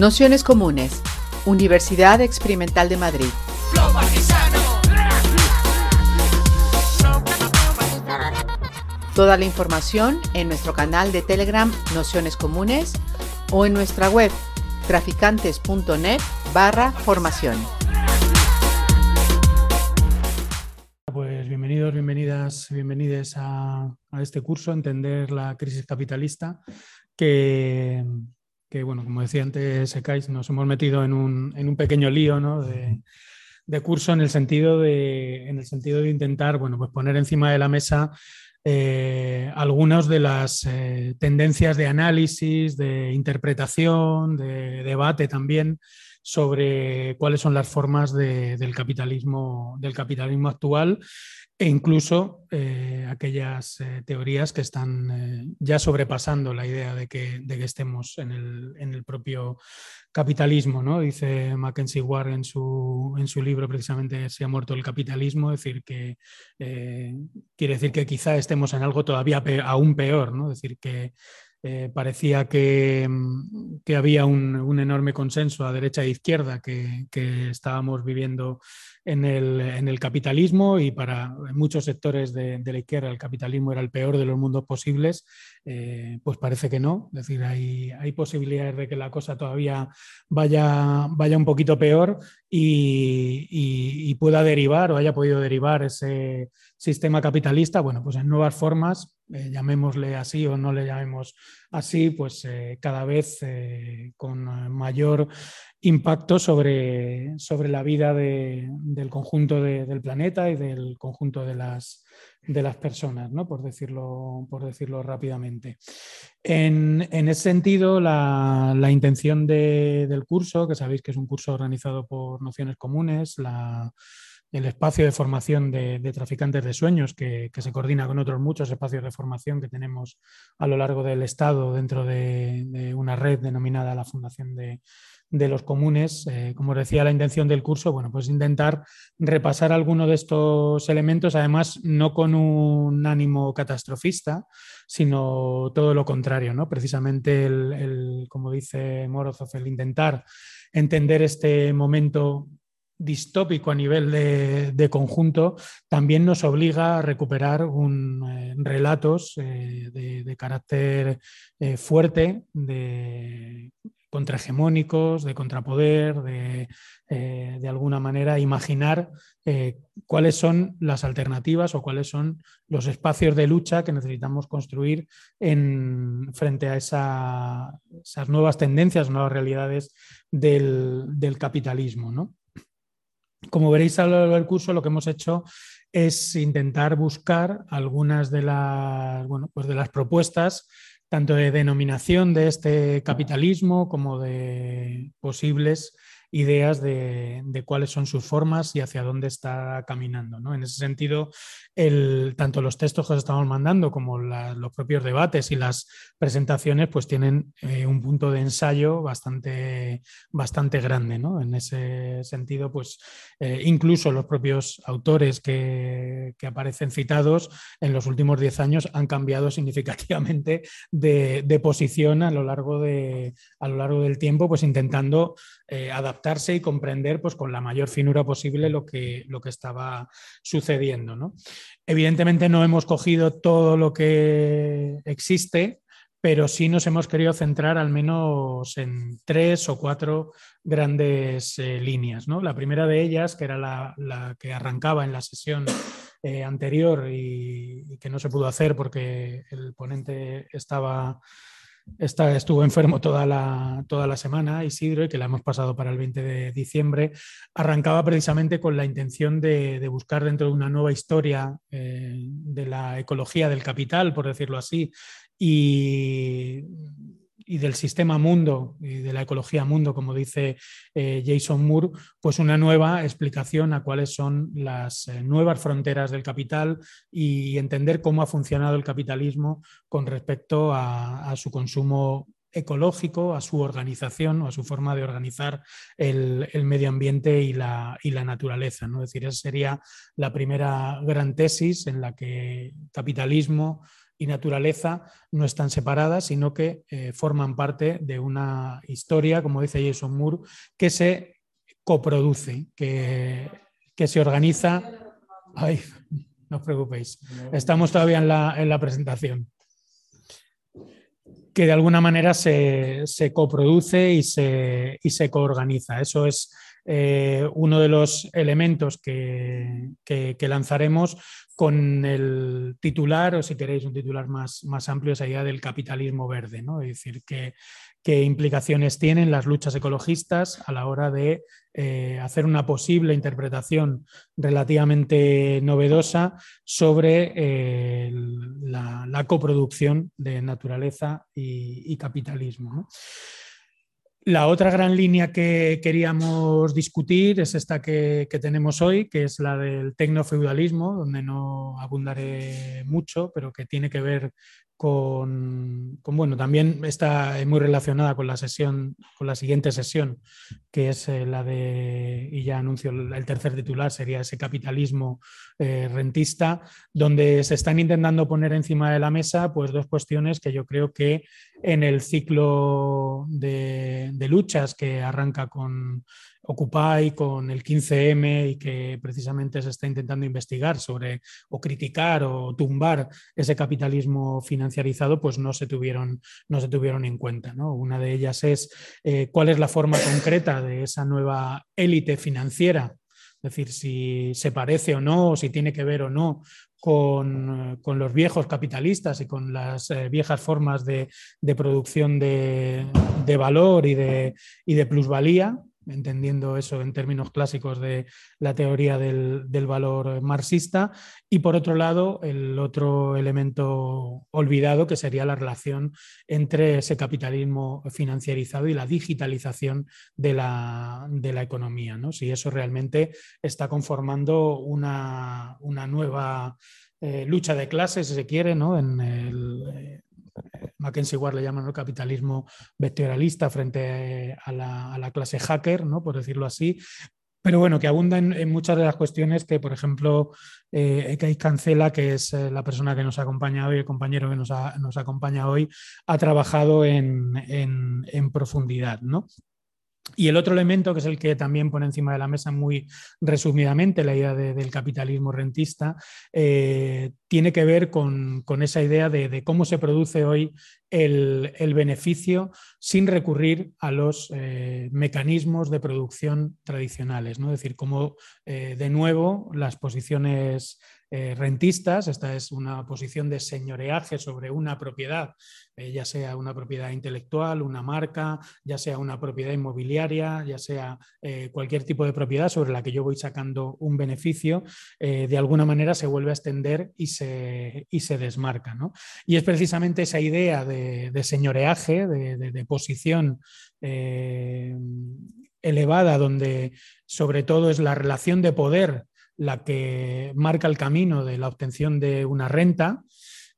Nociones Comunes, Universidad Experimental de Madrid. Toda la información en nuestro canal de Telegram Nociones Comunes o en nuestra web traficantes.net barra formación. Pues bienvenidos, bienvenidas, bienvenides a, a este curso, Entender la crisis capitalista, que que, bueno, como decía antes Sekais, nos hemos metido en un, en un pequeño lío ¿no? de, curso en el sentido de, en el sentido de intentar bueno, pues poner encima de la mesa eh, algunas de las eh, tendencias de análisis, de interpretación, de debate también sobre cuáles son las formas de, del, capitalismo, del capitalismo actual e incluso eh, aquellas eh, teorías que están eh, ya sobrepasando la idea de que, de que estemos en el, en el, propio capitalismo. ¿no? Dice Mackenzie Ward en su, en su libro precisamente Se ha muerto el capitalismo, es decir, que quiere decir que quizá estemos en algo todavía aún peor, ¿no? es decir, que parecía que, mm, que había un, un, enorme consenso a derecha e izquierda que, que estábamos viviendo en el, en el, capitalismo y para muchos sectores de, la izquierda el capitalismo era el peor de los mundos posibles, eh, pues parece que no. Es decir, hay, hay, posibilidades de que la cosa todavía vaya, vaya un poquito peor y, y, pueda derivar o haya podido derivar ese sistema capitalista, bueno, pues en nuevas formas eh, llamémosle así o no le llamemos así, pues eh, cada vez con mayor impacto sobre, sobre la vida de, del conjunto de, del planeta y del conjunto de las, de las personas, ¿no? por, decirlo, por decirlo rápidamente. En, en ese sentido, la, la intención de, del curso, que sabéis que es un curso organizado por Nociones Comunes, la el espacio de formación de, traficantes de sueños, que, que, se coordina con otros muchos espacios de formación que tenemos a lo largo del Estado dentro de, de una red denominada la Fundación de, de los Comunes. Eh, como decía, la intención del curso, bueno, pues intentar repasar alguno de estos elementos, además no con un ánimo catastrofista, sino todo lo contrario, ¿no? Precisamente el, como dice Morozov, el intentar entender este momento distópico a nivel de, de, conjunto, también nos obliga a recuperar un, eh, relatos eh, de, de, carácter eh, fuerte, de contrahegemónicos, de contrapoder, de, eh, de alguna manera imaginar eh, cuáles son las alternativas o cuáles son los espacios de lucha que necesitamos construir en, frente a esa, esas nuevas tendencias, nuevas realidades del, del capitalismo. ¿no? Como veréis a lo largo del curso, lo que hemos hecho es intentar buscar algunas de las, bueno, pues de las propuestas, tanto de denominación de este capitalismo como de posibles ideas de, cuáles son sus formas y hacia dónde está caminando. ¿no? En ese sentido, el, tanto los textos que os estamos mandando como los propios debates y las presentaciones pues tienen eh, un punto de ensayo bastante, bastante grande. ¿no? En ese sentido, pues eh, incluso los propios autores que, que, aparecen citados en los últimos diez años han cambiado significativamente de, de posición a lo, largo de, a lo largo del tiempo, pues intentando eh, y comprender pues, con la mayor finura posible lo que, lo que estaba sucediendo. ¿no? Evidentemente no hemos cogido todo lo que existe, pero sí nos hemos querido centrar al menos en tres o cuatro grandes eh, líneas. ¿no? La primera de ellas, que era la, que arrancaba en la sesión eh, anterior y, que no se pudo hacer porque el ponente estaba Estuvo enfermo toda la, toda la semana, Isidro, y que la hemos pasado para el 20 de diciembre, arrancaba precisamente con la intención de, de buscar dentro de una nueva historia eh, de la ecología del capital, por decirlo así, y y del sistema mundo y de la ecología mundo, como dice eh, Jason Moore, pues una nueva explicación a cuáles son las eh, nuevas fronteras del capital y entender cómo ha funcionado el capitalismo con respecto a, su consumo ecológico, a su organización o a su forma de organizar el, el medio ambiente y la, y la naturaleza. ¿no? Es decir, esa sería la primera gran tesis en la que capitalismo, y naturaleza no están separadas, sino que eh, forman parte de una historia, como dice Jason Moore, que se coproduce, que, que se organiza. No os preocupéis, estamos todavía en la, en la presentación que de alguna manera se, se coproduce y se, y se coorganiza. Eso es eh, uno de los elementos que, lanzaremos con el titular, o si queréis un titular más, más amplio, esa idea del capitalismo verde, ¿no? es decir, qué implicaciones tienen las luchas ecologistas a la hora de eh, hacer una posible interpretación relativamente novedosa sobre eh, la, coproducción de naturaleza y, capitalismo. La otra gran línea que queríamos discutir es esta que, tenemos hoy, que es la del tecnofeudalismo, donde no abundaré mucho, pero que tiene que ver con, bueno, también está muy relacionada con la sesión, con la siguiente sesión, que es eh, la de, y ya anuncio el tercer titular, sería ese capitalismo eh, rentista, donde se están intentando poner encima de la mesa pues dos cuestiones que yo creo que en el ciclo de luchas que arranca con Occupy, con el 15M y que precisamente se está intentando investigar sobre o criticar o tumbar ese capitalismo financiarizado, pues no se tuvieron, no se tuvieron en cuenta. Una de ellas es eh, cuál es la forma concreta de esa nueva élite financiera es decir, si se parece o no, o si tiene que ver o no con, los viejos capitalistas y con las eh, viejas formas de, producción de, valor y de, y de plusvalía, entendiendo eso en términos clásicos de la teoría del, valor marxista, y por otro lado, el otro elemento olvidado, que sería la relación entre ese capitalismo financiarizado y la digitalización de la, economía, ¿no? si eso realmente está conformando una, nueva eh, lucha de clases, si se quiere, ¿no? en el, Mackenzie Ward le llaman el capitalismo vectorialista frente a la, clase hacker, ¿no? por decirlo así, pero bueno, que abunda en, muchas de las cuestiones que, por ejemplo, eh, Cancela, que es eh, la persona que nos acompaña hoy, el compañero que nos, acompaña hoy, ha trabajado en, en profundidad. ¿no? Y el otro elemento, que es el que también pone encima de la mesa muy resumidamente la idea del capitalismo rentista, eh, tiene que ver con, esa idea de, cómo se produce hoy el, beneficio sin recurrir a los eh, mecanismos de producción tradicionales. ¿no? Es decir, cómo eh, de nuevo las posiciones rentistas. Esta es una posición de señoreaje sobre una propiedad, eh, ya sea una propiedad intelectual, una marca, ya sea una propiedad inmobiliaria, ya sea eh, cualquier tipo de propiedad sobre la que yo voy sacando un beneficio, de alguna manera se vuelve a extender y se, y se desmarca. Y es precisamente esa idea de, señoreaje, de, posición elevada, donde sobre todo es la relación de poder la que marca el camino de la obtención de una renta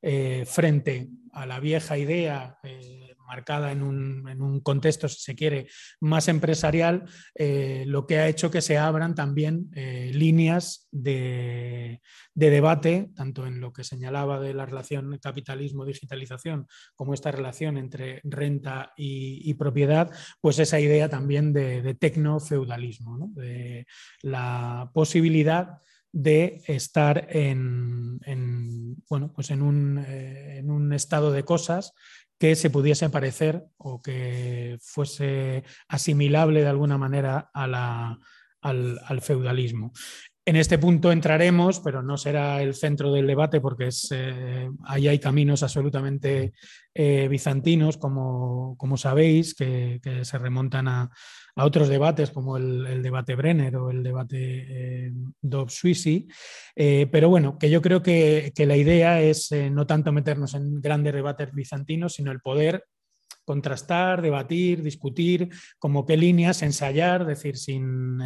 eh, frente a la vieja idea eh, marcada en un, contexto, si se quiere, más empresarial, eh, lo que ha hecho que se abran también líneas de, debate, tanto en lo que señalaba de la relación capitalismo-digitalización, como esta relación entre renta y, propiedad, pues esa idea también de, de tecno-feudalismo, de la posibilidad de estar en, bueno, pues en, un, eh, en, un, estado de cosas que se pudiese parecer o que fuese asimilable de alguna manera al, feudalismo. En este punto entraremos, pero no será el centro del debate porque es, eh, ahí hay caminos absolutamente eh, bizantinos, como, como sabéis, que, se remontan a, a otros debates como el, debate Brenner o el debate eh, Dobbs-Suisi. Eh, pero bueno, que yo creo que, la idea es eh, no tanto meternos en grandes debates bizantinos, sino el poder contrastar, debatir, discutir, como qué líneas, ensayar, decir, sin,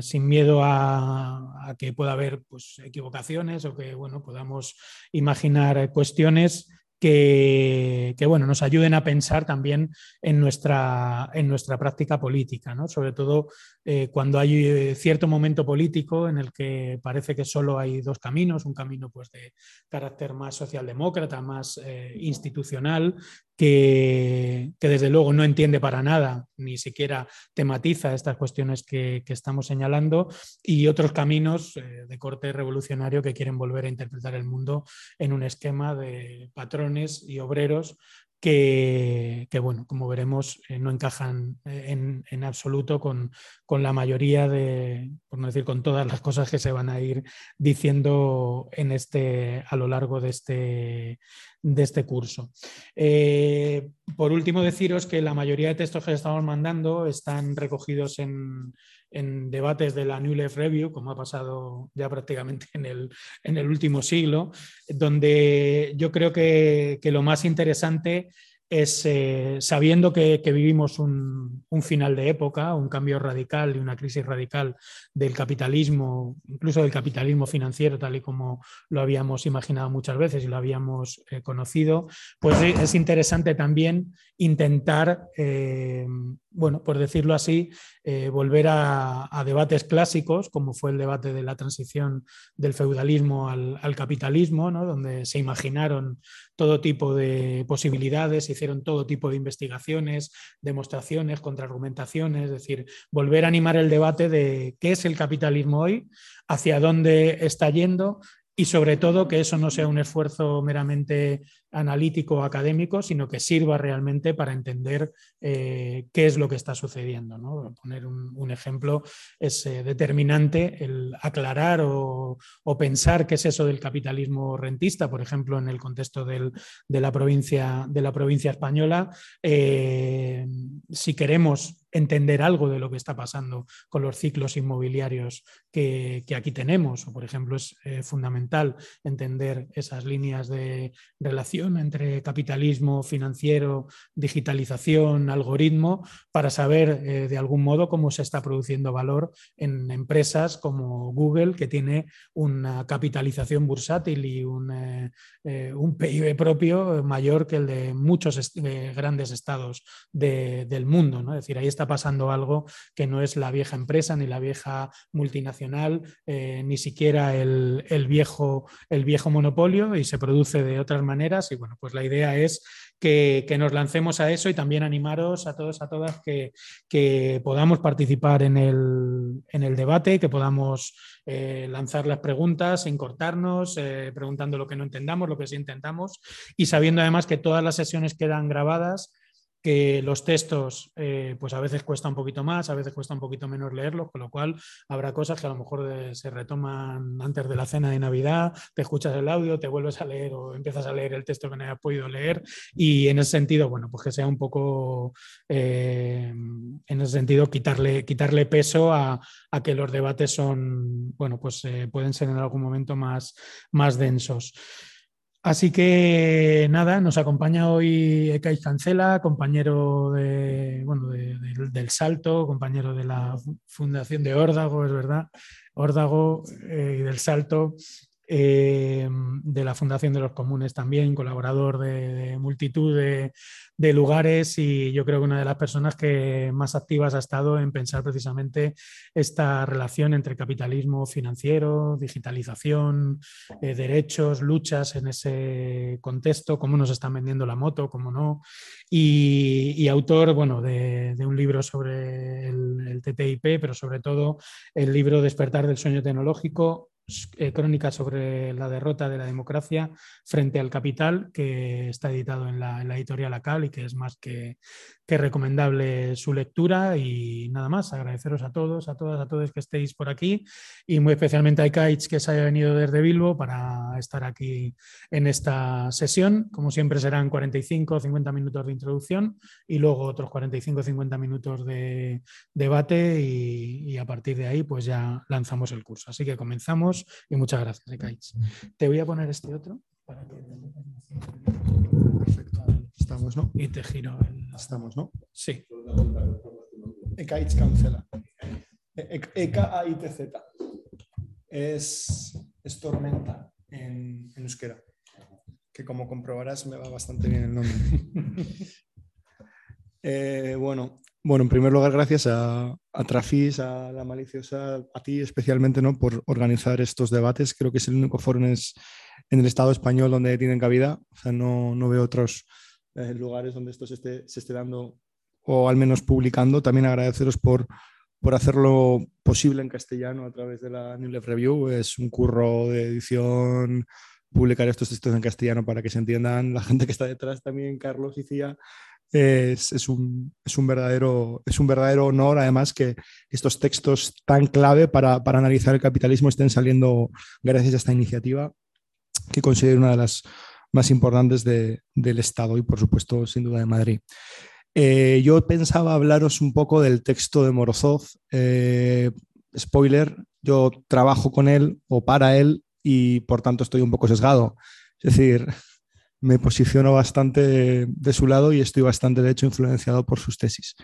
sin miedo a, que pueda haber pues, equivocaciones o que bueno, podamos imaginar cuestiones que, bueno, nos ayuden a pensar también en nuestra, en nuestra práctica política, ¿no? sobre todo eh, cuando hay eh, cierto momento político en el que parece que solo hay dos caminos, un camino pues, de carácter más socialdemócrata, más eh, institucional, que, desde luego no entiende para nada, ni siquiera tematiza estas cuestiones que, estamos señalando, y otros caminos de corte revolucionario que quieren volver a interpretar el mundo en un esquema de patrones y obreros que, bueno, como veremos, eh, no encajan eh, en, absoluto con, la mayoría de, por no decir con todas las cosas que se van a ir diciendo en este, a lo largo de este, de este curso. Eh, por último, deciros que la mayoría de textos que estamos mandando están recogidos en, debates de la New Left Review, como ha pasado ya prácticamente en el, en el último siglo, donde yo creo que, que lo más interesante es eh, sabiendo que, vivimos un, final de época, un cambio radical y una crisis radical del capitalismo, incluso del capitalismo financiero, tal y como lo habíamos imaginado muchas veces y lo habíamos eh, conocido, pues es interesante también intentar, eh, bueno, por decirlo así, volver a, debates clásicos, como fue el debate de la transición del feudalismo al, al capitalismo, ¿no? donde se imaginaron todo tipo de posibilidades, hicieron todo tipo de investigaciones, demostraciones, contraargumentaciones, es decir, volver a animar el debate de qué es el capitalismo hoy, hacia dónde está yendo y sobre todo que eso no sea un esfuerzo meramente analítico académico, sino que sirva realmente para entender eh, qué es lo que está sucediendo. ¿no? Poner un, ejemplo es eh, determinante el aclarar o, pensar qué es eso del capitalismo rentista, por ejemplo, en el contexto de, la provincia, de la provincia española. Eh, si queremos entender algo de lo que está pasando con los ciclos inmobiliarios que, aquí tenemos, o por ejemplo es fundamental entender esas líneas de relación entre capitalismo financiero, digitalización, algoritmo, para saber eh, de algún modo cómo se está produciendo valor en empresas como Google, que tiene una capitalización bursátil y un, eh, eh, PIB propio mayor que el de muchos grandes estados del mundo. ¿no? Es decir, ahí está pasando algo que no es la vieja empresa ni la vieja multinacional, ni siquiera el, viejo, el viejo monopolio y se produce de otras maneras y bueno, pues la idea es que, nos lancemos a eso y también animaros a todos, a todas, que, podamos participar en el, en el, debate, que podamos eh, lanzar las preguntas sin cortarnos, eh, preguntando lo que no entendamos, lo que sí intentamos y sabiendo además que todas las sesiones quedan grabadas que los textos eh, pues a veces cuesta un poquito más, a veces cuesta un poquito menos leerlos, con lo cual habrá cosas que a lo mejor eh, se retoman antes de la cena de Navidad, te escuchas el audio, te vuelves a leer o empiezas a leer el texto que no hayas podido leer y en ese sentido, bueno, pues que sea un poco, eh, en ese sentido, quitarle, quitarle peso a, que los debates son, bueno, pues pueden ser en algún momento más, más densos. Así que nada, nos acompaña hoy Ekais Cancela, compañero de, bueno, del Salto, compañero de la Fundación de Órdago, es verdad, Órdago eh, y del Salto, eh, de la Fundación de los Comunes también, colaborador de, multitud de, lugares y yo creo que una de las personas que más activas ha estado en pensar precisamente esta relación entre capitalismo financiero, digitalización, eh, derechos, luchas en ese contexto, cómo nos están vendiendo la moto, cómo no, y, autor bueno, de, un libro sobre el, el TTIP, pero sobre todo el libro Despertar del Sueño Tecnológico, eh, crónica sobre la derrota de la democracia frente al capital, que está editado en la, editorial ACAL y que es más que, recomendable su lectura. Y nada más, agradeceros a todos, a todas, a todos que estéis por aquí y muy especialmente a Ikaich que se haya venido desde Bilbo para estar aquí en esta sesión. Como siempre serán 45 50 minutos de introducción y luego otros 45 50 minutos de debate y a partir de ahí pues ya lanzamos el curso. Así que comenzamos y muchas gracias, Ekaich. Te voy a poner este otro para que... Perfecto. Estamos, ¿no? Y te giro. Estamos, ¿no? Sí. Ekaich cancela. E-K-A-I-T-Z. Es, es tormenta en, en euskera que como comprobarás me va bastante bien el nombre. Eh, bueno, bueno, en primer lugar, gracias a, a, Trafis, a la maliciosa, a ti especialmente, ¿no? por organizar estos debates. Creo que es el único foro en, el Estado español donde tienen cabida. O sea, no, no veo otros eh, lugares donde esto se esté, se esté dando o al menos publicando. También agradeceros por, por hacerlo posible en castellano a través de la New Review. Es un curro de edición publicar estos textos en castellano para que se entiendan la gente que está detrás también, Carlos y Cía. Es, un, es, un, verdadero, es un verdadero honor, además, que estos textos tan clave para, para analizar el capitalismo estén saliendo gracias a esta iniciativa, que considero una de las más importantes de, del Estado y, por supuesto, sin duda de Madrid. Eh, yo pensaba hablaros un poco del texto de Morozov. Eh, spoiler, yo trabajo con él o para él y por tanto estoy un poco sesgado. Es decir, me posiciono bastante de su lado y estoy bastante, de hecho, influenciado por sus tesis.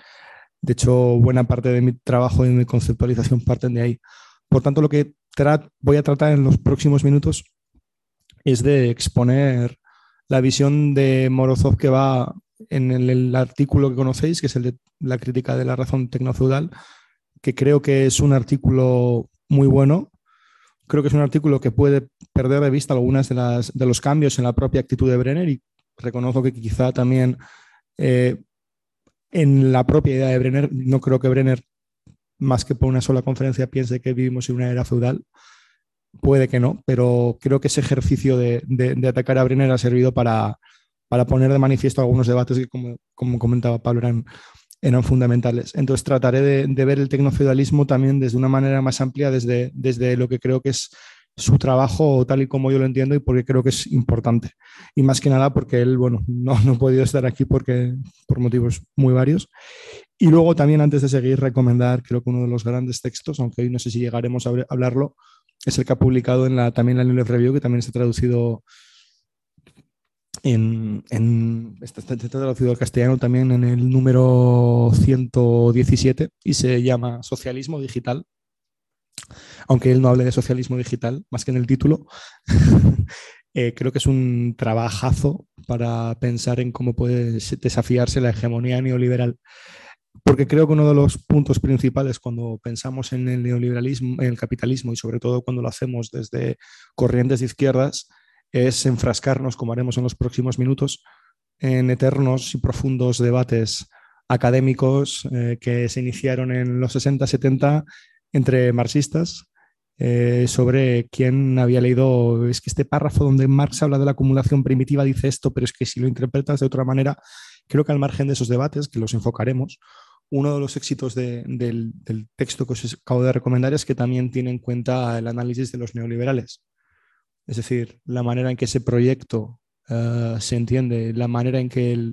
De hecho, buena parte de mi trabajo y mi conceptualización parten de ahí. Por tanto, lo que voy a tratar en los próximos minutos es de exponer la visión de Morozov que va en el, artículo que conocéis, que es el de la crítica de la razón tecnofeudal, que creo que es un artículo muy bueno. Creo que es un artículo que puede perder de vista algunas de, de los cambios en la propia actitud de Brenner y reconozco que quizá también eh, en la propia idea de Brenner, no creo que Brenner, más que por una sola conferencia, piense que vivimos en una era feudal. Puede que no, pero creo que ese ejercicio de, de atacar a Brenner ha servido para, para poner de manifiesto algunos debates que, como, como comentaba Pablo, eran, eran fundamentales. Entonces trataré de, ver el tecnofeudalismo también desde una manera más amplia, desde, desde lo que creo que es su trabajo tal y como yo lo entiendo y porque creo que es importante. Y más que nada porque él, bueno, no, no he podido estar aquí porque, por motivos muy varios. Y luego también, antes de seguir, recomendar, creo que uno de los grandes textos, aunque hoy no sé si llegaremos a hablarlo, es el que ha publicado en la, también la New Review, que también ha traducido en, está, traducido al castellano también en el número 117 y se llama Socialismo Digital. Aunque él no hable de socialismo digital, más que en el título, eh, creo que es un trabajazo para pensar en cómo puede desafiarse la hegemonía neoliberal. Porque creo que uno de los puntos principales cuando pensamos en el neoliberalismo, en el capitalismo y sobre todo cuando lo hacemos desde corrientes de izquierdas, es enfrascarnos, como haremos en los próximos minutos, en eternos y profundos debates académicos eh, que se iniciaron en los 60-70 entre marxistas eh, sobre quién había leído, es que este párrafo donde Marx habla de la acumulación primitiva dice esto, pero es que si lo interpretas de otra manera, creo que al margen de esos debates, que los enfocaremos, uno de los éxitos del, del texto que os acabo de recomendar es que también tiene en cuenta el análisis de los neoliberales. Es decir, la manera en que ese proyecto uh, se entiende, la manera en que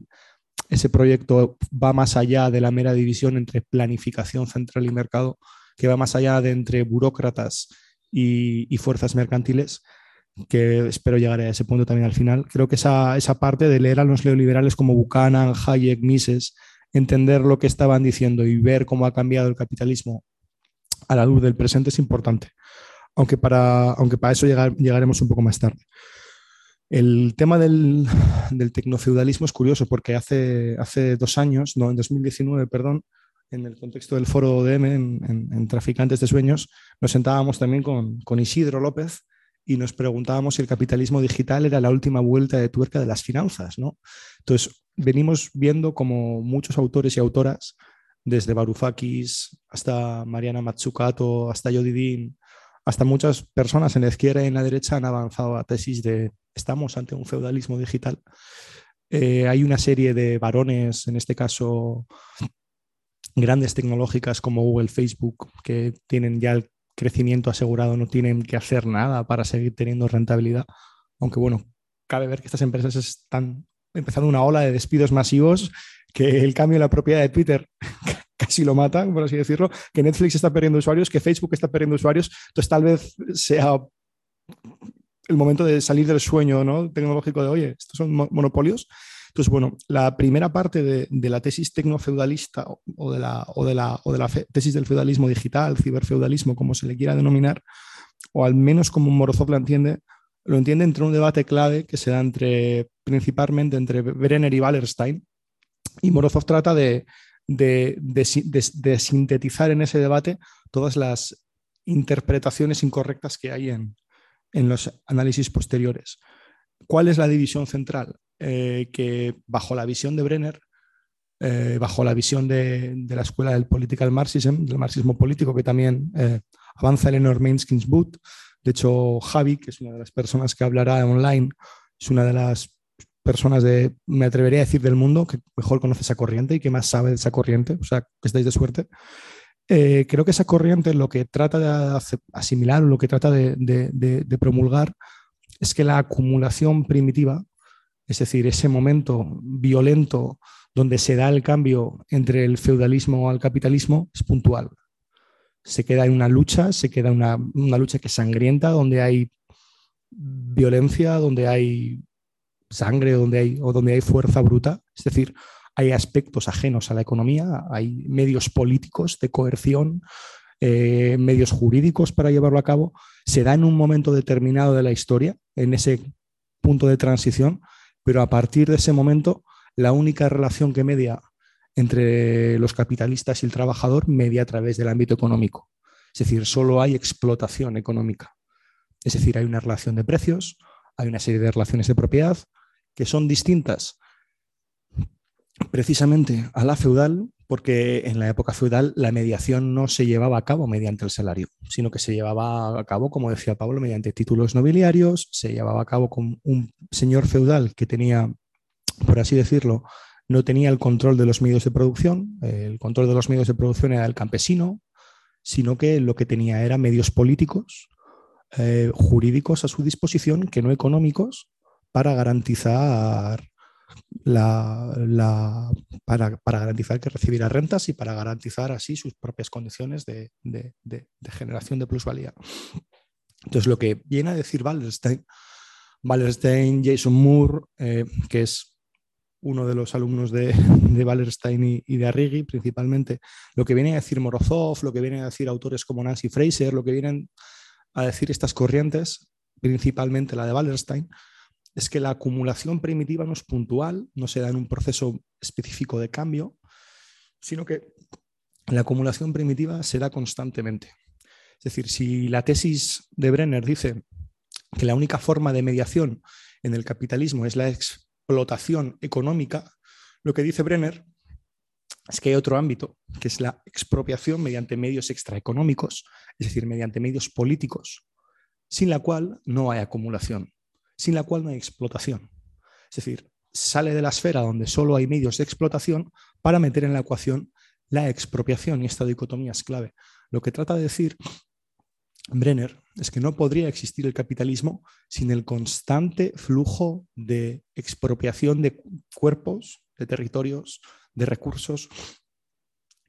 ese proyecto va más allá de la mera división entre planificación central y mercado, que va más allá de entre burócratas y, y fuerzas mercantiles, que espero llegar a ese punto también al final. Creo que esa, esa parte de leer a los neoliberales como Buchanan, Hayek, Mises, entender lo que estaban diciendo y ver cómo ha cambiado el capitalismo a la luz del presente es importante aunque para, aunque para eso llegaremos un poco más tarde. El tema del, del, tecnofeudalismo es curioso porque hace, hace dos años, no, en 2019, perdón, en el contexto del foro ODM, en, en, Traficantes de Sueños, nos sentábamos también con, con, Isidro López y nos preguntábamos si el capitalismo digital era la última vuelta de tuerca de las finanzas. ¿no? Entonces, venimos viendo como muchos autores y autoras, desde Varoufakis hasta Mariana Matsukato, hasta Jody hasta muchas personas en la izquierda y en la derecha han avanzado a tesis de estamos ante un feudalismo digital. Eh, hay una serie de varones, en este caso grandes tecnológicas como Google, Facebook, que tienen ya el crecimiento asegurado, no tienen que hacer nada para seguir teniendo rentabilidad. Aunque bueno, cabe ver que estas empresas están empezando una ola de despidos masivos, que el cambio en la propiedad de Twitter casi lo mata, por así decirlo, que Netflix está perdiendo usuarios, que Facebook está perdiendo usuarios, entonces tal vez sea el momento de salir del sueño ¿no? tecnológico de, oye, estos son monopolios. Entonces, bueno, la primera parte de, de la tesis tecnofeudalista o de la, o de la, o de la tesis del feudalismo digital, ciberfeudalismo, como se le quiera denominar, o al menos como Morozov la entiende, lo entiende entre un debate clave que se da entre, principalmente entre Brenner y Wallerstein, y Morozov trata de, de, sintetizar en ese debate todas las interpretaciones incorrectas que hay en, los análisis posteriores. ¿Cuál es la división central? Eh, que bajo la visión de Brenner, eh, bajo la visión de, la escuela del political marxism, del marxismo político, que también eh, avanza Eleanor Mainskins Booth. De hecho, Javi, que es una de las personas que hablará online, es una de las personas de, me atrevería a decir, del mundo que mejor conoce esa corriente y que más sabe de esa corriente, o sea, que estáis de suerte. Eh, creo que esa corriente lo que trata de asimilar o lo que trata de, promulgar es que la acumulación primitiva, es decir, ese momento violento donde se da el cambio entre el feudalismo al capitalismo, es puntual. Se queda en una lucha, se queda una, una lucha que es sangrienta, donde hay violencia, donde hay sangre donde hay, o donde hay fuerza bruta. Es decir, hay aspectos ajenos a la economía, hay medios políticos de coerción, eh, medios jurídicos para llevarlo a cabo. Se da en un momento determinado de la historia, en ese punto de transición, pero a partir de ese momento, la única relación que media entre los capitalistas y el trabajador media a través del ámbito económico. Es decir, solo hay explotación económica. Es decir, hay una relación de precios, hay una serie de relaciones de propiedad, que son distintas precisamente a la feudal, porque en la época feudal la mediación no se llevaba a cabo mediante el salario, sino que se llevaba a cabo, como decía Pablo, mediante títulos nobiliarios, se llevaba a cabo con un señor feudal que tenía, por así decirlo, no tenía el control de los medios de producción, el control de los medios de producción era el campesino, sino que lo que tenía era medios políticos, eh, jurídicos a su disposición, que no económicos, para garantizar la, para, garantizar que recibirá rentas y para garantizar así sus propias condiciones de, generación de plusvalía. Entonces, lo que viene a decir Wallerstein, Wallerstein Jason Moore, eh, que es uno de los alumnos de, de Wallerstein y, y, de Arrighi, principalmente, lo que viene a decir Morozov, lo que viene a decir autores como Nancy Fraser, lo que vienen a decir estas corrientes, principalmente la de Wallerstein, es que la acumulación primitiva no es puntual, no se da en un proceso específico de cambio, sino que la acumulación primitiva se da constantemente. Es decir, si la tesis de Brenner dice que la única forma de mediación en el capitalismo es la explotación económica, lo que dice Brenner es que hay otro ámbito, que es la expropiación mediante medios extraeconómicos, es decir, mediante medios políticos, sin la cual no hay acumulación sin la cual no hay explotación. Es decir, sale de la esfera donde solo hay medios de explotación para meter en la ecuación la expropiación y esta dicotomía es clave. Lo que trata de decir Brenner es que no podría existir el capitalismo sin el constante flujo de expropiación de cuerpos, de territorios, de recursos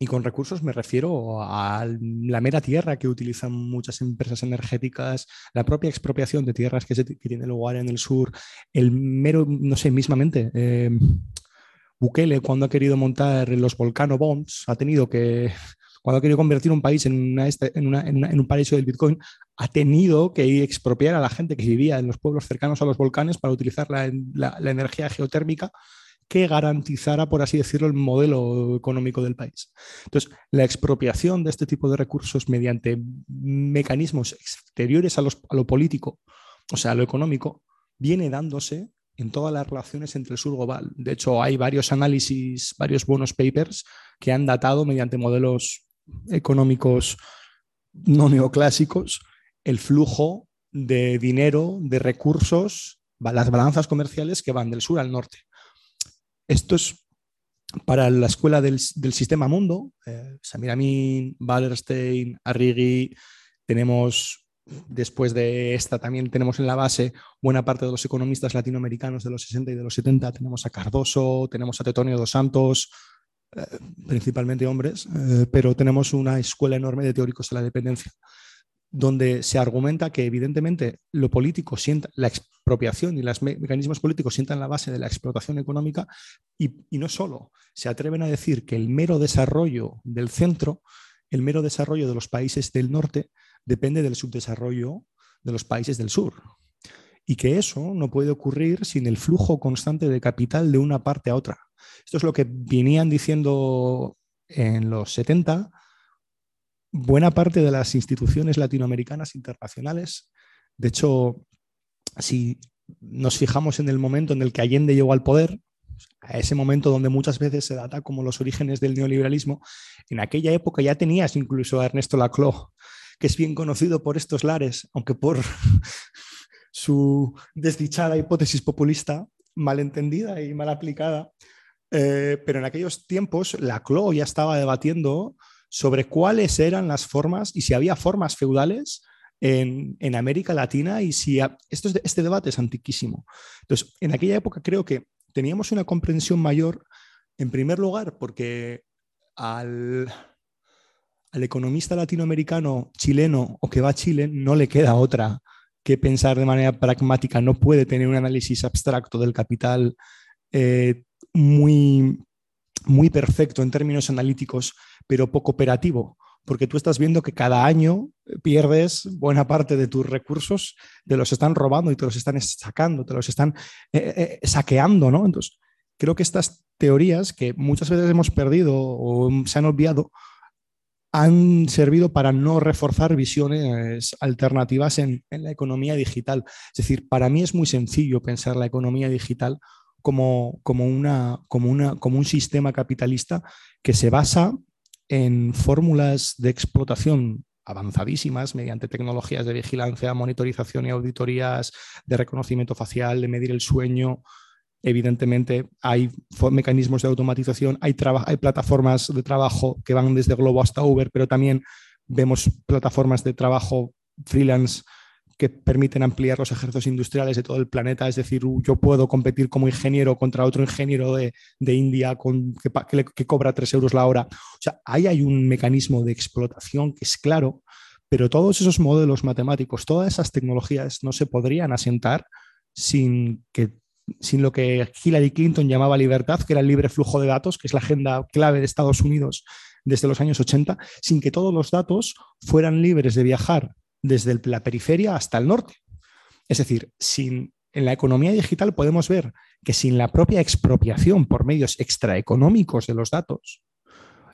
y con recursos me refiero a la mera tierra que utilizan muchas empresas energéticas, la propia expropiación de tierras que, tiene lugar en el sur, el mero, no sé, mismamente. Eh, Bukele, cuando ha querido montar los Volcano Bonds, ha tenido que, cuando ha querido convertir un país en, en, un paraíso del Bitcoin, ha tenido que expropiar a la gente que vivía en los pueblos cercanos a los volcanes para utilizar la energía geotérmica que garantizara, por así decirlo, el modelo económico del país. Entonces, la expropiación de este tipo de recursos mediante mecanismos exteriores a, lo político, o sea, a lo económico, viene dándose en todas las relaciones entre el sur global. De hecho, hay varios análisis, varios buenos papers que han datado mediante modelos económicos no neoclásicos el flujo de dinero, de recursos, las balanzas comerciales que van del sur al norte. Esto es para la escuela del, sistema mundo, eh, Samir Amin, Wallerstein, Arrighi, tenemos después de esta también tenemos en la base buena parte de los economistas latinoamericanos de los 60 y de los 70, tenemos a Cardoso, tenemos a Tetonio dos Santos, eh, principalmente hombres, eh, pero tenemos una escuela enorme de teóricos de la dependencia donde se argumenta que evidentemente lo político sienta, la expropiación y los mecanismos políticos sientan la base de la explotación económica y, no solo, se atreven a decir que el mero desarrollo del centro, el mero desarrollo de los países del norte depende del subdesarrollo de los países del sur. y que eso no puede ocurrir sin el flujo constante de capital de una parte a otra. Esto es lo que venían diciendo en los 70 buena parte de las instituciones latinoamericanas internacionales. De hecho, si nos fijamos en el momento en el que Allende llegó al poder, a ese momento donde muchas veces se data como los orígenes del neoliberalismo, en aquella época ya tenías incluso a Ernesto Laclau, que es bien conocido por estos lares, aunque por su desdichada hipótesis populista, mal entendida y mal aplicada. Eh, pero en aquellos tiempos Laclau ya estaba debatiendo sobre cuáles eran las formas y si había formas feudales en, América Latina y si esto este debate es antiquísimo. Entonces, en aquella época creo que teníamos una comprensión mayor, en primer lugar, porque al, al economista latinoamericano chileno o que va a Chile no le queda otra que pensar de manera pragmática, no puede tener un análisis abstracto del capital eh, muy muy perfecto en términos analíticos, pero poco operativo, porque tú estás viendo que cada año pierdes buena parte de tus recursos, te los están robando y te los están sacando, te los están eh, eh, saqueando, ¿no? Entonces, creo que estas teorías que muchas veces hemos perdido o se han olvidado, han servido para no reforzar visiones alternativas en, en la economía digital. Es decir, para mí es muy sencillo pensar la economía digital como, como, una, como, una, como un sistema capitalista que se basa en fórmulas de explotación avanzadísimas mediante tecnologías de vigilancia, monitorización y auditorías de reconocimiento facial, de medir el sueño. Evidentemente hay mecanismos de automatización, hay, hay plataformas de trabajo que van desde Globo hasta Uber, pero también vemos plataformas de trabajo freelance que permiten ampliar los ejércitos industriales de todo el planeta. Es decir, yo puedo competir como ingeniero contra otro ingeniero de, India con, que, cobra 3 euros la hora. O sea, ahí hay un mecanismo de explotación que es claro, pero todos esos modelos matemáticos, todas esas tecnologías no se podrían asentar sin que sin lo que Hillary Clinton llamaba libertad, que era el libre flujo de datos, que es la agenda clave de Estados Unidos desde los años 80, sin que todos los datos fueran libres de viajar desde la periferia hasta el norte. Es decir, sin, en la economía digital podemos ver que sin la propia expropiación por medios extraeconómicos de los datos,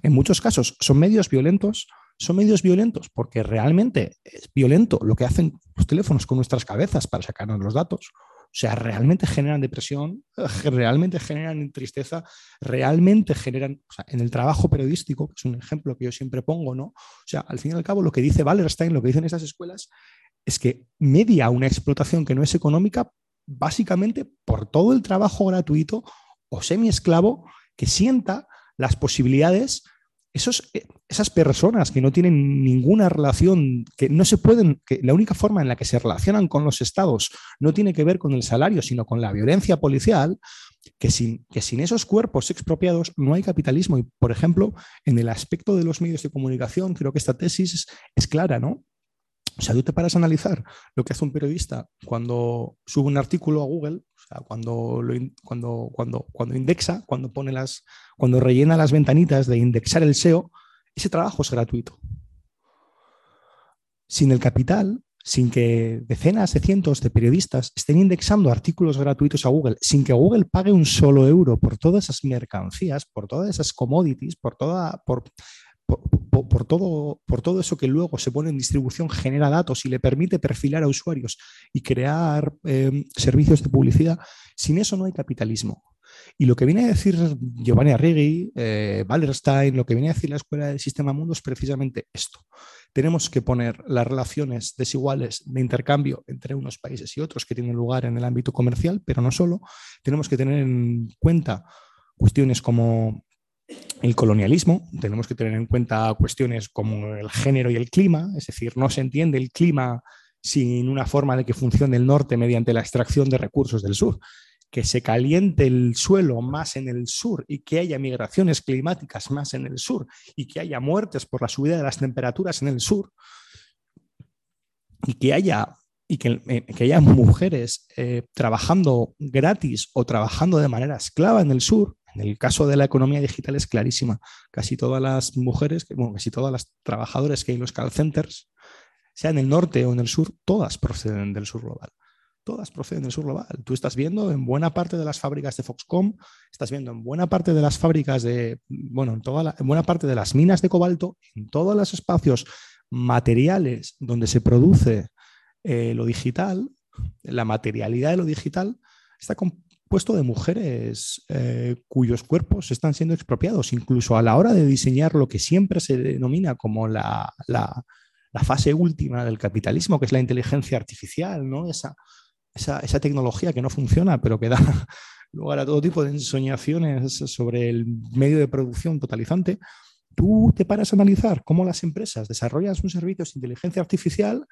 en muchos casos son medios violentos, son medios violentos porque realmente es violento lo que hacen los teléfonos con nuestras cabezas para sacarnos los datos, o sea, realmente generan depresión, realmente generan tristeza, realmente generan, o sea, en el trabajo periodístico, que es un ejemplo que yo siempre pongo, ¿no? O sea, al fin y al cabo, lo que dice Wallerstein, lo que dicen esas escuelas, es que media una explotación que no es económica básicamente por todo el trabajo gratuito o semi-esclavo que sienta las posibilidades esos, eh, esas personas que no tienen ninguna relación, que no se pueden, que la única forma en la que se relacionan con los estados no tiene que ver con el salario, sino con la violencia policial, que sin, que sin esos cuerpos expropiados no hay capitalismo. Y, por ejemplo, en el aspecto de los medios de comunicación, creo que esta tesis es clara, ¿no? O sea, tú te paras a analizar lo que hace un periodista cuando sube un artículo a Google, cuando, cuando, cuando, cuando indexa, cuando, pone las, cuando rellena las ventanitas de indexar el SEO, ese trabajo es gratuito. Sin el capital, sin que decenas de cientos de periodistas estén indexando artículos gratuitos a Google, sin que Google pague un solo euro por todas esas mercancías, por todas esas commodities, por, toda, por, por, todo, por todo eso que luego se pone en distribución, genera datos y le permite perfilar a usuarios y crear em, servicios de publicidad, sin eso no hay capitalismo. Y lo que viene a decir Giovanni Arrighi, eh, Wallerstein, lo que viene a decir la Escuela del Sistema Mundo es precisamente esto. Tenemos que poner las relaciones desiguales de intercambio entre unos países y otros que tienen lugar en el ámbito comercial, pero no solo. Tenemos que tener en cuenta cuestiones como el colonialismo, tenemos que tener en cuenta cuestiones como el género y el clima, es decir, no se entiende el clima sin una forma de que funcione el norte mediante la extracción de recursos del sur. Que se caliente el suelo más en el sur y que haya migraciones climáticas más en el sur y que haya muertes por la subida de las temperaturas en el sur y que haya, y que, eh, haya mujeres eh, trabajando gratis o trabajando de manera esclava en el sur, en el caso de la economía digital es clarísima. Casi todas las mujeres, bueno, casi todas las trabajadoras que hay en los call centers, sea en el norte o en el sur, todas proceden del sur global. todas proceden del sur global. Tú estás viendo en buena parte de las fábricas de Foxconn, estás viendo en buena parte de las fábricas de, bueno, en, toda en buena parte de las minas de cobalto, en todos los espacios materiales donde se produce eh, lo digital, la materialidad de lo digital, está compuesto de mujeres eh, cuyos cuerpos están siendo expropiados, incluso a la hora de diseñar lo que siempre se denomina como la, la, fase última del capitalismo, que es la inteligencia artificial, ¿no? esa, esa, tecnología que no funciona, pero que da lugar a todo tipo de ensoñaciones sobre el medio de producción totalizante, tú te paras a analizar cómo las empresas desarrollan sus servicios de inteligencia artificial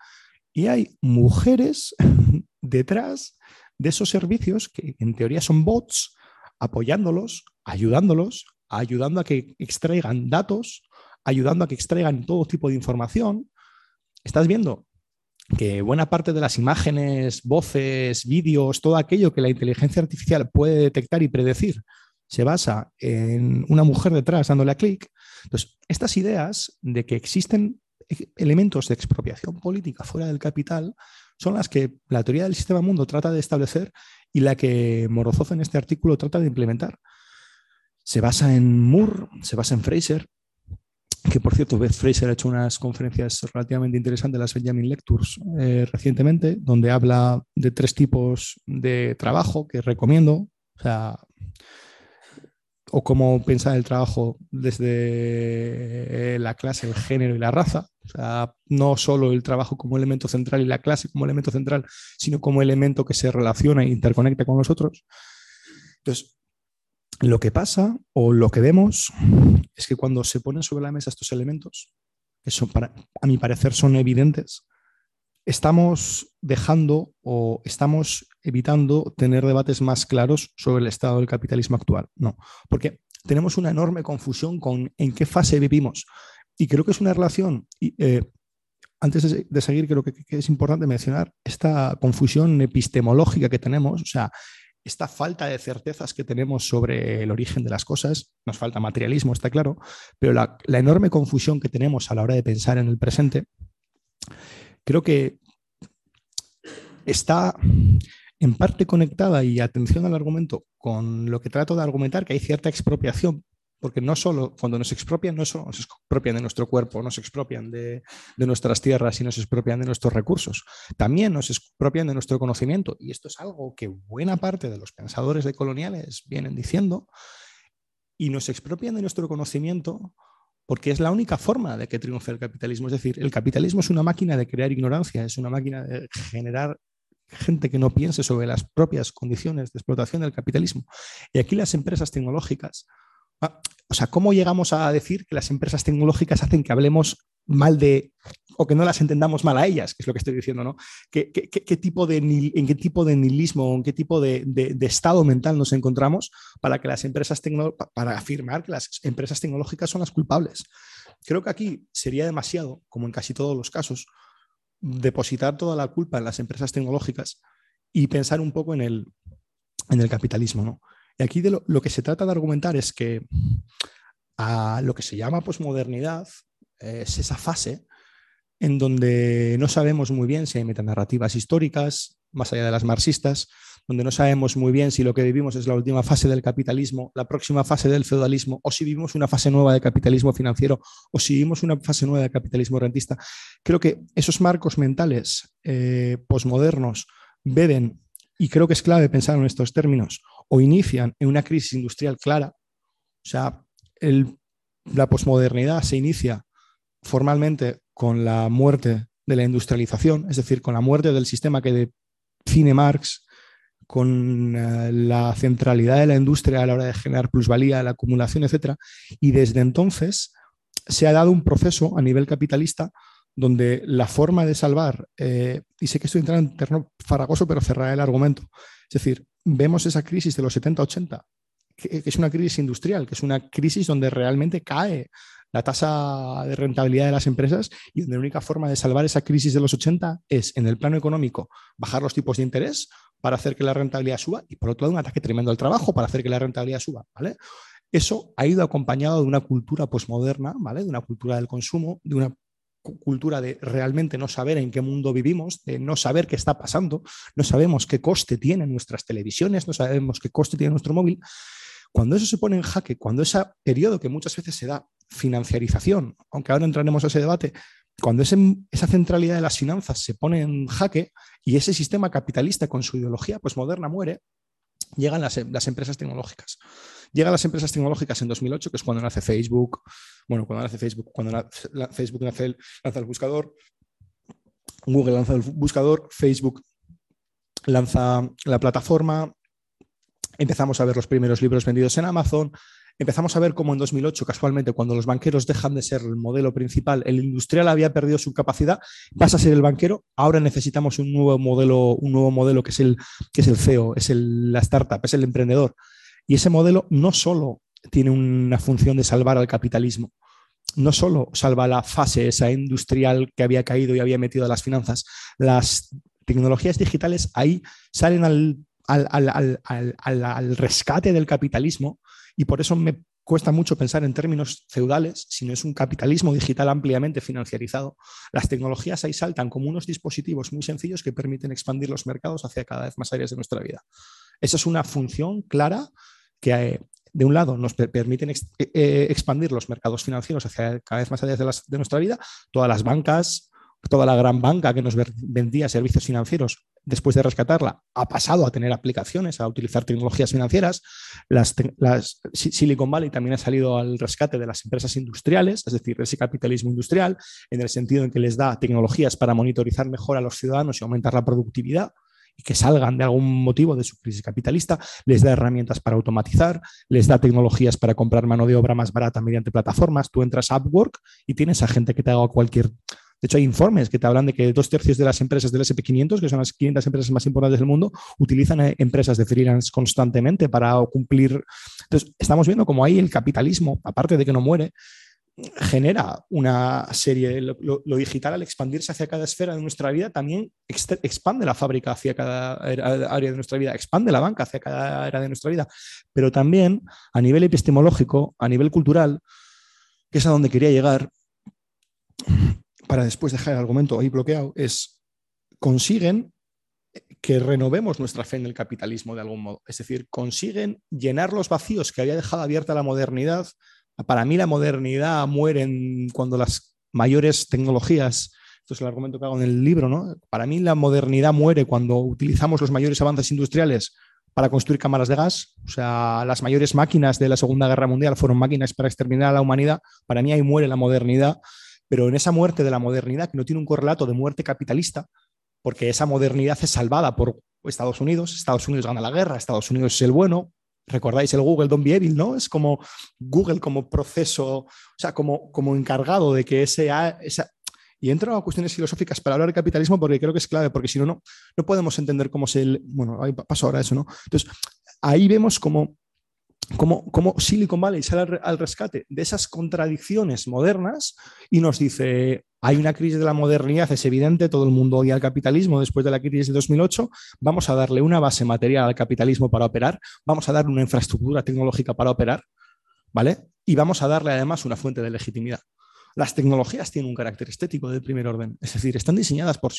y hay mujeres detrás de esos servicios que en teoría son bots, apoyándolos, ayudándolos, ayudando a que extraigan datos, ayudando a que extraigan todo tipo de información. Estás viendo que buena parte de las imágenes, voces, vídeos, todo aquello que la inteligencia artificial puede detectar y predecir, se basa en una mujer detrás dándole a clic. Entonces, estas ideas de que existen elementos de expropiación política fuera del capital son las que la teoría del sistema mundo trata de establecer y la que Morozov en este artículo trata de implementar. Se basa en Moore, se basa en Fraser, que por cierto, Beth Fraser ha hecho unas conferencias relativamente interesantes, las Benjamin Lectures, eh, recientemente, donde habla de tres tipos de trabajo que recomiendo. O sea, o cómo pensar el trabajo desde la clase, el género y la raza. No solo el trabajo como elemento central y la clase como elemento central, sino como elemento que se relaciona e interconecta con los otros. Entonces, lo que pasa o lo que vemos es que cuando se ponen sobre la mesa estos elementos, que son para, a mi parecer son evidentes, estamos dejando o estamos evitando tener debates más claros sobre el estado del capitalismo actual. No, porque tenemos una enorme confusión con en qué fase vivimos. Y creo que es una relación, y, eh, antes de, seguir, creo que, es importante mencionar esta confusión epistemológica que tenemos, o sea, esta falta de certezas que tenemos sobre el origen de las cosas, nos falta materialismo, está claro, pero la enorme confusión que tenemos a la hora de pensar en el presente creo que está en parte conectada y atención al argumento con lo que trato de argumentar, que hay cierta expropiación, porque no solo cuando nos expropian, no solo nos expropian de nuestro cuerpo, nos expropian de, nuestras tierras y nos expropian de nuestros recursos, también nos expropian de nuestro conocimiento. Y esto es algo que buena parte de los pensadores decoloniales vienen diciendo, y nos expropian de nuestro conocimiento porque es la única forma de que triunfe el capitalismo. Es decir, el capitalismo es una máquina de crear ignorancia, es una máquina de generar gente que no piense sobre las propias condiciones de explotación del capitalismo. Y aquí las empresas tecnológicas, o sea, ¿cómo llegamos a decir que las empresas tecnológicas hacen que hablemos mal de, o que no las entendamos mal a ellas, que es lo que estoy diciendo, ¿no? ¿Qué, tipo de, ¿En qué tipo de nihilismo, en qué tipo de, de, estado mental nos encontramos para, que las empresas para afirmar que las empresas tecnológicas son las culpables? Creo que aquí sería demasiado, como en casi todos los casos, depositar toda la culpa en las empresas tecnológicas y pensar un poco en el, en el capitalismo, ¿no? Y aquí de lo, que se trata de argumentar es que a lo que se llama posmodernidad es esa fase en donde no sabemos muy bien si hay metanarrativas históricas, más allá de las marxistas, donde no sabemos muy bien si lo que vivimos es la última fase del capitalismo, la próxima fase del feudalismo, o si vivimos una fase nueva de capitalismo financiero, o si vivimos una fase nueva de capitalismo rentista. Creo que esos marcos mentales eh, posmodernos beben, y creo que es clave pensar en estos términos, o inician en una crisis industrial clara. O sea, la posmodernidad se inicia formalmente con la muerte de la industrialización, es decir, con la muerte del sistema que define Marx, con eh, la centralidad de la industria a la hora de generar plusvalía, la acumulación, etc. Y desde entonces se ha dado un proceso a nivel capitalista donde la forma de salvar, eh, y sé que estoy entrando en terreno farragoso, pero cerraré el argumento, es decir, vemos esa crisis de los 70-80, que, es una crisis industrial, que es una crisis donde realmente cae la tasa de rentabilidad de las empresas y donde la única forma de salvar esa crisis de los 80 es, en el plano económico, bajar los tipos de interés para hacer que la rentabilidad suba y, por otro lado, un ataque tremendo al trabajo para hacer que la rentabilidad suba. ¿vale? Eso ha ido acompañado de una cultura posmoderna, ¿vale? de una cultura del consumo, de una cultura de realmente no saber en qué mundo vivimos, de no saber qué está pasando, no sabemos qué coste tienen nuestras televisiones, no sabemos qué coste tiene nuestro móvil. Cuando eso se pone en jaque, cuando ese periodo que muchas veces se da financiarización, aunque ahora entraremos a ese debate, cuando esa centralidad de las finanzas se pone en jaque y ese sistema capitalista con su ideología pues moderna muere, llegan las, empresas tecnológicas. Llegan las empresas tecnológicas en 2008, que es cuando nace Facebook, bueno, cuando nace Facebook, cuando Facebook lanza el buscador, Google lanza el buscador, Facebook lanza la plataforma, empezamos a ver los primeros libros vendidos en Amazon, empezamos a ver cómo en 2008, casualmente, cuando los banqueros dejan de ser el modelo principal, el industrial había perdido su capacidad, pasa a ser el banquero, ahora necesitamos un nuevo modelo, un nuevo modelo que es el, que es el CEO, es la startup, es el emprendedor. Y ese modelo no solo tiene una función de salvar al capitalismo, no solo salva la fase esa industrial que había caído y había metido a las finanzas, las tecnologías digitales ahí salen al, al rescate del capitalismo y por eso me cuesta mucho pensar en términos feudales, sino es un capitalismo digital ampliamente financiarizado. Las tecnologías ahí saltan como unos dispositivos muy sencillos que permiten expandir los mercados hacia cada vez más áreas de nuestra vida. Esa es una función clara que, eh, de un lado, nos permiten eh, eh, expandir los mercados financieros hacia cada vez más de, de nuestra vida. Todas las bancas, toda la gran banca que nos vendía servicios financieros después de rescatarla, ha pasado a tener aplicaciones, a utilizar tecnologías financieras. Las, Silicon Valley también ha salido al rescate de las empresas industriales, es decir, ese capitalismo industrial, en el sentido en que les da tecnologías para monitorizar mejor a los ciudadanos y aumentar la productividad y que salgan de algún motivo de su crisis capitalista, les da herramientas para automatizar, les da tecnologías para comprar mano de obra más barata mediante plataformas. Tú entras a Upwork y tienes a gente que te haga cualquier de hecho, hay informes que te hablan de que dos tercios de las empresas del SP500, que son las 500 empresas más importantes del mundo, utilizan eh, empresas de freelance constantemente para cumplir. Entonces, estamos viendo cómo ahí el capitalismo, aparte de que no muere, genera una serie, lo, lo, digital al expandirse hacia cada esfera de nuestra vida, también expande la fábrica hacia cada área de nuestra vida, expande la banca hacia cada área de nuestra vida, pero también a nivel epistemológico, a nivel cultural, que es a donde quería llegar, para después dejar el argumento ahí bloqueado, es consiguen que renovemos nuestra fe en el capitalismo de algún modo. Es decir, consiguen llenar los vacíos que había dejado abierta la modernidad. Para mí la modernidad muere cuando las mayores tecnologías, esto es el argumento que hago en el libro, ¿no? Para mí la modernidad muere cuando utilizamos los mayores avances industriales para construir cámaras de gas. O sea, las mayores máquinas de la Segunda Guerra Mundial fueron máquinas para exterminar a la humanidad. Para mí ahí muere la modernidad pero en esa muerte de la modernidad, que no tiene un correlato de muerte capitalista, porque esa modernidad es salvada por Estados Unidos, Estados Unidos gana la guerra, Estados Unidos es el bueno, recordáis el Google Don't Be Evil, ¿no? Es como Google como proceso, o sea, como, como encargado de que ese. Y entro a cuestiones filosóficas para hablar de capitalismo porque creo que es clave, porque si no, no, no podemos entender cómo se... Bueno, ahí paso ahora eso, ¿no? Entonces, ahí vemos como cómo, Silicon Valley sale al, rescate de esas contradicciones modernas y nos dice, hay una crisis de la modernidad, es evidente, todo el mundo odia el capitalismo después de la crisis de 2008, vamos a darle una base material al capitalismo para operar, vamos a darle una infraestructura tecnológica para operar, ¿vale? Y vamos a darle además una fuente de legitimidad. Las tecnologías tienen un carácter estético de primer orden, es decir, están diseñadas por,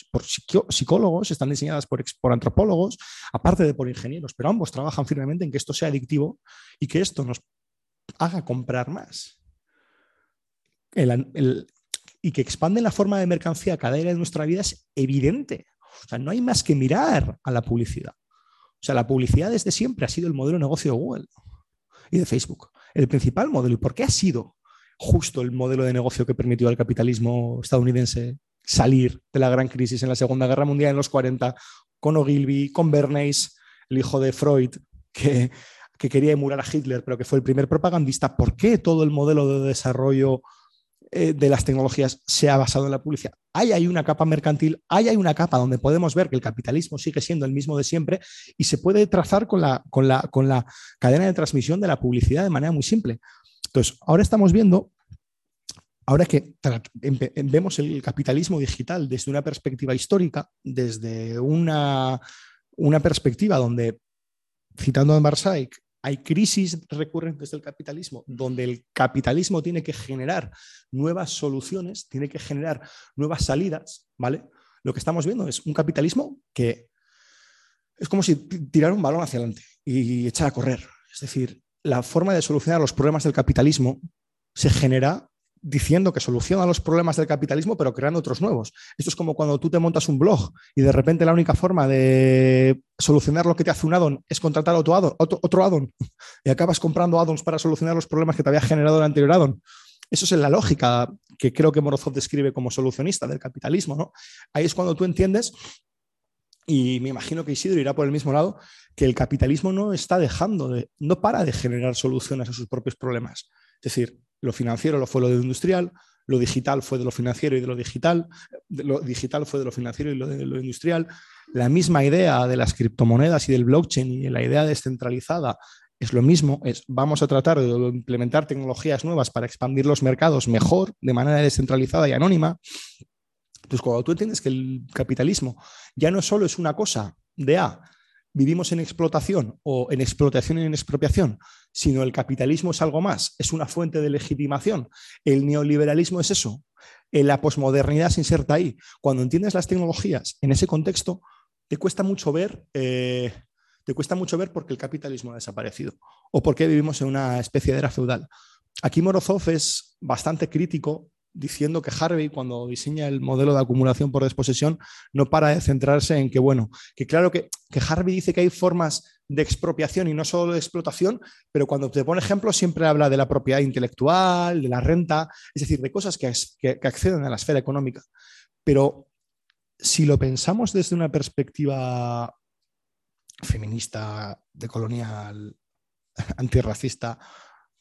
psicólogos, están diseñadas por, antropólogos, aparte de por ingenieros, pero ambos trabajan firmemente en que esto sea adictivo y que esto nos haga comprar más. y que expande la forma de mercancía cada área de nuestra vida es evidente. O sea, no hay más que mirar a la publicidad. O sea, la publicidad desde siempre ha sido el modelo de negocio de Google y de Facebook. El principal modelo. ¿Y por qué ha sido? Justo el modelo de negocio que permitió al capitalismo estadounidense salir de la gran crisis en la Segunda Guerra Mundial en los 40, con Ogilvy, con Bernays, el hijo de Freud, que, que quería emular a Hitler, pero que fue el primer propagandista. ¿Por qué todo el modelo de desarrollo eh, de las tecnologías se ha basado en la publicidad? Hay, hay una capa mercantil, hay, hay una capa donde podemos ver que el capitalismo sigue siendo el mismo de siempre y se puede trazar con la, con la, con la cadena de transmisión de la publicidad de manera muy simple. Entonces, ahora estamos viendo, ahora que vemos el capitalismo digital desde una perspectiva histórica, desde una, una perspectiva donde, citando a Marsaik, hay crisis recurrentes del capitalismo, donde el capitalismo tiene que generar nuevas soluciones, tiene que generar nuevas salidas, ¿vale? Lo que estamos viendo es un capitalismo que es como si tirara un balón hacia adelante y echar a correr. Es decir, la forma de solucionar los problemas del capitalismo se genera diciendo que soluciona los problemas del capitalismo, pero creando otros nuevos. Esto es como cuando tú te montas un blog y de repente la única forma de solucionar lo que te hace un addon es contratar otro addon, otro, addon y acabas comprando addons para solucionar los problemas que te había generado el anterior addon. Eso es la lógica que creo que Morozov describe como solucionista del capitalismo. ¿no? Ahí es cuando tú entiendes, y me imagino que Isidro irá por el mismo lado, que el capitalismo no está dejando de, no para de generar soluciones a sus propios problemas. Es decir, lo financiero lo fue lo de lo industrial, lo digital fue de lo financiero y de lo digital, lo digital fue de lo financiero y lo de lo industrial. La misma idea de las criptomonedas y del blockchain y la idea descentralizada es lo mismo, es vamos a tratar de implementar tecnologías nuevas para expandir los mercados mejor, de manera descentralizada y anónima. Entonces, cuando tú entiendes que el capitalismo ya no solo es una cosa de A, vivimos en explotación o en explotación y en expropiación, sino el capitalismo es algo más, es una fuente de legitimación. El neoliberalismo es eso. La posmodernidad se inserta ahí. Cuando entiendes las tecnologías en ese contexto, te cuesta mucho ver, eh, te cuesta mucho ver por qué el capitalismo ha desaparecido o por qué vivimos en una especie de era feudal. Aquí Morozov es bastante crítico diciendo que Harvey, cuando diseña el modelo de acumulación por desposesión, no para de centrarse en que, bueno, que claro que, que Harvey dice que hay formas de expropiación y no solo de explotación, pero cuando te pone ejemplos siempre habla de la propiedad intelectual, de la renta, es decir, de cosas que, que acceden a la esfera económica. Pero si lo pensamos desde una perspectiva feminista, decolonial, antirracista,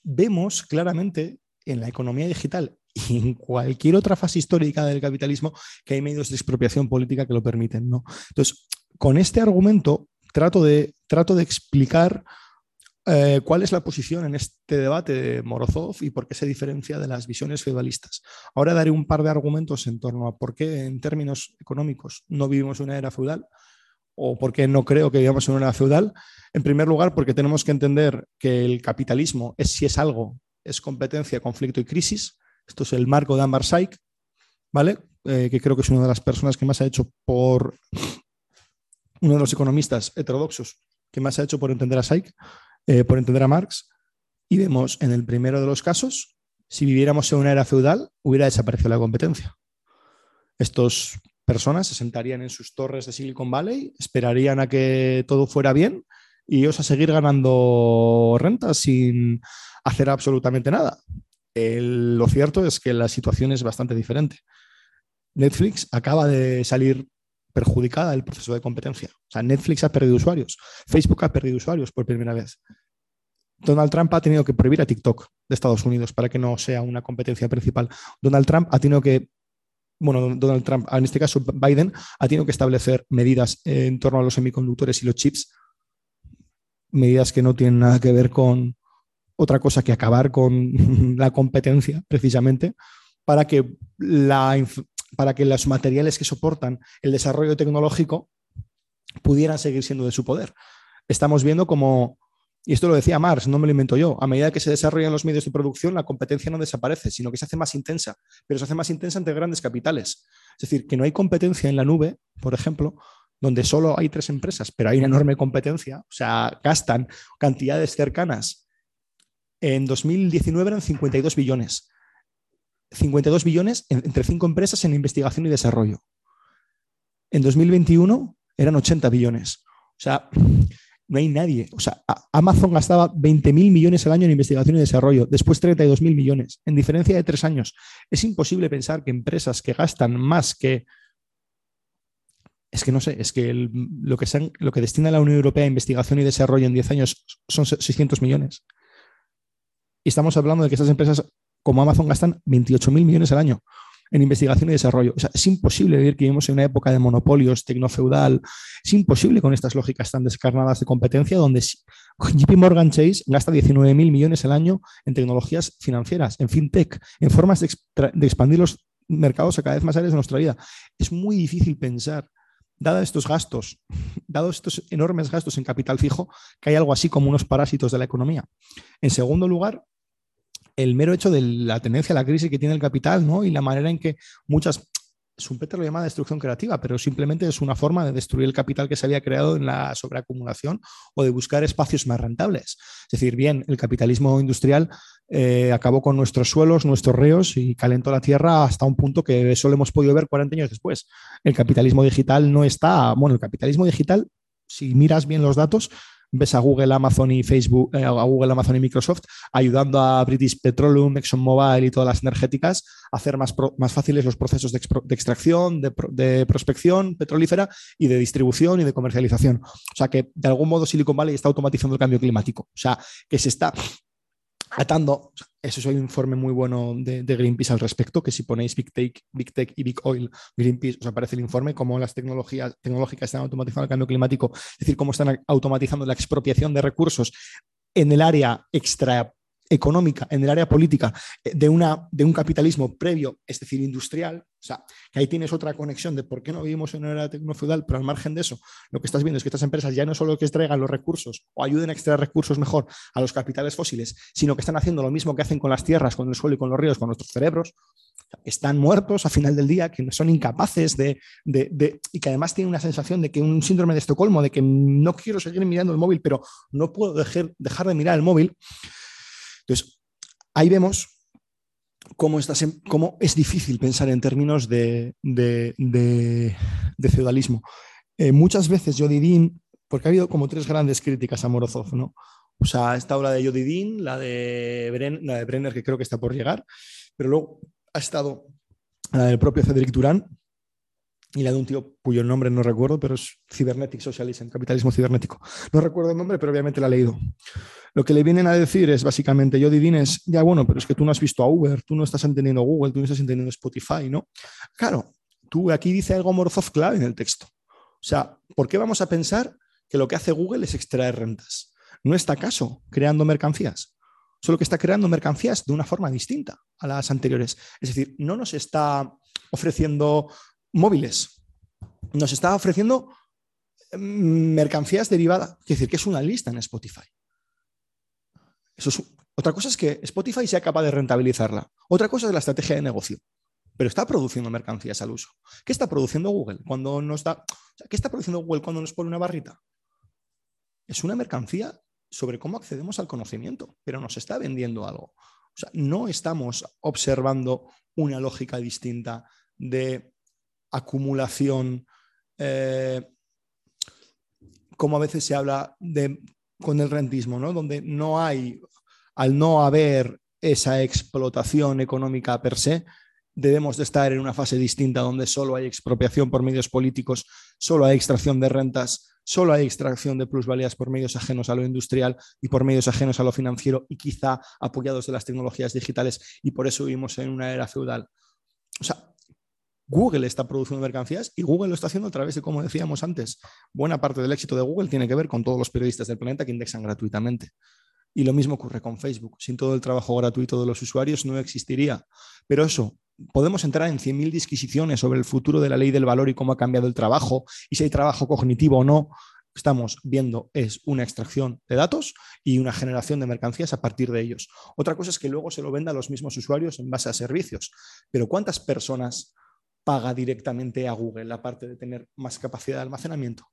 vemos claramente en la economía digital y en cualquier otra fase histórica del capitalismo que hay medios de expropiación política que lo permiten. ¿no? Entonces, con este argumento trato de, trato de explicar eh, cuál es la posición en este debate de Morozov y por qué se diferencia de las visiones feudalistas. Ahora daré un par de argumentos en torno a por qué en términos económicos no vivimos una era feudal o por qué no creo que vivamos en una era feudal. En primer lugar, porque tenemos que entender que el capitalismo es si es algo, es competencia, conflicto y crisis. Esto es el marco de Ambar Saik, ¿vale? Eh, que creo que es una de las personas que más ha hecho por uno de los economistas heterodoxos que más ha hecho por entender a Saik, eh, por entender a Marx. Y vemos en el primero de los casos, si viviéramos en una era feudal, hubiera desaparecido la competencia. Estas personas se sentarían en sus torres de Silicon Valley, esperarían a que todo fuera bien y ellos a seguir ganando rentas sin hacer absolutamente nada lo cierto es que la situación es bastante diferente. Netflix acaba de salir perjudicada del proceso de competencia. O sea, Netflix ha perdido usuarios, Facebook ha perdido usuarios por primera vez. Donald Trump ha tenido que prohibir a TikTok de Estados Unidos para que no sea una competencia principal. Donald Trump ha tenido que, bueno, Donald Trump, en este caso Biden, ha tenido que establecer medidas en torno a los semiconductores y los chips, medidas que no tienen nada que ver con, otra cosa que acabar con la competencia, precisamente, para que, la, para que los materiales que soportan el desarrollo tecnológico pudieran seguir siendo de su poder. Estamos viendo como, y esto lo decía Marx, no me lo invento yo, a medida que se desarrollan los medios de producción, la competencia no desaparece, sino que se hace más intensa, pero se hace más intensa entre grandes capitales. Es decir, que no hay competencia en la nube, por ejemplo, donde solo hay tres empresas, pero hay una enorme competencia, o sea, gastan cantidades cercanas en 2019 eran 52 billones. 52 billones entre cinco empresas en investigación y desarrollo. En 2021 eran 80 billones. O sea, no hay nadie. O sea, Amazon gastaba 20 mil millones al año en investigación y desarrollo, después 32 mil millones, en diferencia de tres años. Es imposible pensar que empresas que gastan más que. Es que no sé, es que lo, que lo que destina la Unión Europea a investigación y desarrollo en 10 años son 600 millones. Y estamos hablando de que estas empresas como Amazon gastan 28 mil millones al año en investigación y desarrollo. O sea, es imposible vivir que vivimos en una época de monopolios, tecnofeudal. Es imposible con estas lógicas tan descarnadas de competencia, donde JP Morgan Chase gasta 19 mil millones al año en tecnologías financieras, en fintech, en formas de, expandir los mercados a cada vez más áreas de nuestra vida. Es muy difícil pensar dados estos gastos, dados estos enormes gastos en capital fijo, que hay algo así como unos parásitos de la economía. En segundo lugar, el mero hecho de la tendencia a la crisis que tiene el capital ¿no? y la manera en que muchas Schumpeter lo llama destrucción creativa, pero simplemente es una forma de destruir el capital que se había creado en la sobreacumulación o de buscar espacios más rentables. Es decir, bien, el capitalismo industrial eh, acabó con nuestros suelos, nuestros ríos y calentó la tierra hasta un punto que eso lo hemos podido ver 40 años después. El capitalismo digital no está, bueno, el capitalismo digital, si miras bien los datos, ves a Google, Amazon y Facebook, eh, a Google, Amazon y Microsoft ayudando a British Petroleum, ExxonMobil y todas las energéticas a hacer más, más fáciles los procesos de, extracción, de, de, prospección petrolífera y de distribución y de comercialización. O sea que de algún modo Silicon Valley está automatizando el cambio climático. O sea que se está atando, eso es un informe muy bueno de, Greenpeace al respecto, que si ponéis Big Tech, Big Tech y Big Oil, Greenpeace, os aparece el informe, cómo las tecnologías tecnológicas están automatizando el cambio climático, es decir, cómo están automatizando la expropiación de recursos en el área extra económica, en el área política, eh, de, una, de un capitalismo previo, es decir, industrial, o sea, que ahí tienes otra conexión de por qué no vivimos en una era tecnofeudal, pero al margen de eso, lo que estás viendo es que estas empresas ya no solo que extraigan los recursos o ayuden a extraer recursos mejor a los capitales fósiles, sino que están haciendo lo mismo que hacen con las tierras, con el suelo y con los ríos, con nuestros cerebros, están muertos a final del día, que son incapaces de, y que además tienen una sensación de que un síndrome de Estocolmo, de que no quiero seguir mirando el móvil, pero no puedo dejar, dejar de mirar el móvil. Entonces, ahí vemos cómo, es difícil pensar en términos de, feudalismo. Eh, muchas veces Jodidin, porque ha habido como tres grandes críticas a Morozov, ¿no? O sea, esta obra de Jodidin, la de, la de Brenner, que creo que está por llegar, pero luego ha estado la propio Cedric Durán, y la de un tío cuyo nombre no recuerdo, pero es Cybernetic Socialism, capitalismo cibernético. No recuerdo el nombre, pero obviamente la he leído. Lo que le vienen a decir es básicamente, yo es, ya bueno, pero es que tú no has visto a Uber, tú no estás entendiendo Google, tú no estás entendiendo Spotify, ¿no? Claro, tú aquí dice algo Morozov clave en el texto. O sea, ¿por qué vamos a pensar que lo que hace Google es extraer rentas? ¿No está acaso creando mercancías? Solo que está creando mercancías de una forma distinta a las anteriores. Es decir, no nos está ofreciendo móviles. Nos está ofreciendo mm, mercancías derivadas, es decir, que es una lista en Spotify. Eso es, otra cosa es que Spotify sea capaz de rentabilizarla. Otra cosa es la estrategia de negocio. Pero está produciendo mercancías al uso. ¿Qué está produciendo Google cuando nos da, ¿Qué está produciendo Google cuando nos pone una barrita? Es una mercancía sobre cómo accedemos al conocimiento, pero nos está vendiendo algo. O sea, no estamos observando una lógica distinta de acumulación, eh, como a veces se habla de, con el rentismo, ¿no? donde no hay, al no haber esa explotación económica per se, debemos de estar en una fase distinta donde solo hay expropiación por medios políticos, solo hay extracción de rentas, solo hay extracción de plusvalías por medios ajenos a lo industrial y por medios ajenos a lo financiero y quizá apoyados de las tecnologías digitales y por eso vivimos en una era feudal. O sea, Google está produciendo mercancías y Google lo está haciendo a través de, como decíamos antes, buena parte del éxito de Google tiene que ver con todos los periodistas del planeta que indexan gratuitamente. Y lo mismo ocurre con Facebook. Sin todo el trabajo gratuito de los usuarios no existiría. Pero eso, podemos entrar en 100.000 disquisiciones sobre el futuro de la ley del valor y cómo ha cambiado el trabajo y si hay trabajo cognitivo o no. Estamos viendo es una extracción de datos y una generación de mercancías a partir de ellos. Otra cosa es que luego se lo venda a los mismos usuarios en base a servicios. Pero ¿cuántas personas paga directamente a Google la parte de tener más capacidad de almacenamiento.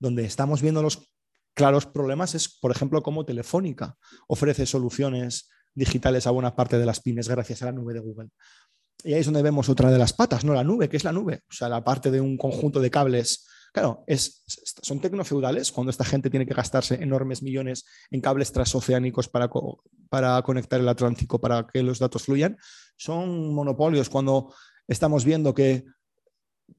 Donde estamos viendo los claros problemas es, por ejemplo, cómo Telefónica ofrece soluciones digitales a buena parte de las pymes gracias a la nube de Google. Y ahí es donde vemos otra de las patas, no la nube, que es la nube, o sea, la parte de un conjunto de cables. Claro, es, son tecnofeudales cuando esta gente tiene que gastarse enormes millones en cables transoceánicos para, para conectar el Atlántico para que los datos fluyan. Son monopolios cuando Estamos viendo que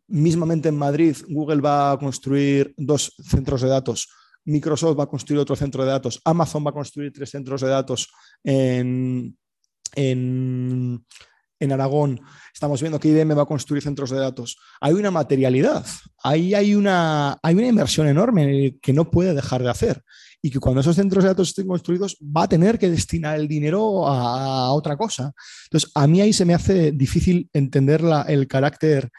mismamente en Madrid Google va a construir dos centros de datos, Microsoft va a construir otro centro de datos, Amazon va a construir tres centros de datos en, en, Aragón. Estamos viendo que IBM va a construir centros de datos. Hay una materialidad, hay una, hay una inversión enorme que no puede dejar de hacer y que cuando esos centros de datos estén construidos va a tener que destinar el dinero a, otra cosa. Entonces, a mí ahí se me hace difícil entender el carácter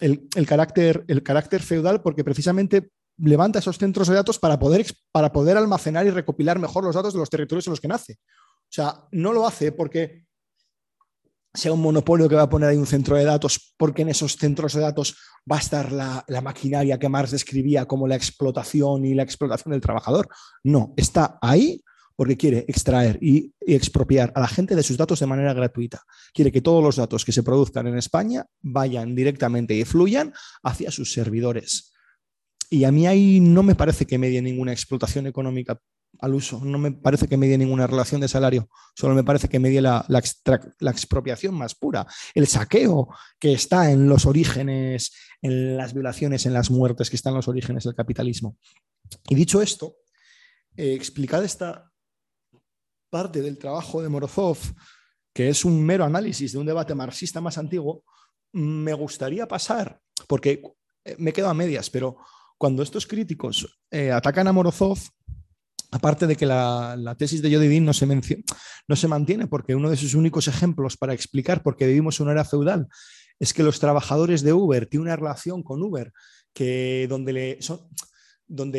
el, carácter, el carácter feudal porque precisamente levanta esos centros de datos para poder, para poder almacenar y recopilar mejor los datos de los territorios en los que nace. O sea, no lo hace porque sea un monopolio que va a poner ahí un centro de datos, porque en esos centros de datos va a estar la, maquinaria que Marx describía como la explotación y la explotación del trabajador. No, está ahí porque quiere extraer y, expropiar a la gente de sus datos de manera gratuita. Quiere que todos los datos que se produzcan en España vayan directamente y fluyan hacia sus servidores. Y a mí ahí no me parece que medie ninguna explotación económica al uso, no me parece que medie ninguna relación de salario, solo me parece que medie la, la, expropiación más pura, el saqueo que está en los orígenes, en las violaciones, en las muertes que están en los orígenes del capitalismo. Y dicho esto, eh, esta parte del trabajo de Morozov, que es un mero análisis de un debate marxista más antiguo, me gustaría pasar, porque eh, me quedo a medias, pero cuando estos críticos eh, atacan a Morozov, aparte de que la, tesis de no se, no se mantiene, porque uno de sus únicos ejemplos para explicar por qué vivimos una era feudal es que los trabajadores de Uber tienen una relación con Uber que donde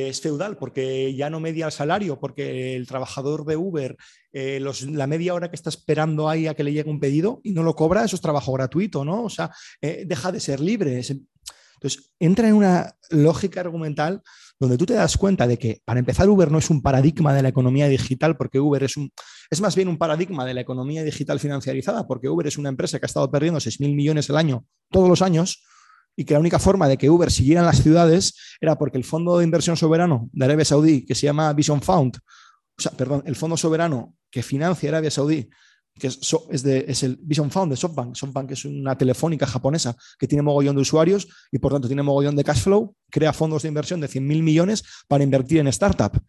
es feudal, porque ya no media el salario, porque el trabajador de Uber, eh, la media hora que está esperando ahí a que le llegue un pedido y no lo cobra, eso es trabajo gratuito, ¿no? O sea, eh, deja de ser libre. Entonces, entra en una lógica argumental donde tú te das cuenta de que, para empezar, Uber no es un paradigma de la economía digital, porque Uber es, un, es más bien un paradigma de la economía digital financiarizada, porque Uber es una empresa que ha estado perdiendo 6.000 millones al año todos los años y que la única forma de que Uber siguiera en las ciudades era porque el fondo de inversión soberano de Arabia Saudí, que se llama Vision Fund, o sea, perdón, el fondo soberano que financia Arabia Saudí, que es, es, el Vision Fund de SoftBank. SoftBank es una telefónica japonesa que tiene mogollón de usuarios y por tanto tiene mogollón de cash flow, crea fondos de inversión de 100.000 millones para invertir en startup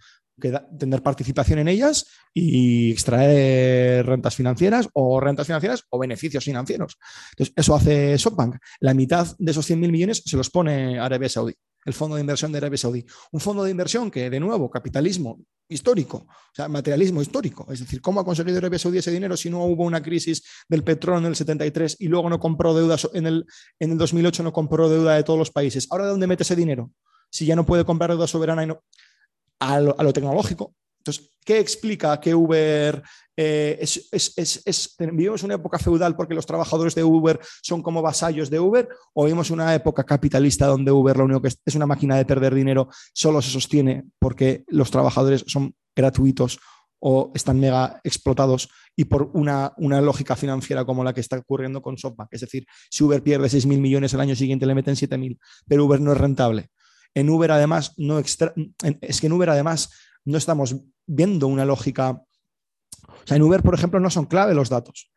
tener participación en ellas y extraer rentas financieras o rentas financieras o beneficios financieros. Entonces, eso hace SoftBank. La mitad de esos 100.000 millones se los pone Arabia Saudí, el fondo de inversión de Arabia Saudí. Un fondo de inversión que, de nuevo, capitalismo histórico, o sea, materialismo histórico. Es decir, ¿cómo ha conseguido Arabia Saudí ese dinero si no hubo una crisis del petróleo en el 73 y luego no compró deuda en el, en el 2008 no compró deuda de todos los países? ¿Ahora de dónde mete ese dinero? Si ya no puede comprar deuda soberana y no a lo, tecnológico. Entonces, ¿qué explica que Uber eh, vivimos una época feudal porque los trabajadores de Uber son como vasallos de Uber o vivimos una época capitalista donde Uber lo único que es, una máquina de perder dinero, solo se sostiene porque los trabajadores son gratuitos o están mega explotados y por una, una, lógica financiera como la que está ocurriendo con SoftBank. Es decir, si Uber pierde 6.000 millones el año siguiente, le meten 7.000, pero Uber no es rentable. En Uber además no es que en Uber además no estamos viendo una lógica. O sea, en Uber, por ejemplo, no son clave los datos.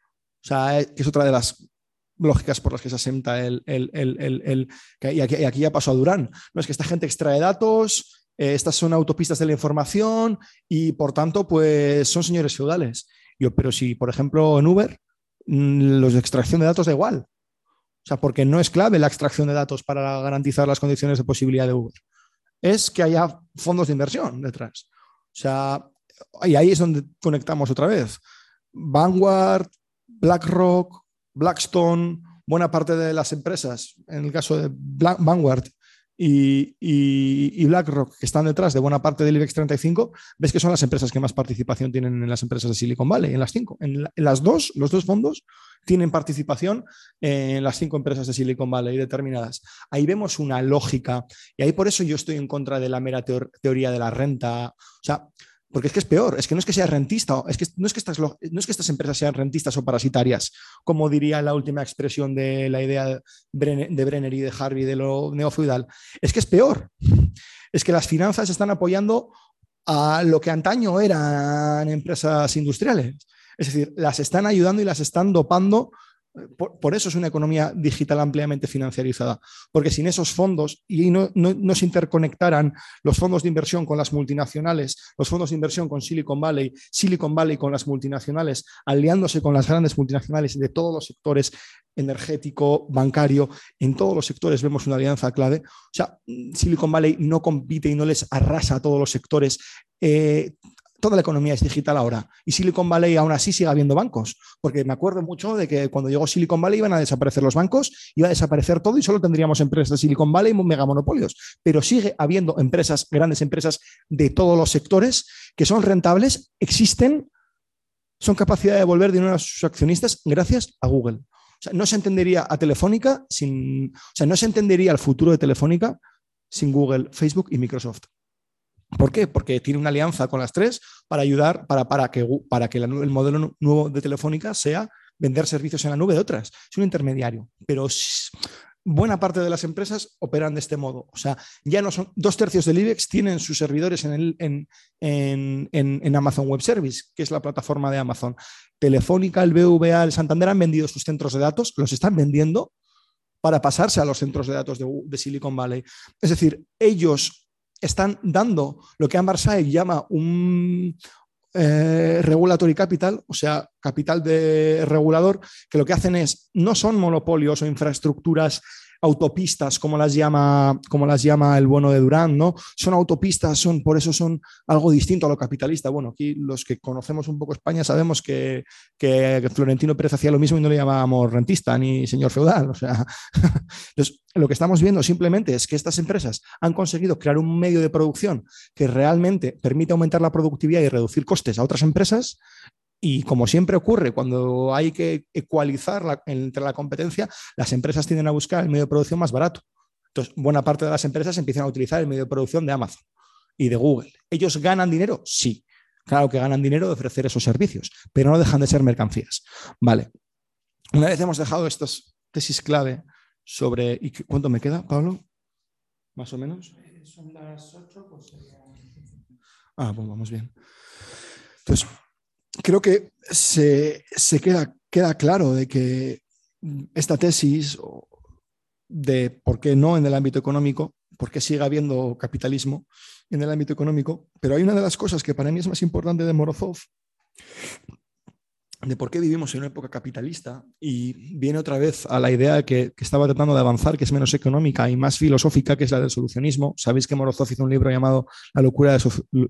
O sea, eh, que es otra de las lógicas por las que se asenta el, el, y, aquí, ya pasó a Durán. No es que esta gente extrae datos, eh, estas son autopistas de la información y por tanto, pues son señores feudales. Yo, pero si, por ejemplo, en Uber, mm, los de extracción de datos da igual. O sea, porque no es clave la extracción de datos para garantizar las condiciones de posibilidad de Uber. Es que haya fondos de inversión detrás. O sea, y ahí es donde conectamos otra vez. Vanguard, BlackRock, Blackstone, buena parte de las empresas, en el caso de Vanguard, y, BlackRock, que están detrás de buena parte del IBEX 35, ves que son las empresas que más participación tienen en las empresas de Silicon Valley, en las cinco. En, las dos, los dos fondos tienen participación en las cinco empresas de Silicon Valley determinadas. Ahí vemos una lógica, y ahí por eso yo estoy en contra de la mera teoría de la renta. O sea, porque es que es peor, es que no es que sea rentista, es que no es que estas, no es que estas empresas sean rentistas o parasitarias, como diría la última expresión de la idea de Brenner y de Harvey de lo neofeudal. Es que es peor. Es que las finanzas están apoyando a lo que antaño eran empresas industriales. Es decir, las están ayudando y las están dopando por, eso es una economía digital ampliamente financiarizada, porque sin esos fondos y no, se interconectaran los fondos de inversión con las multinacionales, los fondos de inversión con Silicon Valley, Silicon Valley con las multinacionales, aliándose con las grandes multinacionales de todos los sectores energético, bancario, en todos los sectores vemos una alianza clave. O sea, Silicon Valley no compite y no les arrasa a todos los sectores. Eh, toda la economía es digital ahora y Silicon Valley aún así sigue habiendo bancos, porque me acuerdo mucho de que cuando llegó Silicon Valley iban a desaparecer los bancos, iba a desaparecer todo y solo tendríamos empresas de Silicon Valley y megamonopolios, pero sigue habiendo empresas, grandes empresas de todos los sectores que son rentables, existen, son capacidad de devolver dinero a sus accionistas gracias a Google. O sea, no se entendería a Telefónica sin, o sea, no se entendería el futuro de Telefónica sin Google, Facebook y Microsoft. ¿Por qué? Porque tiene una alianza con las tres para ayudar, para, para que, para que el modelo nuevo de Telefónica sea vender servicios en la nube de otras. Es un intermediario, pero buena parte de las empresas operan de este modo. O sea, ya no son dos tercios del IBEX tienen sus servidores en, el, en, en, en, Amazon Web Service, que es la plataforma de Amazon. Telefónica, el BVA, el Santander han vendido sus centros de datos, los están vendiendo para pasarse a los centros de datos de, de Silicon Valley. Es decir, ellos están dando lo que Ambarsay llama un eh, regulatory capital, o sea, capital de regulador, que lo que hacen es, no son monopolios o infraestructuras autopistas, como las llama, como las llama el bueno de Durán, ¿no? Son autopistas, son, por eso son algo distinto a lo capitalista. Bueno, aquí los que conocemos un poco España sabemos que, que Florentino Pérez hacía lo mismo y no le llamábamos rentista ni señor feudal. O sea, lo que estamos viendo simplemente es que estas empresas han conseguido crear un medio de producción que realmente permite aumentar la productividad y reducir costes a otras empresas y como siempre ocurre, cuando hay que ecualizar entre la competencia, las empresas tienden a buscar el medio de producción más barato. Entonces, buena parte de las empresas empiezan a utilizar el medio de producción de Amazon y de Google. ¿Ellos ganan dinero? Sí. Claro que ganan dinero de ofrecer esos servicios, pero no dejan de ser mercancías. Vale. Una vez hemos dejado estas tesis clave sobre. ¿Y cuánto me queda, Pablo? Más o menos. Son las 8, pues Ah, pues vamos bien. Entonces, creo que se, queda, queda, claro de que esta tesis de por qué no en el ámbito económico, por qué sigue habiendo capitalismo en el ámbito económico, pero hay una de las cosas que para mí es más importante de Morozov, de por qué vivimos en una época capitalista y viene otra vez a la idea que, estaba tratando de avanzar, que es menos económica y más filosófica, que es la del solucionismo. Sabéis que Morozov hizo un libro llamado La locura del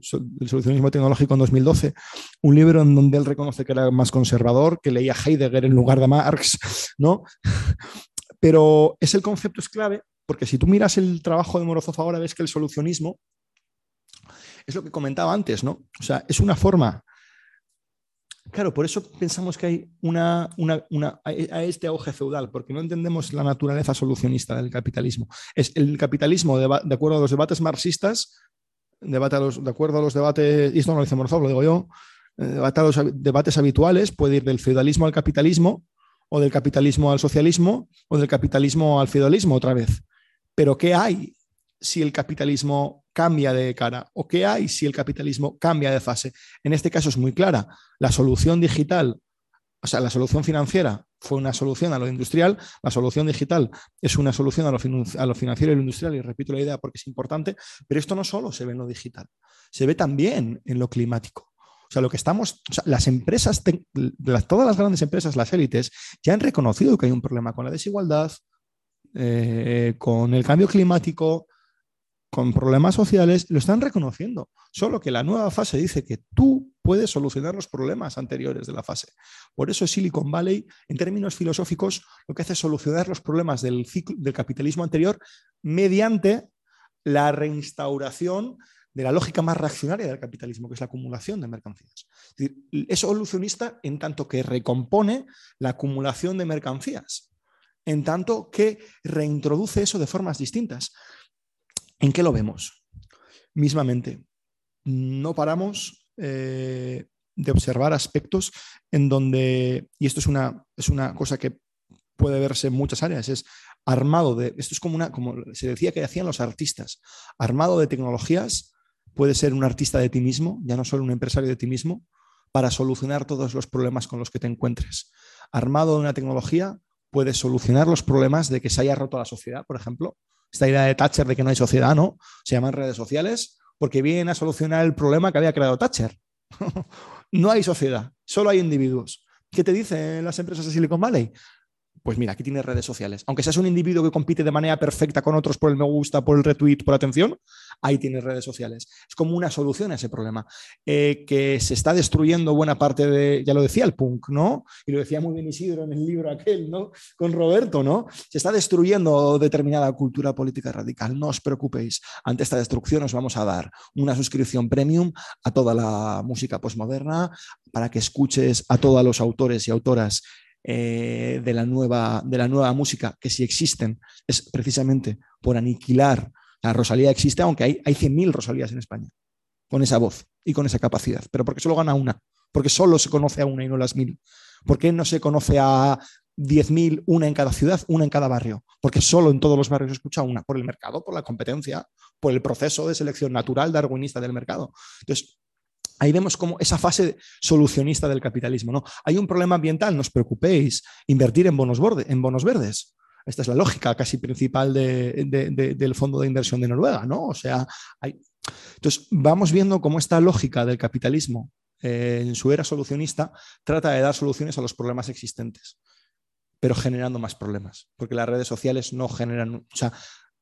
solucionismo tecnológico en 2012, un libro en donde él reconoce que era más conservador, que leía Heidegger en lugar de Marx, ¿no? Pero ese el concepto es clave porque si tú miras el trabajo de Morozov ahora ves que el solucionismo es lo que comentaba antes, ¿no? O sea, es una forma Claro, por eso pensamos que hay una, a este auge feudal, porque no entendemos la naturaleza solucionista del capitalismo. Es el capitalismo, de, acuerdo a los debates marxistas, debate de acuerdo a los debates, y esto no lo dice Morzov, lo digo yo, eh, debate a los debates habituales, puede ir del feudalismo al capitalismo, o del capitalismo al socialismo, o del capitalismo al feudalismo otra vez. Pero ¿qué hay si el capitalismo cambia de cara o qué hay si el capitalismo cambia de fase. En este caso es muy clara. La solución digital, o sea, la solución financiera fue una solución a lo industrial, la solución digital es una solución a lo, financiero y lo industrial, y repito la idea porque es importante, pero esto no solo se ve en lo digital, se ve también en lo climático. O sea, lo que estamos, las empresas, todas las grandes empresas, las élites, ya han reconocido que hay un problema con la desigualdad, eh, con el cambio climático, con problemas sociales, lo están reconociendo. Solo que la nueva fase dice que tú puedes solucionar los problemas anteriores de la fase. Por eso Silicon Valley, en términos filosóficos, lo que hace es solucionar los problemas del, ciclo, del capitalismo anterior mediante la reinstauración de la lógica más reaccionaria del capitalismo, que es la acumulación de mercancías. Es, solucionista en tanto que recompone la acumulación de mercancías, en tanto que reintroduce eso de formas distintas. ¿En qué lo vemos? Mismamente, no paramos eh, de observar aspectos en donde, y esto es una, es una cosa que puede verse en muchas áreas, es armado de, esto es como una, como se decía que hacían los artistas, armado de tecnologías, puede ser un artista de ti mismo, ya no solo un empresario de ti mismo, para solucionar todos los problemas con los que te encuentres. Armado de una tecnología, puedes solucionar los problemas de que se haya roto la sociedad, por ejemplo, esta idea de Thatcher de que no hay sociedad, ¿no? Se llaman redes sociales porque vienen a solucionar el problema que había creado Thatcher. no hay sociedad, solo hay individuos. ¿Qué te dicen las empresas de Silicon Valley? Pues mira, aquí tienes redes sociales. Aunque seas un individuo que compite de manera perfecta con otros por el me gusta, por el retweet, por atención, ahí tienes redes sociales. Es como una solución a ese problema. Eh, que se está destruyendo buena parte de, ya lo decía el punk, ¿no? Y lo decía muy bien Isidro en el libro aquel, ¿no? Con Roberto, ¿no? Se está destruyendo determinada cultura política radical. No os preocupéis. Ante esta destrucción os vamos a dar una suscripción premium a toda la música postmoderna para que escuches a todos los autores y autoras eh, de, la nueva, de la nueva música, que si existen, es precisamente por aniquilar. La Rosalía existe, aunque hay, hay 100.000 Rosalías en España, con esa voz y con esa capacidad, pero porque solo gana una, porque solo se conoce a una y no las mil. ¿Por qué no se conoce a 10.000, una en cada ciudad, una en cada barrio? Porque solo en todos los barrios se escucha una, por el mercado, por la competencia, por el proceso de selección natural darwinista del mercado. Entonces, Ahí vemos como esa fase solucionista del capitalismo. ¿no? Hay un problema ambiental, no os preocupéis, invertir en bonos, verdes. Esta es la lógica casi principal del fondo de inversión de Noruega, ¿no? O sea, entonces vamos viendo cómo esta lógica del capitalismo eh, en su era solucionista trata de dar soluciones a los problemas existentes, pero generando más problemas, porque las redes sociales no generan, o sea,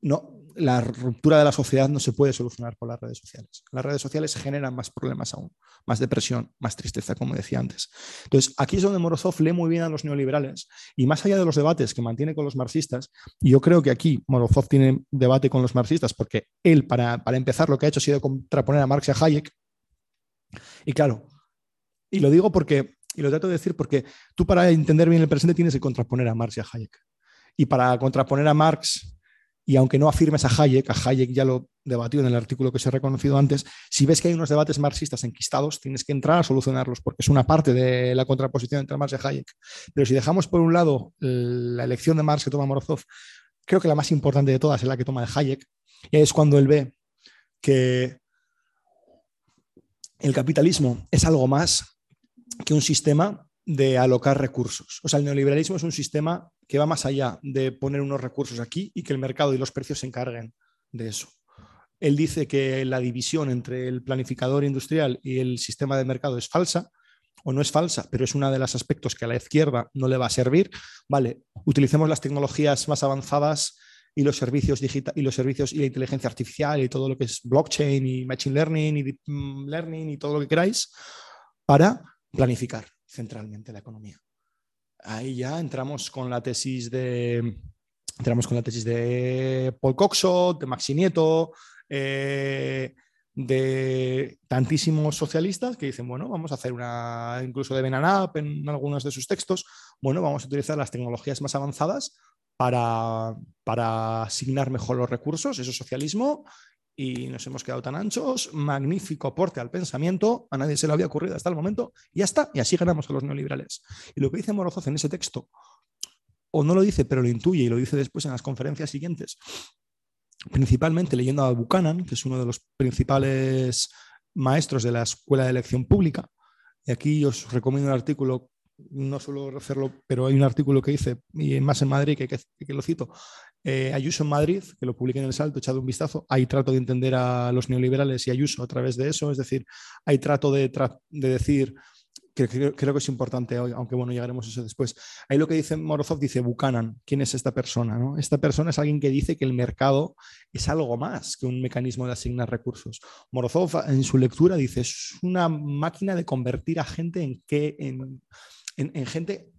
no, la ruptura de la sociedad no se puede solucionar por las redes sociales. Las redes sociales generan más problemas aún, más depresión, más tristeza, como decía antes. Entonces, aquí es donde Morozov lee muy bien a los neoliberales y más allá de los debates que mantiene con los marxistas, y yo creo que aquí Morozov tiene debate con los marxistas porque él, para, para empezar, lo que ha hecho ha sido contraponer a Marx y a Hayek. Y claro, y lo digo porque, y lo trato de decir porque tú para entender bien el presente tienes que contraponer a Marx y a Hayek. Y para contraponer a Marx y aunque no afirmes a Hayek, a Hayek ya lo debatió en el artículo que se ha reconocido antes, si ves que hay unos debates marxistas enquistados, tienes que entrar a solucionarlos, porque es una parte de la contraposición entre Marx y Hayek. Pero si dejamos por un lado la elección de Marx que toma Morozov, creo que la más importante de todas es la que toma de Hayek, y es cuando él ve que el capitalismo es algo más que un sistema de alocar recursos. O sea, el neoliberalismo es un sistema que va más allá de poner unos recursos aquí y que el mercado y los precios se encarguen de eso. Él dice que la división entre el planificador industrial y el sistema de mercado es falsa, o no es falsa, pero es uno de los aspectos que a la izquierda no le va a servir. Vale, utilicemos las tecnologías más avanzadas y los servicios digitales y los servicios y la inteligencia artificial y todo lo que es blockchain y machine learning y deep mm, learning y todo lo que queráis para planificar centralmente la economía. Ahí ya entramos con la tesis de entramos con la tesis de Paul Coxot, de Maxi Nieto, eh, de tantísimos socialistas que dicen, bueno, vamos a hacer una, incluso de Benanap en algunos de sus textos, bueno, vamos a utilizar las tecnologías más avanzadas para, para asignar mejor los recursos, eso es socialismo, y nos hemos quedado tan anchos. Magnífico aporte al pensamiento, a nadie se le había ocurrido hasta el momento, y ya está, y así ganamos a los neoliberales. Y lo que dice Morozov en ese texto, o no lo dice, pero lo intuye y lo dice después en las conferencias siguientes, principalmente leyendo a Buchanan, que es uno de los principales maestros de la Escuela de Elección Pública. Y aquí os recomiendo un artículo no suelo hacerlo, pero hay un artículo que hice, y más en Madrid, que, lo cito, eh, Ayuso en Madrid, que lo publiqué en el Salto, echado un vistazo, ahí trato de entender a los neoliberales y Ayuso a través de eso, es decir, ahí trato de, de decir que creo, que es importante hoy, aunque bueno, llegaremos a eso después. Ahí lo que dice Morozov, dice Buchanan, ¿quién es esta persona? No? Esta persona es alguien que dice que el mercado es algo más que un mecanismo de asignar recursos. Morozov en su lectura dice, es una máquina de convertir a gente en qué, en en, gente,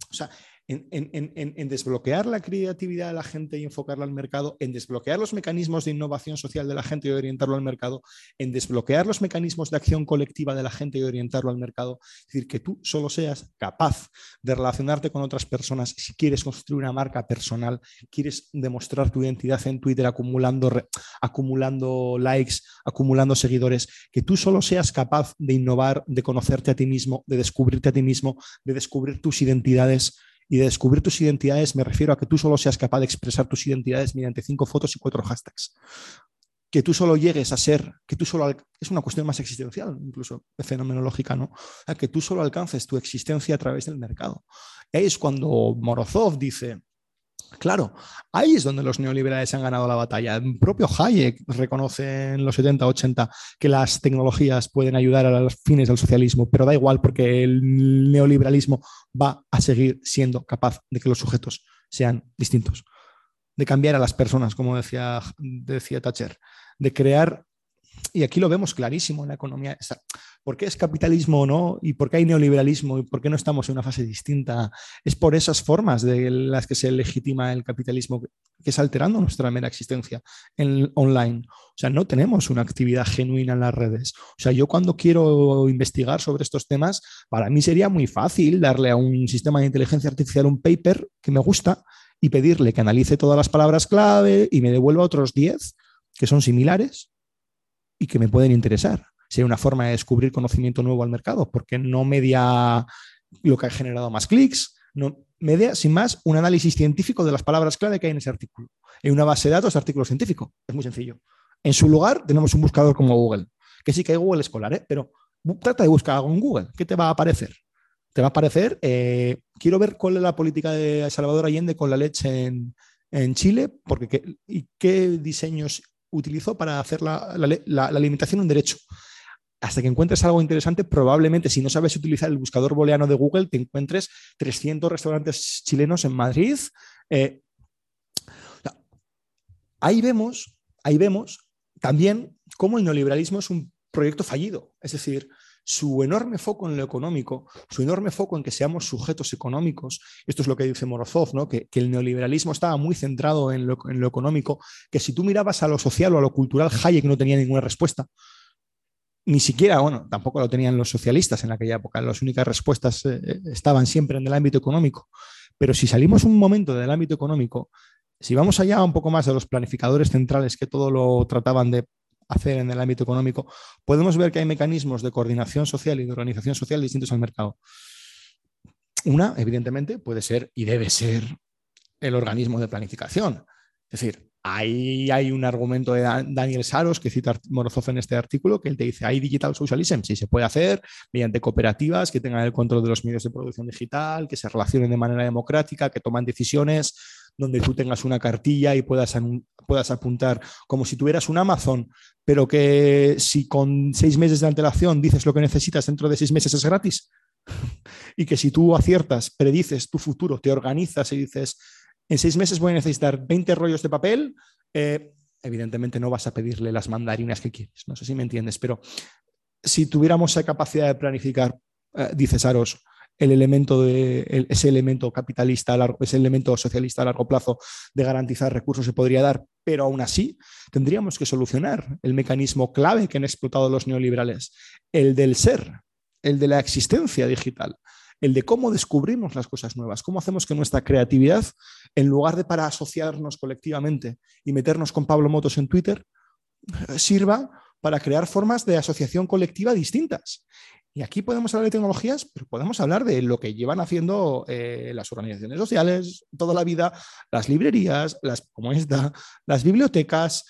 en, desbloquear la creatividad de la gente y enfocarla al mercado, en desbloquear los mecanismos de innovación social de la gente y orientarlo al mercado, en desbloquear los mecanismos de acción colectiva de la gente y orientarlo al mercado. Es decir, que tú solo seas capaz de relacionarte con otras personas si quieres construir una marca personal, quieres demostrar tu identidad en Twitter acumulando, acumulando likes, acumulando seguidores, que tú solo seas capaz de innovar, de conocerte a ti mismo, de descubrirte a ti mismo, de descubrir tus identidades y de descubrir tus identidades me refiero a que tú solo seas capaz de expresar tus identidades mediante cinco fotos y cuatro hashtags. Que tú solo llegues a ser, que tú solo, es una cuestión más existencial, incluso fenomenológica, ¿no? que tú solo alcances tu existencia a través del mercado. Es cuando Morozov dice, Claro, ahí es donde los neoliberales han ganado la batalla. El propio Hayek reconoce en los 70, 80 que las tecnologías pueden ayudar a los fines del socialismo, pero da igual porque el neoliberalismo va a seguir siendo capaz de que los sujetos sean distintos, de cambiar a las personas, como decía, decía Thatcher, de crear y aquí lo vemos clarísimo en la economía. ¿Por qué es capitalismo o no? ¿Y por qué hay neoliberalismo? ¿Y por qué no estamos en una fase distinta? Es por esas formas de las que se legitima el capitalismo que es alterando nuestra mera existencia en online. O sea, no tenemos una actividad genuina en las redes. O sea, yo cuando quiero investigar sobre estos temas, para mí sería muy fácil darle a un sistema de inteligencia artificial un paper que me gusta y pedirle que analice todas las palabras clave y me devuelva otros 10 que son similares y que me pueden interesar. Sería una forma de descubrir conocimiento nuevo al mercado, porque no media lo que ha generado más clics, no, media, sin más, un análisis científico de las palabras clave que hay en ese artículo. En una base de datos de artículo científico. Es muy sencillo. En su lugar tenemos un buscador como Google, que sí que hay Google Escolar, ¿eh? pero trata de buscar algo en Google. ¿Qué te va a aparecer? Te va a aparecer, eh, quiero ver cuál es la política de Salvador Allende con la leche en, Chile, porque qué, y qué diseños utilizó para hacer la, alimentación un derecho. Hasta que encuentres algo interesante, probablemente si no sabes utilizar el buscador booleano de Google, te encuentres 300 restaurantes chilenos en Madrid. Eh, ahí vemos, ahí vemos también cómo el neoliberalismo es un proyecto fallido. Es decir, su enorme foco en lo económico, su enorme foco en que seamos sujetos económicos, esto es lo que dice Morozov, ¿no? que, el neoliberalismo estaba muy centrado en lo, económico, que si tú mirabas a lo social o a lo cultural, Hayek no tenía ninguna respuesta. Ni siquiera, bueno, tampoco lo tenían los socialistas en aquella época, las únicas respuestas eh, eh, estaban siempre en el ámbito económico. Pero si salimos un momento del ámbito económico, si vamos allá un poco más de los planificadores centrales que todo lo trataban de hacer en el ámbito económico, podemos ver que hay mecanismos de coordinación social y de organización social distintos al mercado. Una, evidentemente, puede ser y debe ser el organismo de planificación. Es decir, ahí hay un argumento de Daniel Saros que cita Morozov en este artículo, que él te dice, hay digital socialism, sí se puede hacer mediante cooperativas que tengan el control de los medios de producción digital, que se relacionen de manera democrática, que toman decisiones donde tú tengas una cartilla y puedas, puedas apuntar como si tuvieras un Amazon, pero que si con seis meses de antelación dices lo que necesitas dentro de seis meses es gratis. y que si tú aciertas, predices tu futuro, te organizas y dices, en seis meses voy a necesitar 20 rollos de papel, eh, evidentemente no vas a pedirle las mandarinas que quieres. No sé si me entiendes, pero si tuviéramos esa capacidad de planificar, eh, dice Saros, el elemento de, ese elemento capitalista, ese elemento socialista a largo plazo de garantizar recursos se podría dar, pero aún así tendríamos que solucionar el mecanismo clave que han explotado los neoliberales, el del ser, el de la existencia digital, el de cómo descubrimos las cosas nuevas, cómo hacemos que nuestra creatividad, en lugar de para asociarnos colectivamente y meternos con Pablo Motos en Twitter, sirva para crear formas de asociación colectiva distintas. Y aquí podemos hablar de tecnologías, pero podemos hablar de lo que llevan haciendo eh, las organizaciones sociales toda la vida, las librerías, las, como esta, las bibliotecas,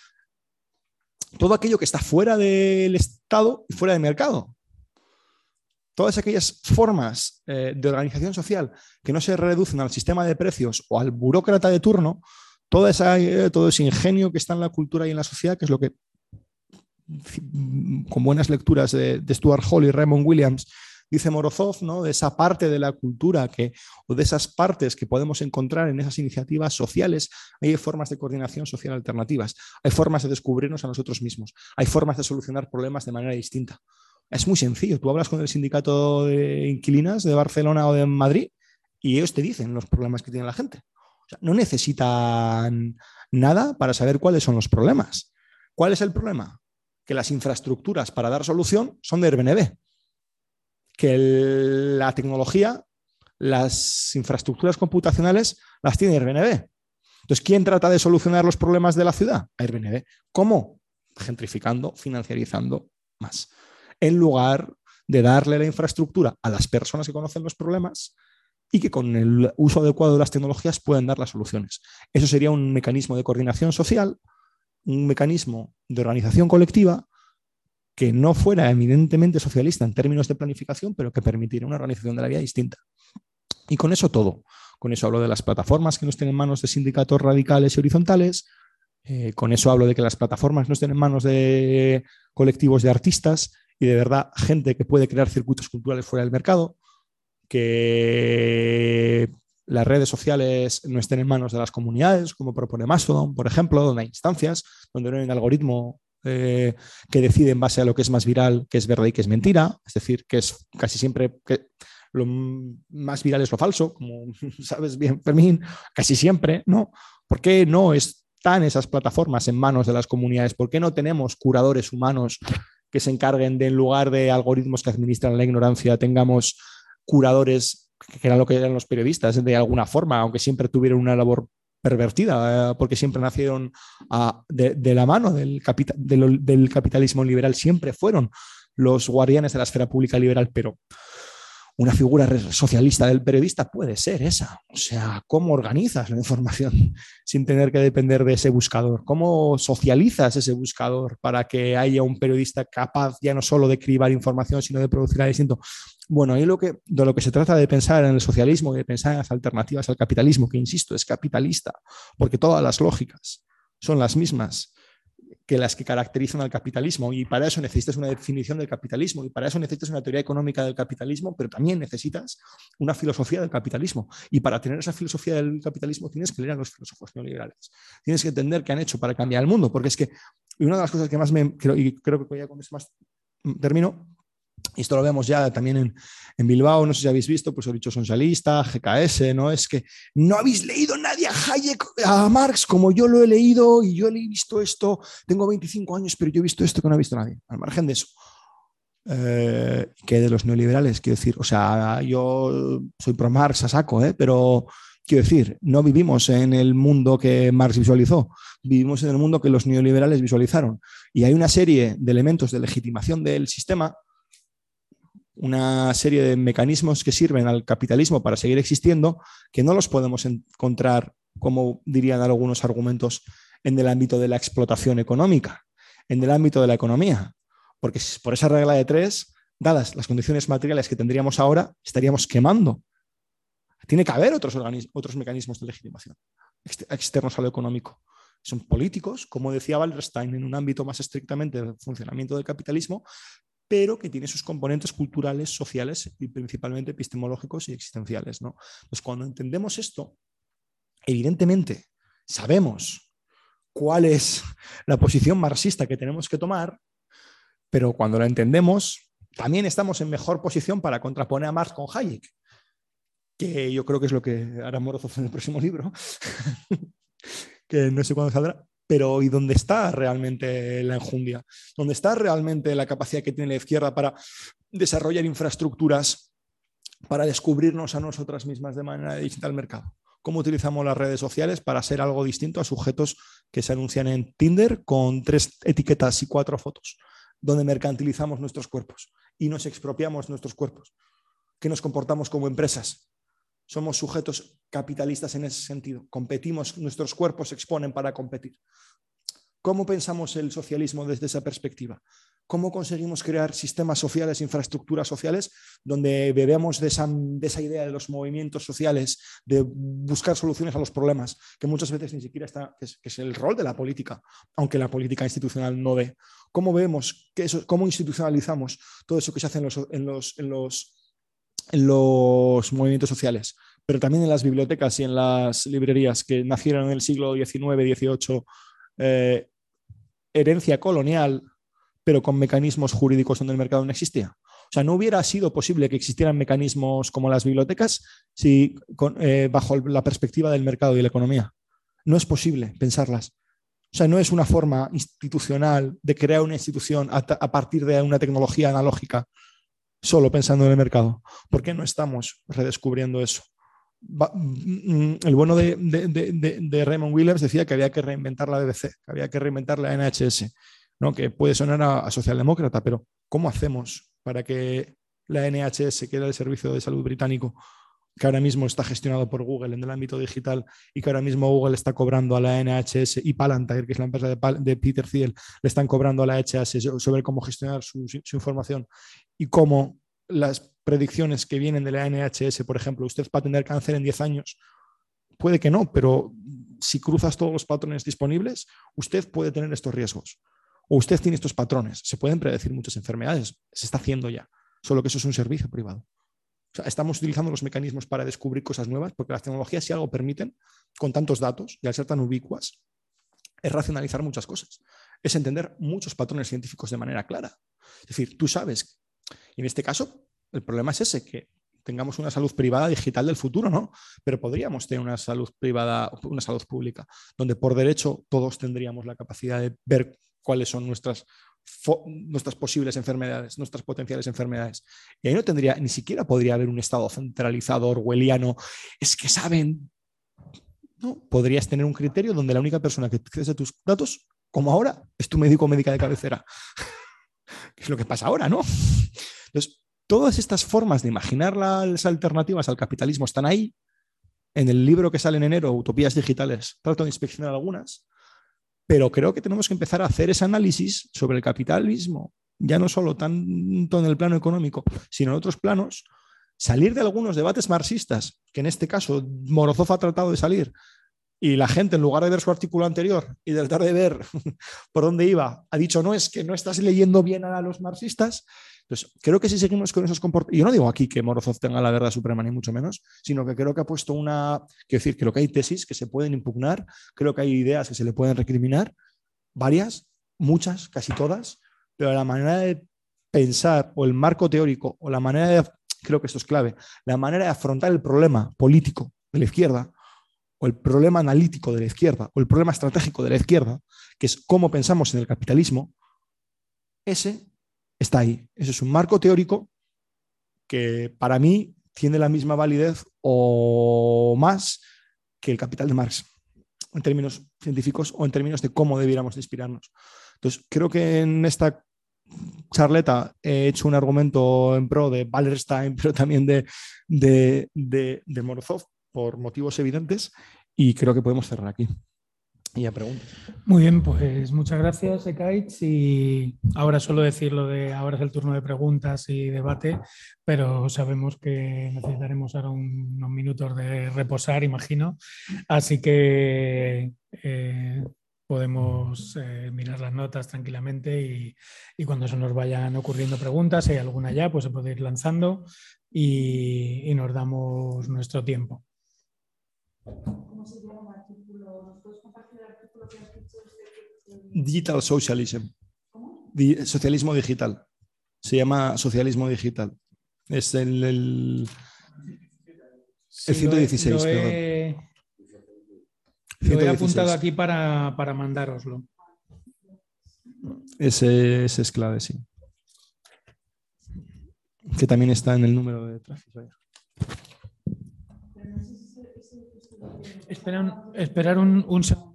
todo aquello que está fuera del Estado y fuera del mercado. Todas aquellas formas eh, de organización social que no se reducen al sistema de precios o al burócrata de turno, toda esa, eh, todo ese ingenio que está en la cultura y en la sociedad, que es lo que con buenas lecturas de, Stuart Hall y Raymond Williams, dice Morozov, ¿no? de esa parte de la cultura que, o de esas partes que podemos encontrar en esas iniciativas sociales, hay formas de coordinación social alternativas, hay formas de descubrirnos a nosotros mismos, hay formas de solucionar problemas de manera distinta. Es muy sencillo, tú hablas con el sindicato de inquilinas de Barcelona o de Madrid y ellos te dicen los problemas que tiene la gente. no necesitan nada para saber cuáles son los problemas. ¿Cuál es el problema? que las infraestructuras para dar solución son de Airbnb, que la tecnología, las infraestructuras computacionales las tiene Airbnb. Entonces, ¿quién trata de solucionar los problemas de la ciudad? Airbnb. ¿Cómo? Gentrificando, financiarizando más. En lugar de darle la infraestructura a las personas que conocen los problemas y que con el uso adecuado de las tecnologías pueden dar las soluciones. Eso sería un mecanismo de coordinación social un mecanismo de organización colectiva que no fuera evidentemente socialista en términos de planificación, pero que permitiera una organización de la vida distinta. Y con eso todo. Con eso hablo de las plataformas que no estén en manos de sindicatos radicales y horizontales. Eh, con eso hablo de que las plataformas no estén en manos de colectivos de artistas y de verdad gente que puede crear circuitos culturales fuera del mercado. Que las redes sociales no estén en manos de las comunidades, como propone Mastodon, por ejemplo, donde hay instancias, donde no hay un algoritmo eh, que decide en base a lo que es más viral, que es verdad y que es mentira, es decir, que es casi siempre que lo más viral es lo falso, como sabes bien, Fermín, casi siempre, ¿no? ¿Por qué no están esas plataformas en manos de las comunidades? ¿Por qué no tenemos curadores humanos que se encarguen de, en lugar de algoritmos que administran la ignorancia, tengamos curadores, que eran lo que eran los periodistas, de alguna forma, aunque siempre tuvieron una labor pervertida, eh, porque siempre nacieron de, la mano del, del capitalismo liberal, siempre fueron los guardianes de la esfera pública liberal, pero una figura socialista del periodista puede ser esa. O sea, ¿cómo organizas la información sin tener que depender de ese buscador? ¿Cómo socializas ese buscador para que haya un periodista capaz ya no solo de cribar información, sino de producir a distinto? Bueno, ahí lo que, de lo que se trata de pensar en el socialismo y de pensar en las alternativas al capitalismo, que insisto, es capitalista, porque todas las lógicas son las mismas que las que caracterizan al capitalismo. Y para eso necesitas una definición del capitalismo y para eso necesitas una teoría económica del capitalismo, pero también necesitas una filosofía del capitalismo. Y para tener esa filosofía del capitalismo tienes que leer a los filósofos neoliberales. Tienes que entender qué han hecho para cambiar el mundo, porque es que una de las cosas que más me, creo, y creo que ya con esto más termino, y esto lo vemos ya también en, Bilbao, no sé si habéis visto, pues he dicho socialista, GKS, ¿no? Es que no habéis leído nadie a Hayek, a Marx, como yo lo he leído y yo he visto esto, tengo 25 años, pero yo he visto esto que no ha visto nadie, al margen de eso. Eh, que de los neoliberales, quiero decir, o sea, yo soy pro Marx a saco, ¿eh? pero quiero decir, no vivimos en el mundo que Marx visualizó, vivimos en el mundo que los neoliberales visualizaron. Y hay una serie de elementos de legitimación del sistema una serie de mecanismos que sirven al capitalismo para seguir existiendo, que no los podemos encontrar, como dirían algunos argumentos, en el ámbito de la explotación económica, en el ámbito de la economía. Porque por esa regla de tres, dadas las condiciones materiales que tendríamos ahora, estaríamos quemando. Tiene que haber otros, otros mecanismos de legitimación externos a lo económico. Son políticos, como decía Wallerstein, en un ámbito más estrictamente del funcionamiento del capitalismo, pero que tiene sus componentes culturales, sociales y principalmente epistemológicos y existenciales. ¿no? Pues cuando entendemos esto, evidentemente sabemos cuál es la posición marxista que tenemos que tomar, pero cuando la entendemos, también estamos en mejor posición para contraponer a Marx con Hayek, que yo creo que es lo que hará Morozov en el próximo libro, que no sé cuándo saldrá, pero ¿y dónde está realmente la enjundia? ¿Dónde está realmente la capacidad que tiene la izquierda para desarrollar infraestructuras, para descubrirnos a nosotras mismas de manera distinta al mercado? ¿Cómo utilizamos las redes sociales para ser algo distinto a sujetos que se anuncian en Tinder con tres etiquetas y cuatro fotos, donde mercantilizamos nuestros cuerpos y nos expropiamos nuestros cuerpos? que nos comportamos como empresas somos sujetos capitalistas en ese sentido. Competimos, nuestros cuerpos se exponen para competir. ¿Cómo pensamos el socialismo desde esa perspectiva? ¿Cómo conseguimos crear sistemas sociales, infraestructuras sociales, donde bebemos de esa, idea de los movimientos sociales, de buscar soluciones a los problemas, que muchas veces ni siquiera está, que es, el rol de la política, aunque la política institucional no ve? ¿Cómo vemos, que eso, cómo institucionalizamos todo eso que se hace en los, en los en los movimientos sociales, pero también en las bibliotecas y en las librerías que nacieron en el siglo XIX, XVIII, eh, herencia colonial, pero con mecanismos jurídicos donde el mercado no existía. O sea, no hubiera sido posible que existieran mecanismos como las bibliotecas si, eh, bajo la perspectiva del mercado y la economía. No es posible pensarlas. O sea, no es una forma institucional de crear una institución a partir de una tecnología analógica solo pensando en el mercado. ¿Por qué no estamos redescubriendo eso? Mm, el bueno de, Raymond Williams decía que había que reinventar la BBC, que había que reinventar la NHS, ¿no? que puede sonar a, socialdemócrata, pero ¿cómo hacemos para que la NHS, que era el Servicio de Salud Británico, que ahora mismo está gestionado por Google en el ámbito digital y que ahora mismo Google está cobrando a la NHS y Palantir, que es la empresa de, Peter Thiel, le están cobrando a la NHS sobre cómo gestionar su, información y cómo las predicciones que vienen de la NHS, por ejemplo, usted va a tener cáncer en 10 años, puede que no, pero si cruzas todos los patrones disponibles, usted puede tener estos riesgos. O usted tiene estos patrones. Se pueden predecir muchas enfermedades. Se está haciendo ya. Solo que eso es un servicio privado. Estamos utilizando los mecanismos para descubrir cosas nuevas, porque las tecnologías, si algo permiten, con tantos datos y al ser tan ubicuas, es racionalizar muchas cosas, es entender muchos patrones científicos de manera clara. Es decir, tú sabes, y en este caso, el problema es ese, que tengamos una salud privada digital del futuro, ¿no? Pero podríamos tener una salud privada, una salud pública, donde por derecho todos tendríamos la capacidad de ver cuáles son nuestras, nuestras posibles enfermedades, nuestras potenciales enfermedades. Y ahí no tendría, ni siquiera podría haber un Estado centralizado, orwelliano, es que saben. No, podrías tener un criterio donde la única persona que accede a tus datos, como ahora, es tu médico o médica de cabecera. es lo que pasa ahora, ¿no? Entonces, Todas estas formas de imaginar las alternativas al capitalismo están ahí. En el libro que sale en enero, Utopías Digitales, trato de inspeccionar algunas, pero creo que tenemos que empezar a hacer ese análisis sobre el capitalismo, ya no solo tanto en el plano económico, sino en otros planos, salir de algunos debates marxistas, que en este caso Morozov ha tratado de salir, y la gente, en lugar de ver su artículo anterior y tratar de ver por dónde iba, ha dicho, no, es que no estás leyendo bien a los marxistas, entonces, creo que si seguimos con esos comportamientos, yo no digo aquí que Morozov tenga la verdad suprema, ni mucho menos, sino que creo que ha puesto una, quiero decir, creo que hay tesis que se pueden impugnar, creo que hay ideas que se le pueden recriminar, varias, muchas, casi todas, pero la manera de pensar o el marco teórico o la manera de, creo que esto es clave, la manera de afrontar el problema político de la izquierda o el problema analítico de la izquierda o el problema estratégico de la izquierda, que es cómo pensamos en el capitalismo, ese está ahí. Eso es un marco teórico que para mí tiene la misma validez o más que el capital de Marx, en términos científicos o en términos de cómo debiéramos inspirarnos. Entonces, creo que en esta charleta he hecho un argumento en pro de Wallerstein, pero también de, de, de Morozov, por motivos evidentes, y creo que podemos cerrar aquí. Y ya pregunto. Muy bien, pues muchas gracias, Ekaich. Y ahora solo decir lo de ahora es el turno de preguntas y debate, pero sabemos que necesitaremos ahora unos minutos de reposar, imagino. Así que eh, podemos eh, mirar las notas tranquilamente y, y, cuando se nos vayan ocurriendo preguntas, si hay alguna ya, pues se puede ir lanzando y, y nos damos nuestro tiempo. ¿Cómo se llama? Digital Socialism. socialismo digital. Se llama socialismo digital. Es el, el, 116. Lo he, lo he, apuntado aquí para, para mandároslo. Ese, ese, es clave, sí. Que también está en el número de tráfico. Esperar, un, un segundo.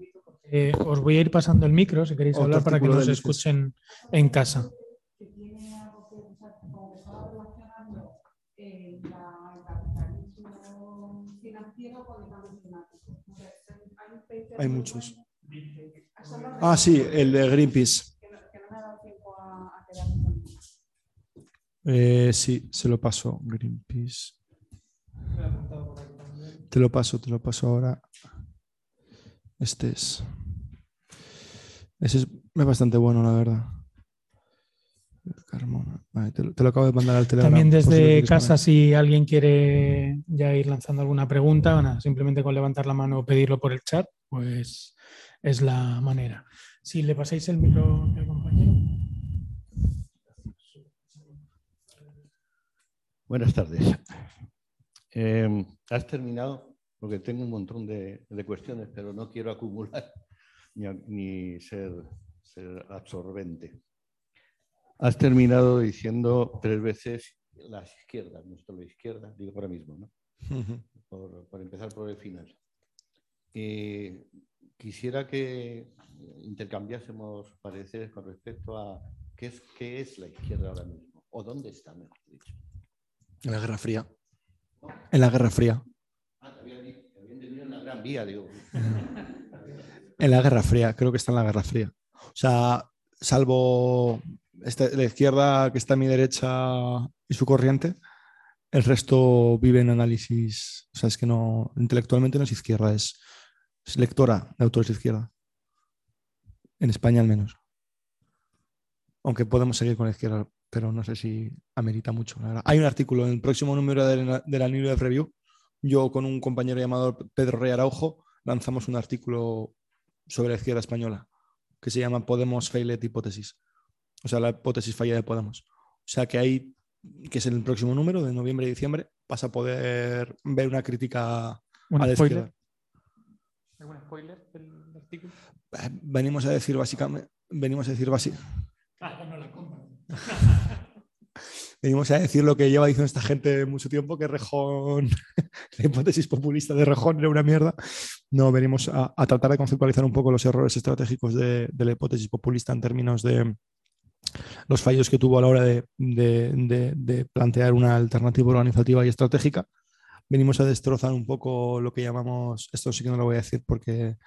Eh, os voy a ir pasando el micro si queréis hablar para que nos escuchen en casa. Hay muchos. Ah, sí, el de Greenpeace. Eh, sí, se lo paso, Greenpeace. Te lo paso, te lo paso ahora. Este es. Ese es, bastante bueno, la verdad. Carmona. te, lo acabo de mandar al teléfono. También desde casa, si alguien quiere ya ir lanzando alguna pregunta, simplemente con levantar la mano o pedirlo por el chat, pues es la manera. Si le pasáis el micro al compañero. Buenas tardes. Eh, ¿Has terminado? Porque tengo un montón de, cuestiones, pero no quiero acumular ni, ser, absorbente. Has terminado diciendo tres veces las izquierdas, no solo la izquierda, digo ahora mismo, ¿no? por, empezar por el final. quisiera que intercambiásemos pareceres con respecto a qué es, qué es la izquierda ahora mismo, o dónde está, mejor dicho. En la Guerra Fría. En la Guerra Fría. En la Guerra Fría, creo que está en la Guerra Fría. O sea, salvo este, la izquierda que está a mi derecha y su corriente, el resto vive en análisis. O sea, es que no, intelectualmente no es izquierda, es, lectora de autores de izquierda. En España al menos. Aunque podemos seguir con la izquierda pero no sé si amerita mucho. Hay un artículo en el próximo número de, de la New York Review. Yo con un compañero llamado Pedro Rey Araujo lanzamos un artículo sobre la izquierda española que se llama Podemos Failet Hipótesis. O sea, la hipótesis falla de Podemos. O sea, que hay, que es el próximo número de noviembre y diciembre, vas a poder ver una crítica a la izquierda. ¿Algún spoiler del artículo? Eh, venimos a decir básicamente, venimos a decir básicamente. Ah, no la compra. venimos a decir lo que lleva diciendo esta gente mucho tiempo, que Rejón, la hipótesis populista de Rejón era una mierda. No, venimos a, tratar de conceptualizar un poco los errores estratégicos de, la hipótesis populista en términos de los fallos que tuvo a la hora de, de plantear una alternativa organizativa y estratégica. Venimos a destrozar un poco lo que llamamos, esto sí que no lo voy a decir porque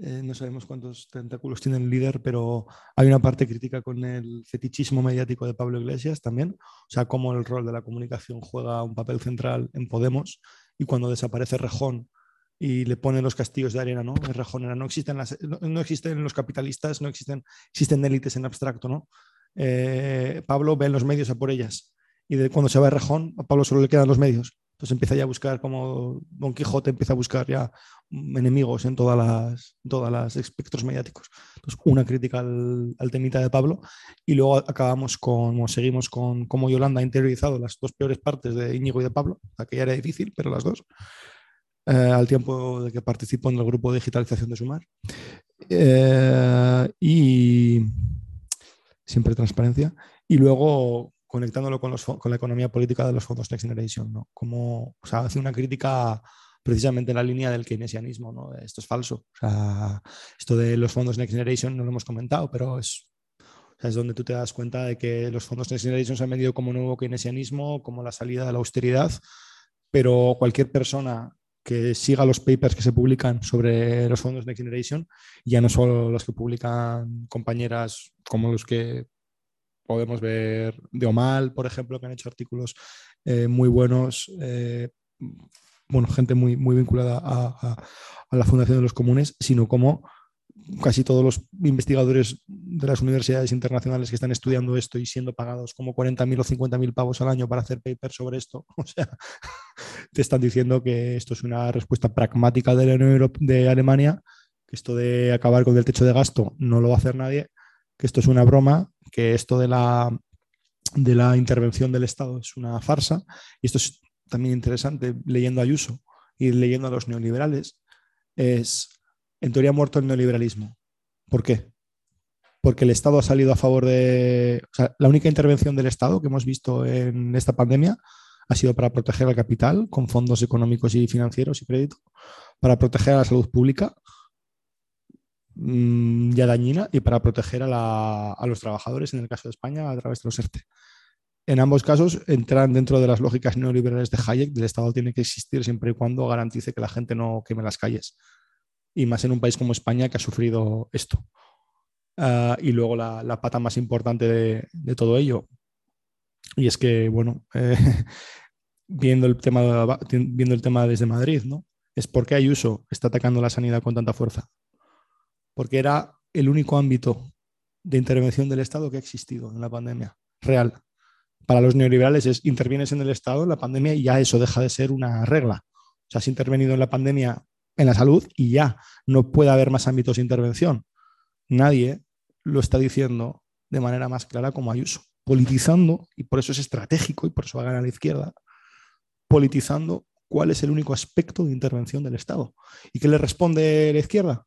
eh, no sabemos cuántos tentáculos tiene el líder, pero hay una parte crítica con el fetichismo mediático de Pablo Iglesias también, o sea, cómo el rol de la comunicación juega un papel central en Podemos y cuando desaparece Rejón y le ponen los castillos de arena, ¿no? Rejón no existen, las, no, existen los capitalistas, no existen, existen élites en abstracto, ¿no? Eh, Pablo ve en los medios a por ellas y de, cuando se va Rejón, a Pablo solo le quedan los medios. Entonces empieza ya a buscar, como Don Quijote empieza a buscar ya enemigos en todas las, todas las espectros mediáticos. Entonces, una crítica al, temita de Pablo y luego acabamos con, o seguimos con cómo Yolanda ha interiorizado las dos peores partes de Íñigo y de Pablo, la que ya era difícil, pero las dos, eh, al tiempo de que participó en el grupo de digitalización de Sumar. Eh, y siempre transparencia. Y luego conectándolo con, los, con, la economía política de los fondos Next Generation, ¿no? Como, o sea, hace una crítica precisamente en la línea del keynesianismo, ¿no? Esto es falso. O sea, esto de los fondos Next Generation no lo hemos comentado, pero es, es donde tú te das cuenta de que los fondos Next Generation se han vendido como nuevo keynesianismo, como la salida de la austeridad, pero cualquier persona que siga los papers que se publican sobre los fondos Next Generation, ya no solo los que publican compañeras como los que podemos ver de Omal, por ejemplo, que han hecho artículos eh, muy buenos, eh, bueno, gente muy, muy vinculada a, la Fundación de los Comunes, sino como casi todos los investigadores de las universidades internacionales que están estudiando esto y siendo pagados como 40.000 o 50.000 pavos al año para hacer papers sobre esto, o sea, te están diciendo que esto es una respuesta pragmática de, la de Alemania, que esto de acabar con el techo de gasto no lo va a hacer nadie, que esto es una broma, que esto de la, de la intervención del Estado es una farsa. Y esto es también interesante leyendo a Ayuso y leyendo a los neoliberales. Es, en teoría, muerto el neoliberalismo. ¿Por qué? Porque el Estado ha salido a favor de... La única intervención del Estado que hemos visto en esta pandemia ha sido para proteger al capital con fondos económicos y financieros y crédito, para proteger a la salud pública Mm, ya dañina y para proteger a, los trabajadores, en el caso de España, a través de los ERTE. En ambos casos entran dentro de las lógicas neoliberales de Hayek, del Estado tiene que existir siempre y cuando garantice que la gente no queme las calles. Y más en un país como España que ha sufrido esto. Ah, y luego la, pata más importante de, todo ello. Y es que, bueno, eh, viendo, el tema, viendo el tema desde Madrid, ¿no? Es por qué Ayuso está atacando la sanidad con tanta fuerza porque era el único ámbito de intervención del Estado que ha existido en la pandemia, real. Para los neoliberales es intervienes en el Estado, en la pandemia, y ya eso deja de ser una regla. O sea, has intervenido en la pandemia en la salud y ya no puede haber más ámbitos de intervención. Nadie lo está diciendo de manera más clara como Ayuso, politizando, y por eso es estratégico y por eso va a la izquierda, politizando cuál es el único aspecto de intervención del Estado. ¿Y qué le responde la izquierda?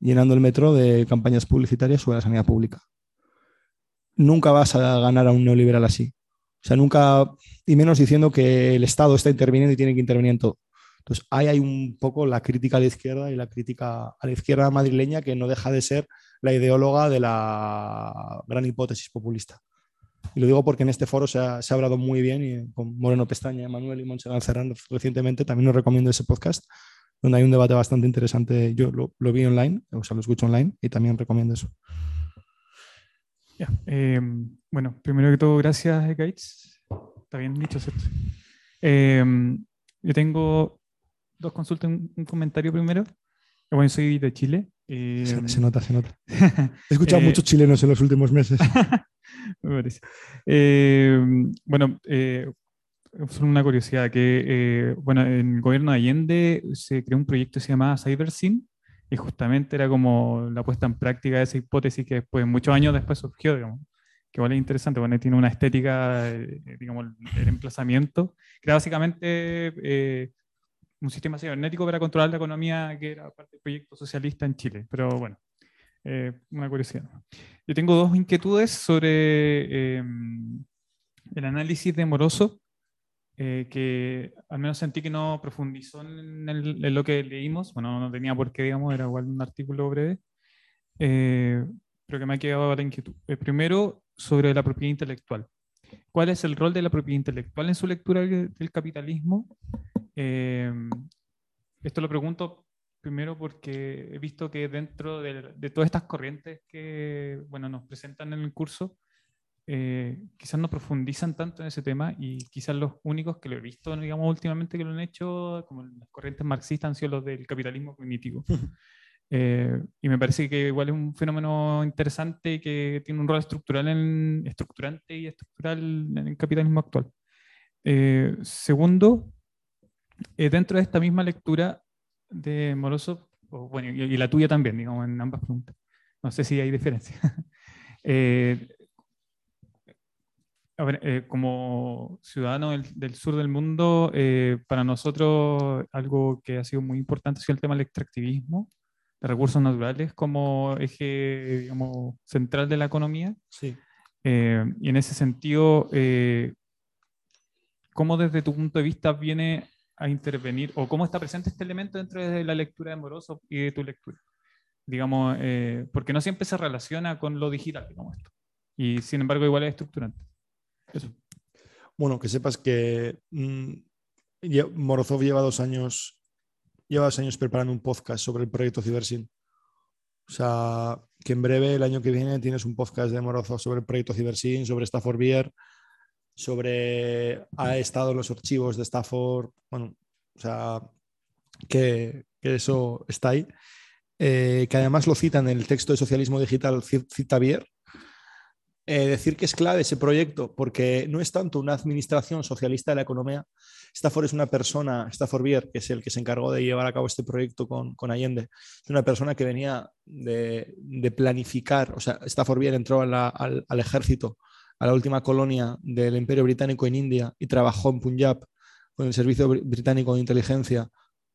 Llenando el metro de campañas publicitarias sobre la sanidad pública. Nunca vas a ganar a un neoliberal así. O sea, nunca, y menos diciendo que el Estado está interviniendo y tiene que intervenir en todo. Entonces, ahí hay un poco la crítica a la izquierda y la crítica a la izquierda madrileña que no deja de ser la ideóloga de la gran hipótesis populista. Y lo digo porque en este foro se ha, hablado muy bien y con Moreno Pestaña, Manuel y Montserrat recientemente, también os recomiendo ese podcast, donde hay un debate bastante interesante. Yo lo, vi online, o sea, lo escucho online y también recomiendo eso. Eh, bueno, primero que todo, gracias, Gates. Está bien dicho, ¿cierto? Eh, yo tengo dos consultas, un, comentario primero. Bueno, soy de Chile. Eh, se, nota, se nota. He escuchado muchos chilenos en los últimos meses. me parece. Eh, bueno, eh, solo una curiosidad, que eh, bueno, en el gobierno de Allende se creó un proyecto que se llamaba CyberSyn, y justamente era como la puesta en práctica de esa hipótesis que después, muchos años después surgió, digamos, que igual es interesante, bueno, tiene una estética, eh, digamos, el emplazamiento, que era básicamente eh, un sistema cibernético para controlar la economía que era parte del proyecto socialista en Chile, pero bueno, eh, una curiosidad. Yo tengo dos inquietudes sobre el análisis de Moroso, que al menos sentí que no profundizó en, en, lo que leímos, bueno, no tenía por qué, digamos, era igual un artículo breve, pero que me ha quedado la inquietud. primero, sobre la propiedad intelectual. ¿Cuál es el rol de la propiedad intelectual en su lectura del capitalismo? Eh, esto lo pregunto primero porque he visto que dentro de, todas estas corrientes que bueno, nos presentan en el curso, eh, quizás no profundizan tanto en ese tema y quizás los únicos que lo he visto, digamos, últimamente que lo han hecho, como las corrientes marxistas, han sido los del capitalismo cognitivo. Eh, y me parece que igual es un fenómeno interesante y que tiene un rol estructural en, estructurante y estructural en el capitalismo actual. Eh, segundo, eh, dentro de esta misma lectura de Morozov, bueno, y, la tuya también, digamos, en ambas preguntas. No sé si hay diferencia. a ver, como ciudadano del, del, sur del mundo, para nosotros algo que ha sido muy importante ha sido el tema del extractivismo de recursos naturales como eje digamos, central de la economía. Sí. Eh, y en ese sentido, eh, ¿cómo desde tu punto de vista viene a intervenir o cómo está presente este elemento dentro de la lectura de Moroso y de tu lectura? Digamos, eh, porque no siempre se relaciona con lo digital, digamos esto. Y sin embargo, igual es estructurante. Bueno, que sepas que mmm, Morozov lleva dos años llevas años preparando un podcast sobre el proyecto Cibersin. O sea, que en breve, el año que viene, tienes un podcast de Morozo sobre el proyecto Cibersin, sobre Stafford Beer, sobre ha estado en los archivos de Stafford. Bueno, o sea, que, eso está ahí. Eh, que además lo cita en el texto de Socialismo Digital, cita Bier. Eh, decir que es clave ese proyecto, porque no es tanto una administración socialista de la economía, Stafford es una persona, Stafford Bier, que es el que se encargó de llevar a cabo este proyecto con, Allende, es una persona que venía de, planificar, o sea, Stafford Bier entró al, ejército, a la última colonia del Imperio Británico en India y trabajó en Punjab con el Servicio Británico de Inteligencia,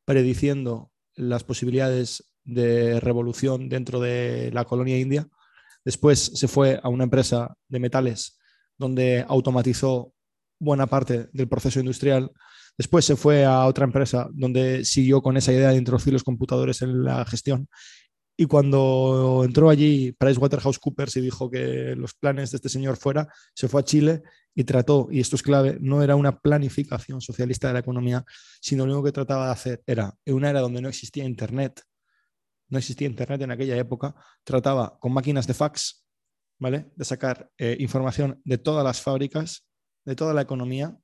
prediciendo las posibilidades de revolución dentro de la colonia india. Después se fue a una empresa de metales donde automatizó buena parte del proceso industrial Después se fue a otra empresa donde siguió con esa idea de introducir los computadores en la gestión. Y cuando entró allí PricewaterhouseCoopers y dijo que los planes de este señor fuera, se fue a Chile y trató, y esto es clave, no era una planificación socialista de la economía, sino lo único que trataba de hacer era, en una era donde no existía Internet, no existía Internet en aquella época, trataba con máquinas de fax, ¿vale? De sacar eh, información de todas las fábricas, de toda la economía,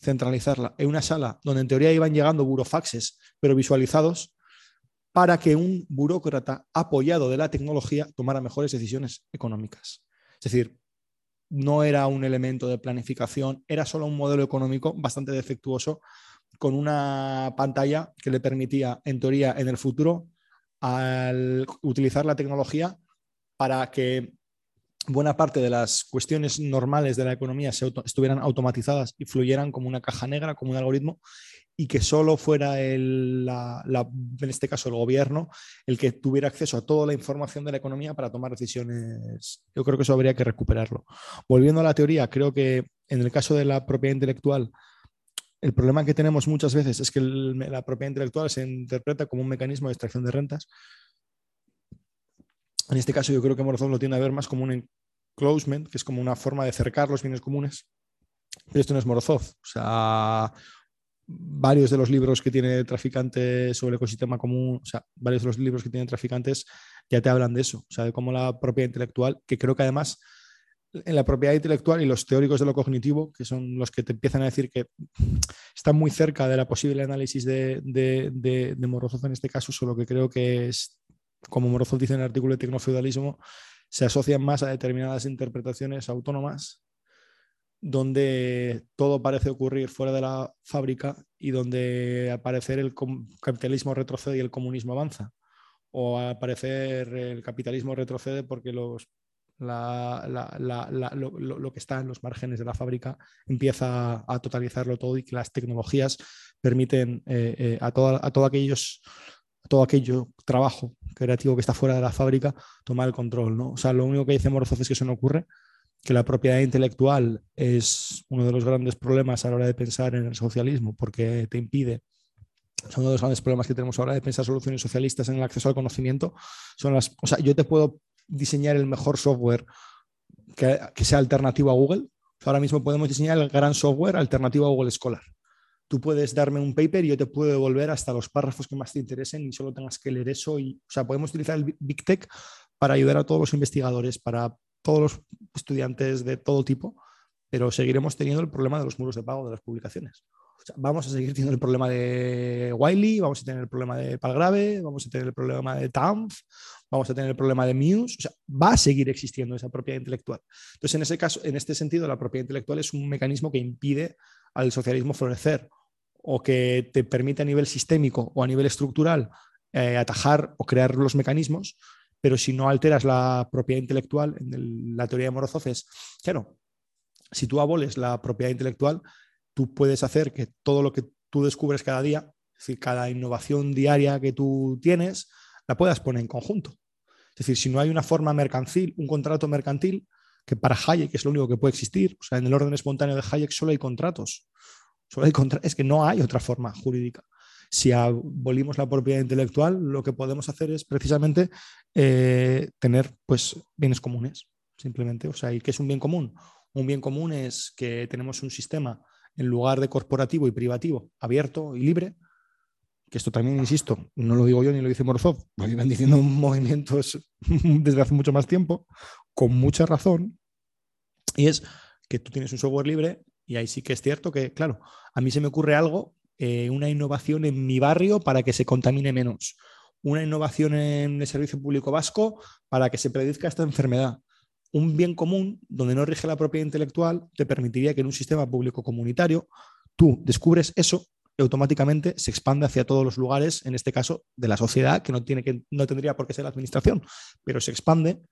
centralizarla en una sala donde en teoría iban llegando burofaxes, pero visualizados, para que un burócrata apoyado de la tecnología tomara mejores decisiones económicas. Es decir, no era un elemento de planificación, era solo un modelo económico bastante defectuoso, con una pantalla que le permitía, en teoría, en el futuro, al utilizar la tecnología para que buena parte de las cuestiones normales de la economía estuvieran automatizadas y fluyeran como una caja negra, como un algoritmo, y que solo fuera el, en este caso el gobierno el que tuviera acceso a toda la información de la economía para tomar decisiones. Yo creo que eso habría que recuperarlo. Volviendo a la teoría, creo que en el caso de la propiedad intelectual, el problema que tenemos muchas veces es que la propiedad intelectual se interpreta como un mecanismo de extracción de rentas en este caso, yo creo que Morozov lo tiene a ver más como un enclosement, que es como una forma de cercar los bienes comunes. Pero esto no es Morozov. O sea, varios de los libros que tiene Traficantes sobre el ecosistema común, o sea, varios de los libros que tiene Traficantes ya te hablan de eso, o sea, de cómo la propiedad intelectual, que creo que además en la propiedad intelectual y los teóricos de lo cognitivo, que son los que te empiezan a decir que están muy cerca de la posible análisis de, de, de Morozov en este caso, solo que creo que es como Morozov dice en el artículo de tecnofeudalismo, se asocian más a determinadas interpretaciones autónomas donde todo parece ocurrir fuera de la fábrica y donde al parecer el capitalismo retrocede y el comunismo avanza. O al parecer el capitalismo retrocede porque los, lo, que está en los márgenes de la fábrica empieza a totalizarlo todo y que las tecnologías permiten eh, eh, a, a, todo aquellos, todo aquello trabajo creativo que está fuera de la fábrica tomar el control. ¿no? O sea, lo único que dice Morozov es que eso no ocurre que la propiedad intelectual es uno de los grandes problemas a la hora de pensar en el socialismo, porque te impide, son uno de los grandes problemas que tenemos ahora de pensar soluciones socialistas en el acceso al conocimiento. Son las, o sea, yo te puedo diseñar el mejor software que, sea alternativo a Google. Ahora mismo podemos diseñar el gran software alternativo a Google Scholar. Tú puedes darme un paper y yo te puedo devolver hasta los párrafos que más te interesen y solo tengas que leer eso. Y, o sea, podemos utilizar el Big Tech para ayudar a todos los investigadores, para todos los estudiantes de todo tipo, pero seguiremos teniendo el problema de los muros de pago de las publicaciones. vamos a seguir teniendo el problema de Wiley, vamos a tener el problema de Palgrave, vamos a tener el problema de TAMF, vamos a tener el problema de Muse, o sea, va a seguir existiendo esa propiedad intelectual. Entonces, en ese caso, en este sentido, la propiedad intelectual es un mecanismo que impide al socialismo florecer o que te permite a nivel sistémico o a nivel estructural eh, atajar o crear los mecanismos pero si no alteras la propiedad intelectual, en la teoría de Morozov es, claro, si tú aboles la propiedad intelectual, tú puedes hacer que todo lo que tú descubres cada día, es decir, cada innovación diaria que tú tienes, la puedas poner en conjunto. Es decir, si no hay una forma mercantil, un contrato mercantil, que para Hayek es lo único que puede existir, o sea, en el orden espontáneo de Hayek solo hay contratos. Solo hay es que no hay otra forma jurídica si abolimos la propiedad intelectual, lo que podemos hacer es precisamente eh, tener pues, bienes comunes, simplemente. O sea, ¿y qué es un bien común? Un bien común es que tenemos un sistema en lugar de corporativo y privativo, abierto y libre, que esto también, insisto, no lo digo yo ni lo dice Morozov, lo iban diciendo movimientos desde hace mucho más tiempo, con mucha razón, y es que tú tienes un software libre y ahí sí que es cierto que, claro, a mí se me ocurre algo eh, una innovación en mi barrio para que se contamine menos, una innovación en el servicio público vasco para que se predizca esta enfermedad. Un bien común donde no rige la propiedad intelectual te permitiría que en un sistema público comunitario tú descubres eso automáticamente se expande hacia todos los lugares, en este caso de la sociedad, que no, tiene que, no tendría por qué ser la administración, pero se expande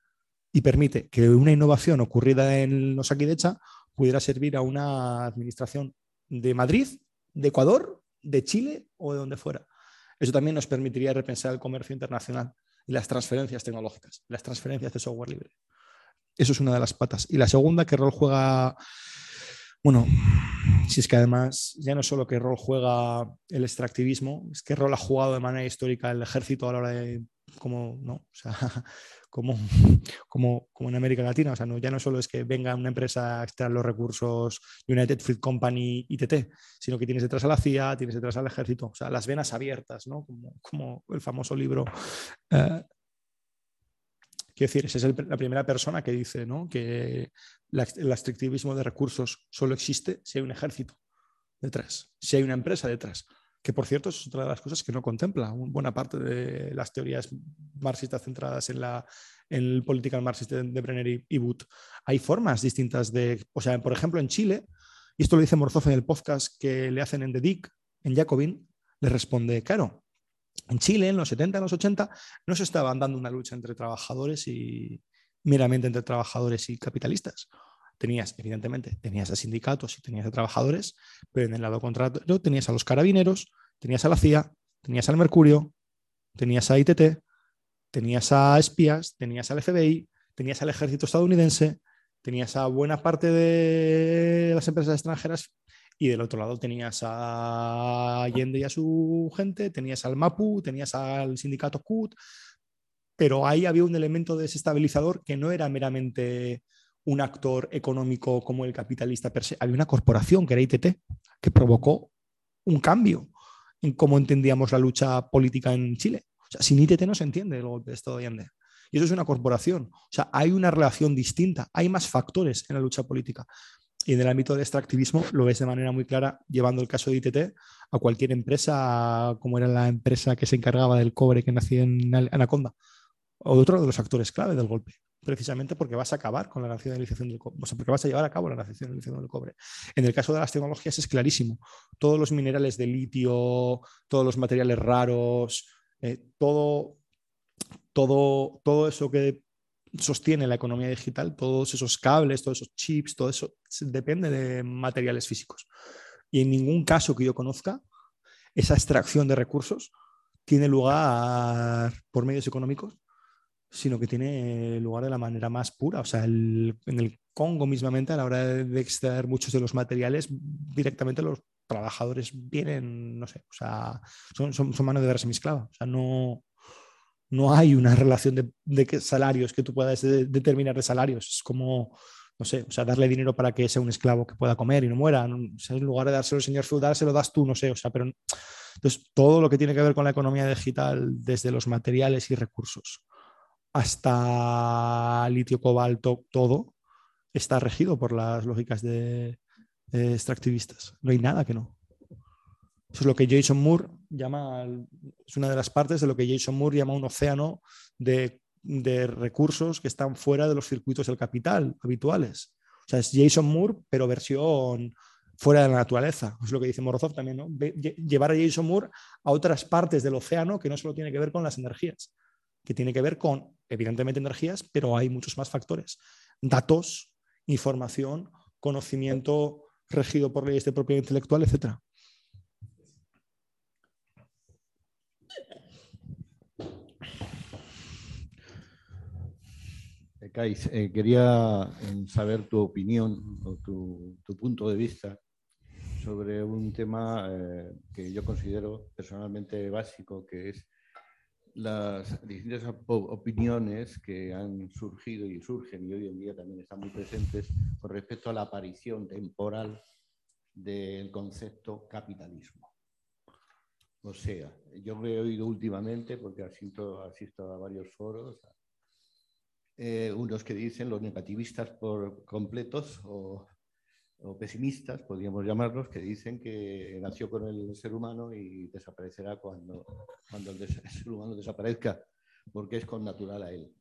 y permite que una innovación ocurrida en los Osakidecha pudiera servir a una administración de Madrid de Ecuador, de Chile o de donde fuera. Eso también nos permitiría repensar el comercio internacional y las transferencias tecnológicas, las transferencias de software libre. Eso es una de las patas. Y la segunda, ¿qué rol juega? Bueno, si es que además ya no solo qué rol juega el extractivismo, es qué rol ha jugado de manera histórica el ejército a la hora de cómo, no, o sea, como, como, como en América Latina. O sea, no, ya no solo es que venga una empresa a extraer los recursos United Fruit Company ITT, sino que tienes detrás a la CIA, tienes detrás al ejército, o sea, las venas abiertas, ¿no? Como, como el famoso libro. Eh, quiero decir, esa es la primera persona que dice ¿no? que el extractivismo de recursos solo existe si hay un ejército detrás, si hay una empresa detrás que por cierto es otra de las cosas que no contempla buena parte de las teorías marxistas centradas en, la, en el political marxist de, Brenner y, y Wood. Hay formas distintas de, o sea, por ejemplo, en Chile, y esto lo dice Morzoff en el podcast que le hacen en The Dick, en Jacobin, le responde, claro, en Chile, en los 70, en los 80, no se estaba dando una lucha entre trabajadores y meramente entre trabajadores y capitalistas. Tenías, evidentemente, tenías a sindicatos y tenías a trabajadores, pero en el lado contrario tenías a los carabineros, tenías a la CIA, tenías al Mercurio, tenías a ITT, tenías a espías, tenías al FBI, tenías al ejército estadounidense, tenías a buena parte de las empresas extranjeras y del otro lado tenías a Allende y a su gente, tenías al MAPU, tenías al sindicato CUT, pero ahí había un elemento desestabilizador que no era meramente un actor económico como el capitalista per se. Había una corporación que era ITT que provocó un cambio en cómo entendíamos la lucha política en Chile. O sea, sin ITT no se entiende el golpe de Estado de Allende. Y eso es una corporación. O sea, hay una relación distinta, hay más factores en la lucha política. Y en el ámbito del extractivismo lo ves de manera muy clara, llevando el caso de ITT a cualquier empresa, como era la empresa que se encargaba del cobre que nacía en Anaconda. otro de los factores clave del golpe, precisamente porque vas a acabar con la nacionalización del cobre, o sea, porque vas a llevar a cabo la nacionalización del cobre. En el caso de las tecnologías es clarísimo. Todos los minerales de litio, todos los materiales raros, eh, todo, todo, todo eso que sostiene la economía digital, todos esos cables, todos esos chips, todo eso depende de materiales físicos. Y en ningún caso que yo conozca, esa extracción de recursos tiene lugar por medios económicos, sino que tiene lugar de la manera más pura. O sea, en el Congo mismamente, a la hora de extraer muchos de los materiales, directamente los trabajadores vienen, no sé, o sea, son, son, mano de obra semisclava. O sea, no, no hay una relación de, salarios que tú puedas determinar de salarios. Es como, no sé, o sea, darle dinero para que sea un esclavo que pueda comer y no muera. en lugar de dárselo al señor feudal, se lo das tú, no sé, o sea, pero entonces todo lo que tiene que ver con la economía digital, desde los materiales y recursos hasta litio, cobalto, todo está regido por las lógicas de extractivistas. No hay nada que no. Eso es lo que Jason Moore llama, es una de las partes de lo que Jason Moore llama un océano de, recursos que están fuera de los circuitos del capital habituales. O sea, es Jason Moore, pero versión fuera de la naturaleza. Es lo que dice Morozov también, ¿no? Llevar a Jason Moore a otras partes del océano que no solo tiene que ver con las energías, que tiene que ver con, evidentemente, energías, pero hay muchos más factores. Datos, información, conocimiento regido por leyes de propiedad intelectual, etcétera. Kais, eh, quería eh, saber tu opinión o tu, punto de vista sobre un tema eh, que yo considero personalmente básico, que es las distintas opiniones que han surgido y surgen y hoy en día también están muy presentes con respecto a la aparición temporal del concepto capitalismo. O sea, yo lo he oído últimamente porque asisto, asisto a varios foros, eh, unos que dicen los negativistas por completos o, pesimistas, podríamos llamarlos, que dicen que nació con el ser humano y desaparecerá cuando, cuando el, ser humano desaparezca, porque es con natural a él.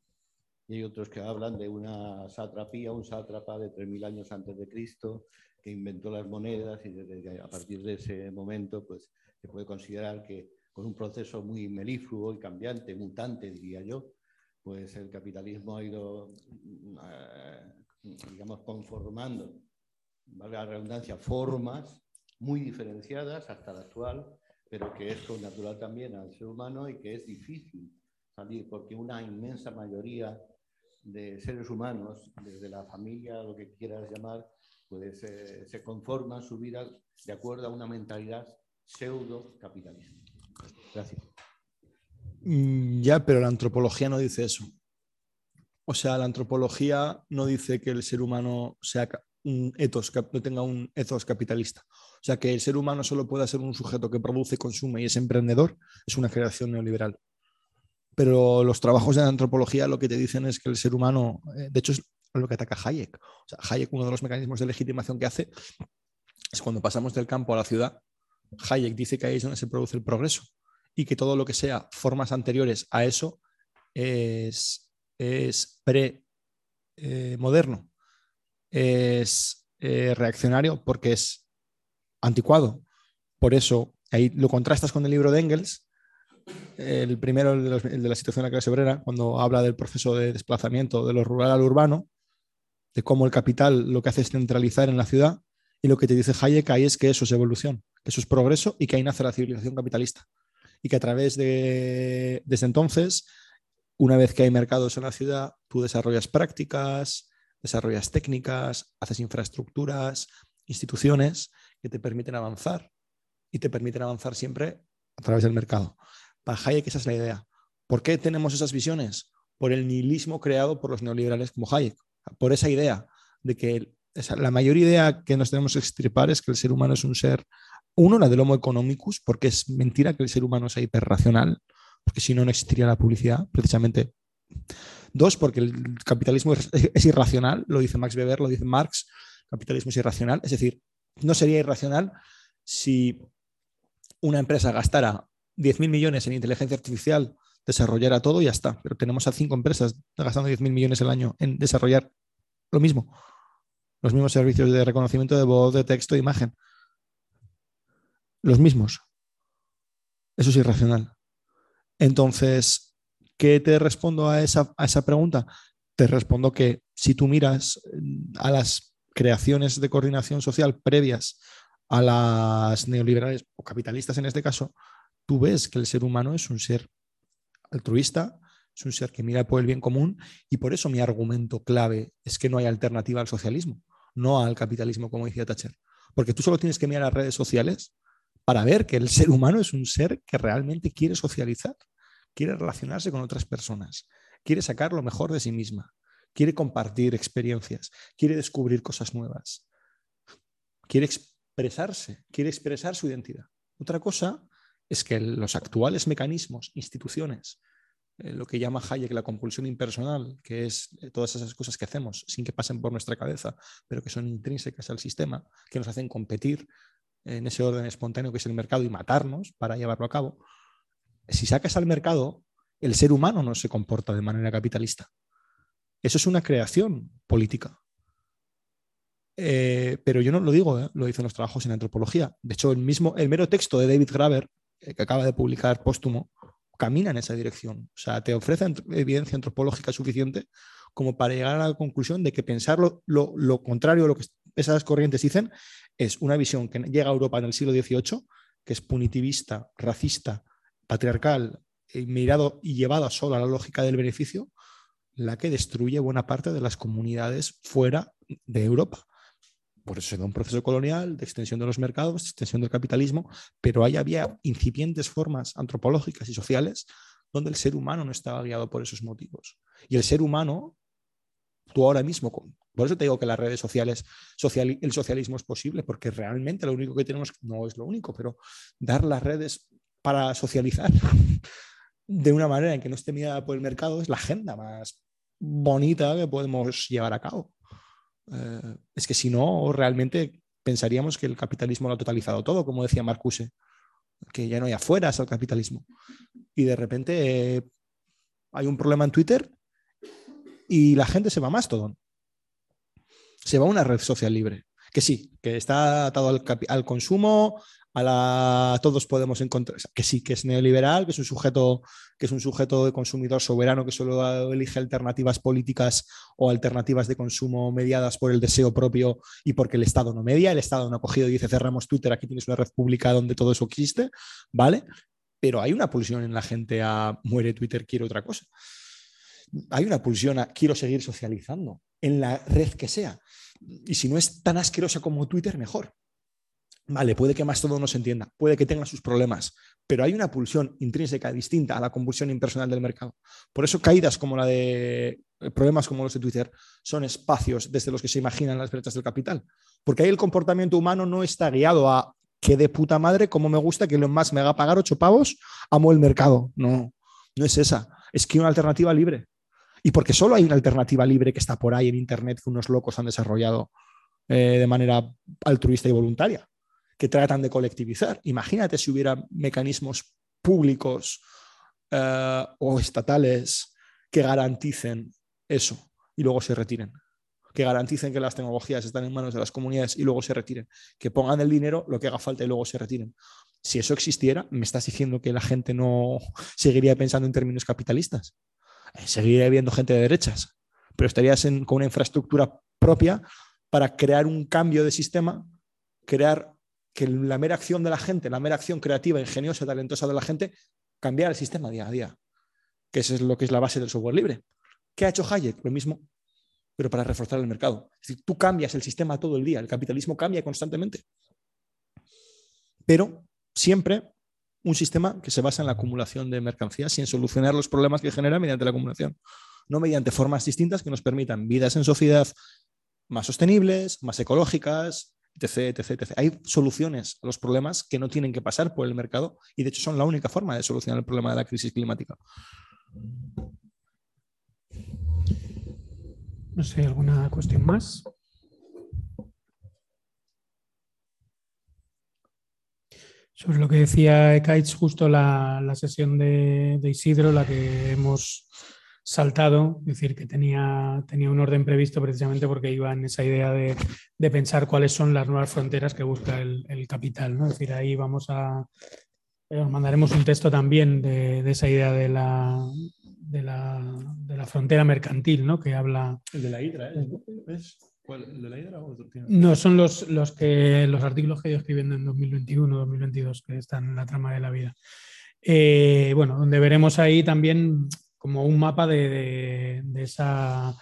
Y hay otros que hablan de una satrapía, un sátrapa de 3.000 años antes de Cristo, que inventó las monedas y desde, a partir de ese momento pues, se puede considerar que con un proceso muy melífluo y cambiante, mutante, diría yo, pues el capitalismo ha ido, eh, digamos, conformando, valga la redundancia, formas muy diferenciadas hasta la actual, pero que es natural también al ser humano y que es difícil salir, porque una inmensa mayoría de seres humanos, desde la familia, lo que quieras llamar, pues eh, se conforman su vida de acuerdo a una mentalidad pseudo capitalista. Gracias. Mm, ya, pero la antropología no dice eso. O sea, la antropología no dice que el ser humano sea un etos, no tenga un ethos capitalista. O sea, que el ser humano solo pueda ser un sujeto que produce, consume y es emprendedor, es una creación neoliberal. Pero los trabajos de antropología lo que te dicen es que el ser humano, eh, de hecho es lo que ataca Hayek. O sea, Hayek, uno de los mecanismos de legitimación que hace es cuando pasamos del campo a la ciudad, Hayek dice que ahí es donde se produce el progreso y que todo lo que sea formas anteriores a eso es, es pre-moderno, eh, es eh, reaccionario porque es anticuado. Por eso, ahí lo contrastas con el libro de Engels, el primero, el de, la situación de la clase obrera, cuando habla del proceso de desplazamiento de lo rural al urbano, de cómo el capital lo que hace es centralizar en la ciudad, y lo que te dice Hayek ahí es que eso es evolución, que eso es progreso y que ahí nace la civilización capitalista y que a través de, desde entonces, una vez que hay mercados en la ciudad, tú desarrollas prácticas, desarrollas técnicas, haces infraestructuras, instituciones que te permiten avanzar y te permiten avanzar siempre a través del mercado. Para Hayek esa es la idea. ¿Por qué tenemos esas visiones? Por el nihilismo creado por los neoliberales como Hayek, por esa idea de que la mayor idea que nos tenemos que extirpar es que el ser humano es un ser uno, la del Homo economicus, porque es mentira que el ser humano sea hiperracional, porque si no, no existiría la publicidad, precisamente. Dos, porque el capitalismo es, irracional, lo dice Max Weber, lo dice Marx, capitalismo es irracional, es decir, no sería irracional si una empresa gastara 10.000 millones en inteligencia artificial desarrollara todo y ya está. Pero tenemos a cinco empresas gastando 10.000 millones al año en desarrollar lo mismo. Los mismos servicios de reconocimiento de voz, de texto, de imagen. Los mismos. Eso es irracional. Entonces, ¿qué te respondo a esa, a esa pregunta? Te respondo que si tú miras mm, a las creaciones de coordinación social previas a las neoliberales o capitalistas en este caso, tú ves que el ser humano es un ser altruista, es un ser que mira por el bien común y por eso mi argumento clave es que no hay alternativa al socialismo, no al capitalismo como decía Thatcher. Porque tú solo tienes que mirar las redes sociales para ver que el ser humano es un ser que realmente quiere socializar, quiere relacionarse con otras personas, quiere sacar lo mejor de sí misma, quiere compartir experiencias, quiere descubrir cosas nuevas, quiere expresarse, quiere expresar su identidad. Otra cosa es que los actuales mecanismos, instituciones, eh, lo que llama Hayek la compulsión impersonal, que es eh, todas esas cosas que hacemos sin que pasen por nuestra cabeza, pero que son intrínsecas al sistema, que nos hacen competir en ese orden espontáneo que es el mercado y matarnos para llevarlo a cabo. Si sacas al mercado, el ser humano no se comporta de manera capitalista. Eso es una creación política. Eh, pero yo no lo digo, lo dicen los trabajos en antropología. De hecho, el mismo, el mero texto de David Graver, que acaba de publicar póstumo, camina en esa dirección. O sea, te ofrece evidencia antropológica suficiente como para llegar a la conclusión de que pensar lo, contrario a lo que esas corrientes dicen es una visión que llega a Europa en el siglo XVIII, que es punitivista, racista, patriarcal, y mirado y llevada solo a la lógica del beneficio, la que destruye buena parte de las comunidades fuera de Europa. Por eso se da un proceso colonial de extensión de los mercados, de extensión del capitalismo, pero ahí había incipientes formas antropológicas y sociales donde el ser humano no estaba guiado por esos motivos. Y el ser humano, tú ahora mismo, por eso te digo que las redes sociales, el socialismo es posible, porque realmente lo único que tenemos, no es lo único, pero dar las redes para socializar de una manera en que no esté mirada por el mercado es la agenda más bonita que podemos llevar a cabo. Eh, es que si no, realmente pensaríamos que el capitalismo lo ha totalizado todo, como decía Marcuse, que ya no hay afueras al capitalismo. Y de repente eh, hay un problema en Twitter y la gente se va más todo. Se va a una red social libre. Que sí, que está atado al, consumo, a la todos podemos encontrar, que sí, que es neoliberal, que es un sujeto, que es un sujeto de consumidor soberano que solo elige alternativas políticas o alternativas de consumo mediadas por el deseo propio y porque el Estado no media, el Estado no ha cogido y dice cerramos Twitter, aquí tienes una red pública donde todo eso existe, ¿vale? Pero hay una pulsión en la gente a muere Twitter, quiero otra cosa. Hay una pulsión a quiero seguir socializando en la red que sea. Y si no es tan asquerosa como Twitter, mejor. Vale, puede que más todo no se entienda, puede que tenga sus problemas, pero hay una pulsión intrínseca distinta a la compulsión impersonal del mercado. Por eso caídas como la de eh, problemas como los de Twitter son espacios desde los que se imaginan las brechas del capital, porque ahí el comportamiento humano no está guiado a que de puta madre, como me gusta que lo más me haga pagar ocho pavos, amo el mercado. No, no es esa, es que una alternativa libre. Y porque solo hay una alternativa libre que está por ahí en Internet que unos locos han desarrollado eh, de manera altruista y voluntaria que tratan de colectivizar. Imagínate si hubiera mecanismos públicos eh, o estatales que garanticen eso y luego se retiren. Que garanticen que las tecnologías están en manos de las comunidades y luego se retiren. Que pongan el dinero, lo que haga falta y luego se retiren. Si eso existiera, me estás diciendo que la gente no seguiría pensando en términos capitalistas. Eh, seguiría habiendo gente de derechas, pero estarías con una infraestructura propia para crear un cambio de sistema, crear que la mera acción de la gente, la mera acción creativa, ingeniosa, talentosa de la gente, cambiara el sistema día a día, que eso es lo que es la base del software libre. ¿Qué ha hecho Hayek? Lo mismo, pero para reforzar el mercado. Es decir, tú cambias el sistema todo el día, el capitalismo cambia constantemente. Pero siempre un sistema que se basa en la acumulación de mercancías y en solucionar los problemas que genera mediante la acumulación, no mediante formas distintas que nos permitan vidas en sociedad más sostenibles, más ecológicas, hay soluciones a los problemas que no tienen que pasar por el mercado y de hecho son la única forma de solucionar el problema de la crisis climática. No sé, ¿alguna cuestión más? Sobre lo que decía Ekaich, justo la, la sesión de, de, Isidro, la que hemos saltado, es decir, que tenía, tenía un orden previsto precisamente porque iba en esa idea de, de pensar cuáles son las nuevas fronteras que busca el, el capital. ¿no? Es decir, ahí vamos a, os mandaremos un texto también de, de esa idea de la, de la, de la, frontera mercantil, ¿no? Que habla. El de la hidra, ¿eh? ¿es? ¿Cuál? ¿El de la? No, son los, los, que, los artículos que he ido escribiendo en 2021, 2022, que están en la trama de la vida. Eh, bueno, donde veremos ahí también como un mapa de, de, de esa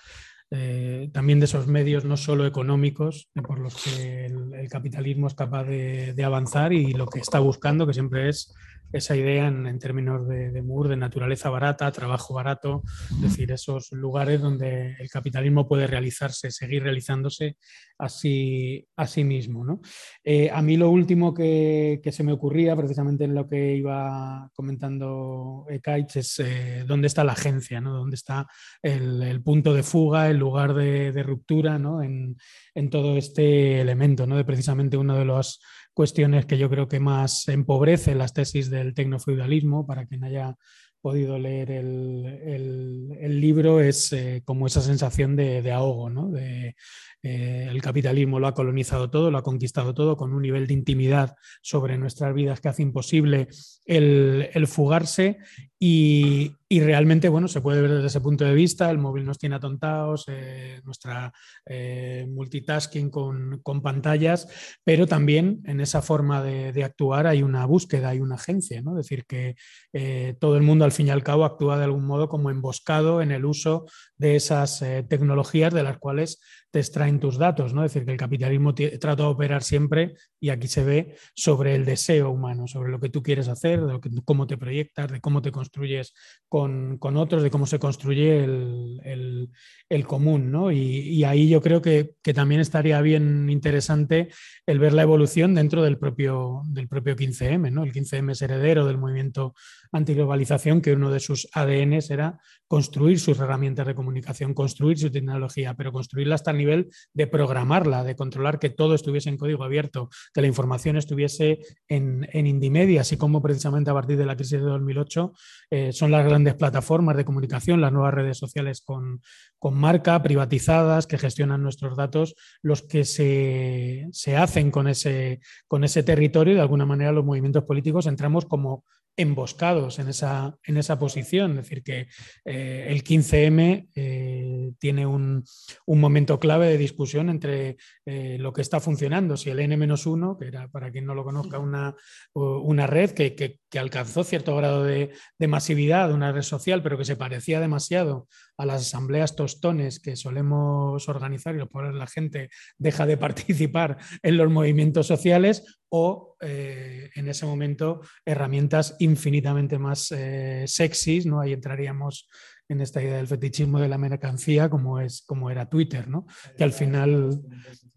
eh, también de esos medios no solo económicos por los que el, el capitalismo es capaz de, de, avanzar y lo que está buscando, que siempre es esa idea en, términos de, de Moore, de naturaleza barata, trabajo barato, es decir, esos lugares donde el capitalismo puede realizarse, seguir realizándose a sí, mismo. ¿no? Eh, a mí lo último que, se me ocurría, precisamente en lo que iba comentando Ekaich, es eh, dónde está la agencia, ¿no? dónde está el, el punto de fuga, el lugar de, de ruptura ¿no? en, en, todo este elemento, ¿no? de precisamente uno de los cuestiones que yo creo que más empobrece las tesis del tecnofeudalismo, para quien haya podido leer el, libro, es eh, como esa sensación de, ahogo, ¿no? de, eh, el capitalismo lo ha colonizado todo, lo ha conquistado todo, con un nivel de intimidad sobre nuestras vidas que hace imposible el fugarse y, realmente, bueno, se puede ver desde ese punto de vista, el móvil nos tiene atontados, eh, nuestra eh, multitasking con, con, pantallas, pero también en esa forma de, de, actuar hay una búsqueda, hay una agencia, ¿no? Es decir, que eh, todo el mundo al fin y al cabo actúa de algún modo como emboscado en el uso de esas eh, tecnologías de las cuales te extraen tus datos, ¿no? Es decir, que el capitalismo trata de operar siempre, y aquí se ve, sobre el deseo humano, sobre lo que tú quieres hacer, de lo que, cómo te proyectas, de cómo te construyes con, con otros, de cómo se construye el, el, el común, ¿no? Y, ahí yo creo que, que, también estaría bien interesante el ver la evolución dentro del propio, del propio 15M, ¿no? El 15M es heredero del movimiento antiglobalización, que uno de sus ADNs era construir sus herramientas de comunicación, construir su tecnología, pero construirla hasta el nivel de programarla, de controlar que todo estuviese en código abierto, que la información estuviese en, en Indimedia, así como precisamente a partir de la crisis de 2008 eh, son las grandes plataformas de comunicación, las nuevas redes sociales con, con marca, privatizadas, que gestionan nuestros datos, los que se, se hacen con ese, con ese territorio y de alguna manera los movimientos políticos entramos como emboscados en esa, en esa posición. Es decir, que eh, el 15M eh, tiene un, un, momento clave de discusión entre eh, lo que está funcionando, si el N-1, que era, para quien no lo conozca, una, una red que, que, que alcanzó cierto grado de, de, masividad, una red social, pero que se parecía demasiado a las asambleas tostones que solemos organizar y los cuales la gente deja de participar en los movimientos sociales, o eh, en ese momento herramientas infinitamente más eh, sexys, ¿no? Ahí entraríamos en esta idea del fetichismo de la mercancía como, es, como era Twitter, ¿no? Que al final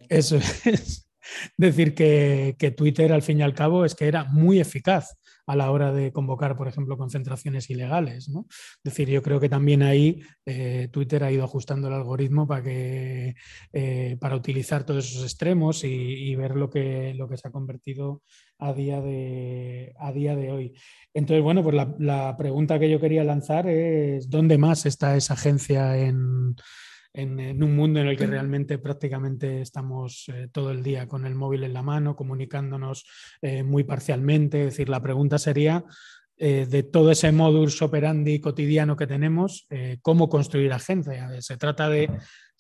eso es decir que, que Twitter al fin y al cabo es que era muy eficaz a la hora de convocar, por ejemplo, concentraciones ilegales. ¿no? Es decir, yo creo que también ahí eh, Twitter ha ido ajustando el algoritmo para, que, eh, para utilizar todos esos extremos y, ver lo que, lo que se ha convertido a día de, a día de hoy. Entonces, bueno, pues la pregunta que yo quería lanzar es, ¿dónde más está esa agencia en en, en, un mundo en el que realmente prácticamente estamos eh, todo el día con el móvil en la mano, comunicándonos eh, muy parcialmente. Es decir, la pregunta sería, eh, de todo ese modus operandi cotidiano que tenemos, cómo construir agencia. Se trata de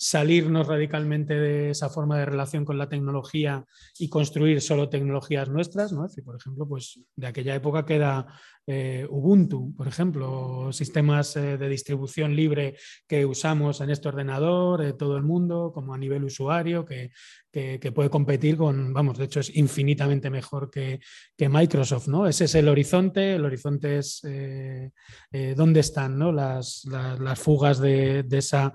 salirnos radicalmente de esa forma de relación con la tecnología y construir solo tecnologías nuestras, ¿no? Por ejemplo, pues de aquella época queda eh, Ubuntu, por ejemplo, sistemas eh, de distribución libre que usamos en este ordenador, eh, todo el mundo, como a nivel usuario, que, que, que, puede competir con, vamos, de hecho es infinitamente mejor que, que Microsoft, ¿no? Ese es el horizonte, el horizonte es eh, dónde están ¿no? las, las, las fugas de, de esa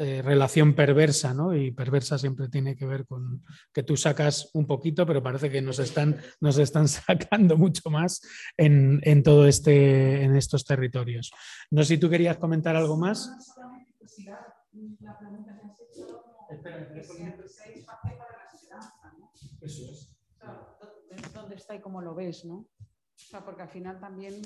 eh, relación perversa, ¿no? Y perversa siempre tiene que ver con que tú sacas un poquito, pero parece que nos están, nos están sacando mucho más en, en todo este, en estos territorios. No sé si tú querías comentar algo más. Eso es. dónde está y cómo lo ves, ¿no? O sea, porque al final también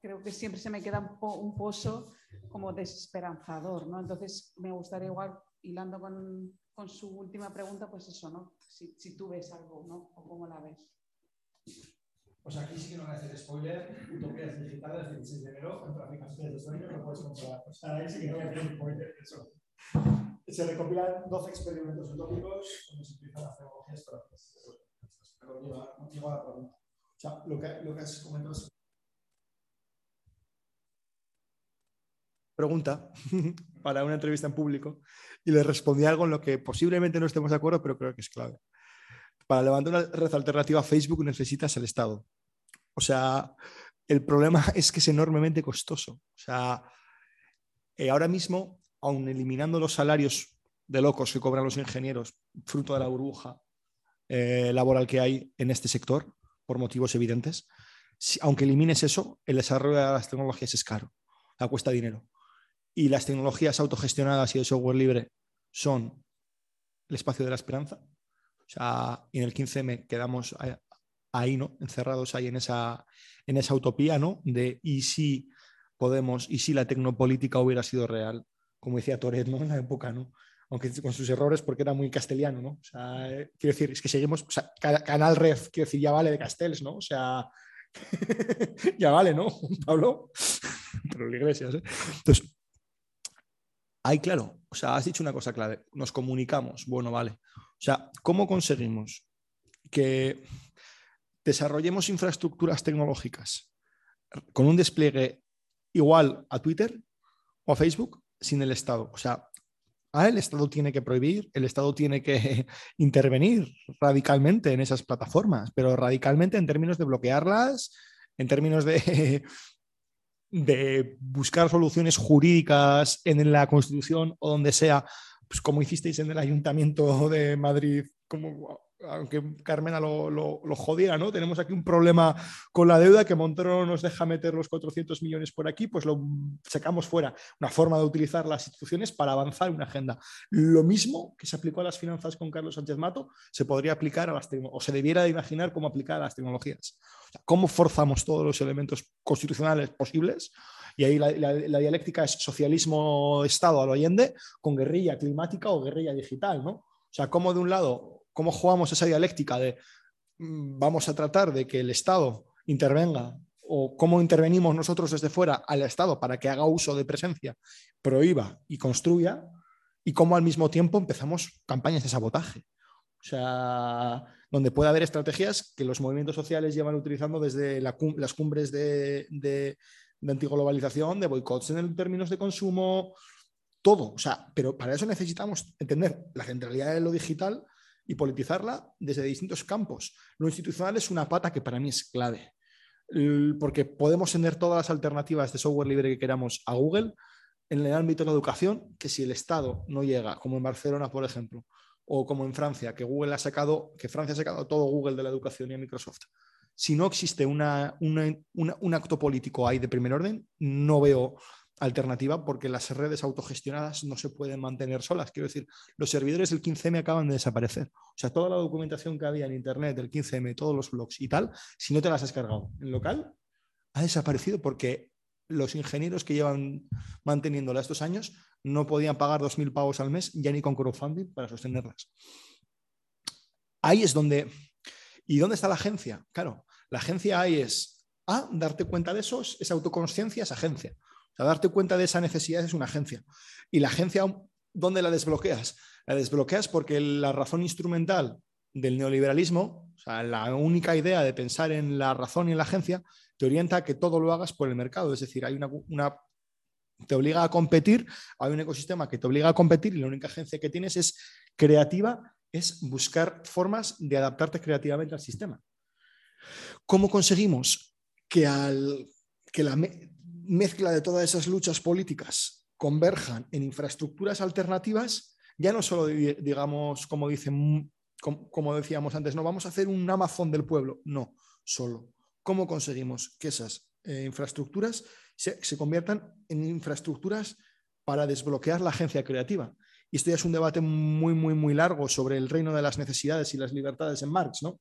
creo que siempre se me queda un, po- un pozo como desesperanzador, ¿no? Entonces me gustaría igual, hilando con, con su última pregunta, pues eso, ¿no? Si, si tú ves algo, ¿no? O cómo la ves. Pues aquí sí que no voy a hacer spoiler. Utopías digitales, 16 de enero, en Traficantes de Sueños, lo puedes comprobar. O sea, ahí sí que no voy a hacer spoiler. Eso. Se recopilan 12 experimentos utópicos donde se utilizan las tecnologías para eso. Pero lleva, lleva la pregunta. O sea, lo que, lo que has comentado es. Pregunta para una entrevista en público y le respondí algo en lo que posiblemente no estemos de acuerdo, pero creo que es clave. Para levantar una red alternativa a Facebook necesitas el Estado. O sea, el problema es que es enormemente costoso. O sea, eh, ahora mismo, aun eliminando los salarios de locos que cobran los ingenieros, fruto de la burbuja eh, laboral que hay en este sector, por motivos evidentes, aunque elimines eso, el desarrollo de las tecnologías es caro, sea, cuesta dinero. Y las tecnologías autogestionadas y el software libre son el espacio de la esperanza. O sea, en el 15M quedamos ahí, ¿no? Encerrados ahí en esa, en esa utopía, ¿no? De y si podemos, y si la tecnopolítica hubiera sido real, como decía Toret, ¿no? En la época, ¿no? Aunque con sus errores, porque era muy castellano, ¿no? Eh, quiero decir, es que seguimos, Canal Ref, quiero decir, ya vale de Castells, ¿no? O sea, ya vale, ¿no? Pablo, pero la iglesia, ¿eh? Entonces, ahí, claro, o sea, has dicho una cosa clave, nos comunicamos, bueno, vale. O sea, ¿cómo conseguimos que desarrollemos infraestructuras tecnológicas con un despliegue igual a Twitter o a Facebook sin el Estado? O sea, ah, el Estado tiene que prohibir, el Estado tiene que intervenir radicalmente en esas plataformas, pero radicalmente en términos de bloquearlas, en términos de, de buscar soluciones jurídicas en la Constitución o donde sea, pues como hicisteis en el Ayuntamiento de Madrid, como aunque Carmena lo, lo, lo jodiera, ¿no? Tenemos aquí un problema con la deuda que Montero nos deja meter los 400 millones por aquí, pues lo sacamos fuera. Una forma de utilizar las instituciones para avanzar una agenda. Lo mismo que se aplicó a las finanzas con Carlos Sánchez Mato, se podría aplicar a las o se debiera de imaginar cómo aplicar a las tecnologías. O sea, ¿Cómo forzamos todos los elementos constitucionales posibles? Y ahí la, la, la dialéctica es socialismo-estado a lo Allende con guerrilla climática o guerrilla digital, ¿no? O sea, cómo de un lado cómo jugamos esa dialéctica de mm, vamos a tratar de que el Estado intervenga o cómo intervenimos nosotros desde fuera al Estado para que haga uso de presencia, prohíba y construya, y cómo al mismo tiempo empezamos campañas de sabotaje. O sea, donde puede haber estrategias que los movimientos sociales llevan utilizando desde la cum las cumbres de, de, de antiglobalización, de boicots en términos de consumo, todo. O sea, pero para eso necesitamos entender la centralidad de lo digital y politizarla desde distintos campos. Lo institucional es una pata que para mí es clave, porque podemos tener todas las alternativas de software libre que queramos a Google en el ámbito de la educación, que si el Estado no llega, como en Barcelona, por ejemplo, o como en Francia, que Google ha sacado, que Francia ha sacado todo Google de la educación y a Microsoft. Si no existe un acto político ahí de primer orden, no veo alternativa porque las redes autogestionadas no se pueden mantener solas. Quiero decir, los servidores del 15M acaban de desaparecer. O sea, toda la documentación que había en Internet del 15M, todos los blogs y tal, si no te las has cargado en local, ha desaparecido porque los ingenieros que llevan manteniéndola estos años no podían pagar 2.000 pavos al mes ya ni con crowdfunding para sostenerlas. Ahí es donde... ¿Y dónde está la agencia? Claro, la agencia ahí es, ah, darte cuenta de eso, es autoconsciencia, es agencia. Sea, darte cuenta de esa necesidad es una agencia. Y la agencia, ¿dónde la desbloqueas? La desbloqueas porque la razón instrumental del neoliberalismo, o sea, la única idea de pensar en la razón y en la agencia, te orienta a que todo lo hagas por el mercado. Es decir, hay una, te obliga a competir, hay un ecosistema que te obliga a competir y la única agencia que tienes es creativa, es buscar formas de adaptarte creativamente al sistema. ¿Cómo conseguimos que, al, que la mezcla de todas esas luchas políticas converjan en infraestructuras alternativas? Ya no solo, digamos, como, dicen, como, decíamos antes, no vamos a hacer un Amazon del pueblo, no, solo. ¿Cómo conseguimos que esas eh, infraestructuras se, se, conviertan en infraestructuras para desbloquear la agencia creativa? Y esto ya es un debate muy, muy, muy largo sobre el reino de las necesidades y las libertades en Marx, ¿no?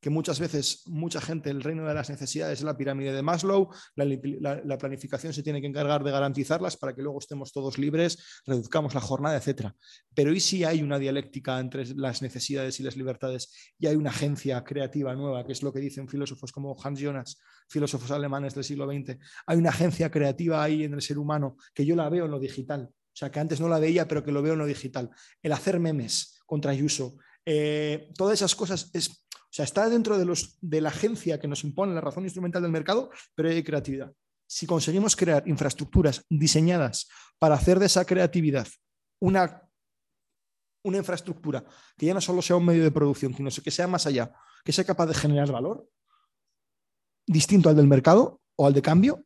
Que muchas veces mucha gente, el reino de las necesidades es la pirámide de Maslow, la, la, la, planificación se tiene que encargar de garantizarlas para que luego estemos todos libres, reduzcamos la jornada, etc. Pero ¿y si hay una dialéctica entre las necesidades y las libertades y hay una agencia creativa nueva, que es lo que dicen filósofos como Hans Jonas, filósofos alemanes del siglo XX? Hay una agencia creativa ahí en el ser humano que yo la veo en lo digital. O sea, que antes no la veía, pero que lo veo en lo digital. El hacer memes contra Ayuso, eh, todas esas cosas es, o sea, está dentro de, los, de la agencia que nos impone la razón instrumental del mercado, pero hay creatividad. Si conseguimos crear infraestructuras diseñadas para hacer de esa creatividad una, una infraestructura que ya no solo sea un medio de producción, sino que sea más allá, que sea capaz de generar valor distinto al del mercado o al de cambio,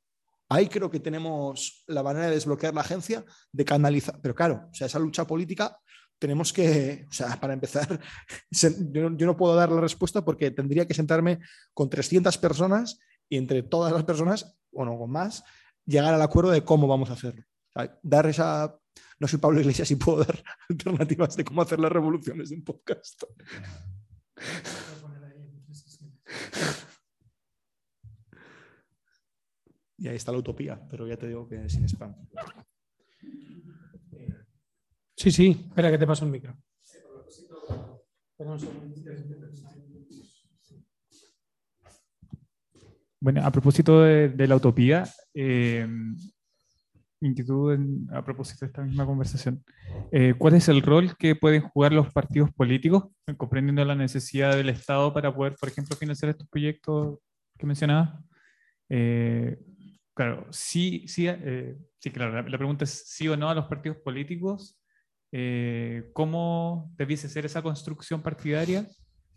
ahí creo que tenemos la manera de desbloquear la agencia, de canalizar. Pero claro, o sea, esa lucha política tenemos que, o sea, para empezar, yo no, puedo dar la respuesta porque tendría que sentarme con 300 personas y entre todas las personas, bueno, con más, llegar al acuerdo de cómo vamos a hacerlo. dar esa, no soy Pablo Iglesias y puedo dar alternativas de cómo hacer las revoluciones en podcast. Y ahí está la utopía, pero ya te digo que sin spam. Sí, sí, espera que te paso el micro. Bueno, a propósito de, la utopía, eh, inquietud a propósito de esta misma conversación. Eh, ¿Cuál es el rol que pueden jugar los partidos políticos, comprendiendo la necesidad del Estado para poder, por ejemplo, financiar estos proyectos que mencionaba? Eh, claro, sí, sí, sí claro, la, la, pregunta es sí o no a los partidos políticos eh, cómo debiese ser esa construcción partidaria,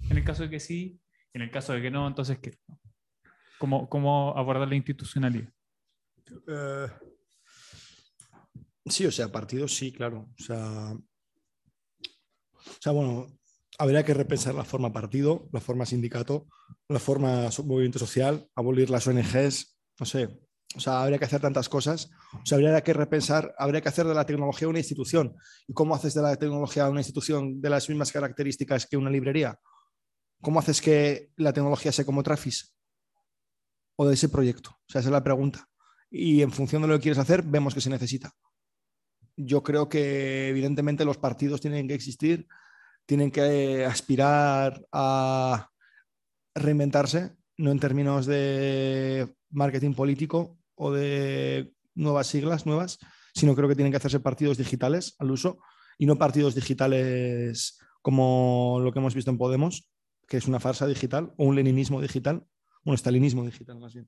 en el caso de que sí, en el caso de que no, entonces ¿qué? ¿Cómo, cómo abordar la institucionalidad? Eh, sí, o sea, partidos sí, claro. O sea, o sea, bueno, habría que repensar la forma partido, la forma sindicato, la forma movimiento social, abolir las ONGs, no sé, o sea, habría que hacer tantas cosas. O sea, habría que repensar, habría que hacer de la tecnología una institución. ¿Y cómo haces de la tecnología una institución de las mismas características que una librería? ¿Cómo haces que la tecnología sea como Trafis? ¿O de ese proyecto? O sea, esa es la pregunta. Y en función de lo que quieres hacer, vemos que se necesita. Yo creo que evidentemente los partidos tienen que existir, tienen que aspirar a reinventarse, no en términos de marketing político o de nuevas siglas nuevas, sino creo que tienen que hacerse partidos digitales al uso y no partidos digitales como lo que hemos visto en Podemos, que es una farsa digital o un leninismo digital, un estalinismo digital más bien.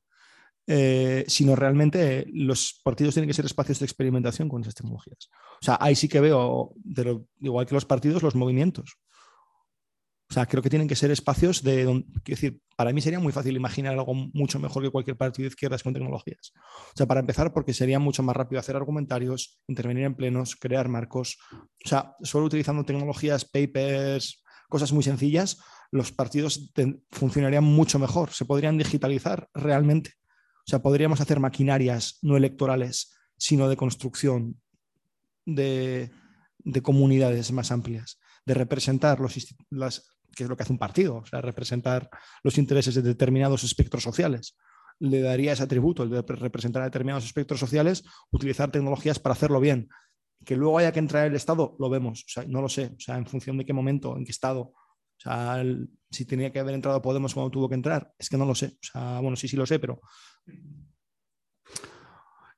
Eh, sino realmente los partidos tienen que ser espacios de experimentación con esas tecnologías. O sea, ahí sí que veo, igual que los partidos, los movimientos. O sea, creo que tienen que ser espacios de donde, quiero decir, para mí sería muy fácil imaginar algo mucho mejor que cualquier partido de izquierdas con tecnologías. O sea, para empezar, porque sería mucho más rápido hacer argumentarios, intervenir en plenos, crear marcos. O sea, solo utilizando tecnologías, papers, cosas muy sencillas, los partidos funcionarían mucho mejor, se podrían digitalizar realmente. O sea, podríamos hacer maquinarias no electorales, sino de construcción de, de comunidades más amplias, de representar los, las, que es lo que hace un partido, o sea, representar los intereses de determinados espectros sociales. Le daría ese atributo, el de representar determinados espectros sociales, utilizar tecnologías para hacerlo bien. Que luego haya que entrar el Estado, lo vemos, o sea, no lo sé, o sea, en función de qué momento, en qué Estado. O sea, si tenía que haber entrado Podemos cuando tuvo que entrar, es que no lo sé. O sea, bueno, sí, sí lo sé, pero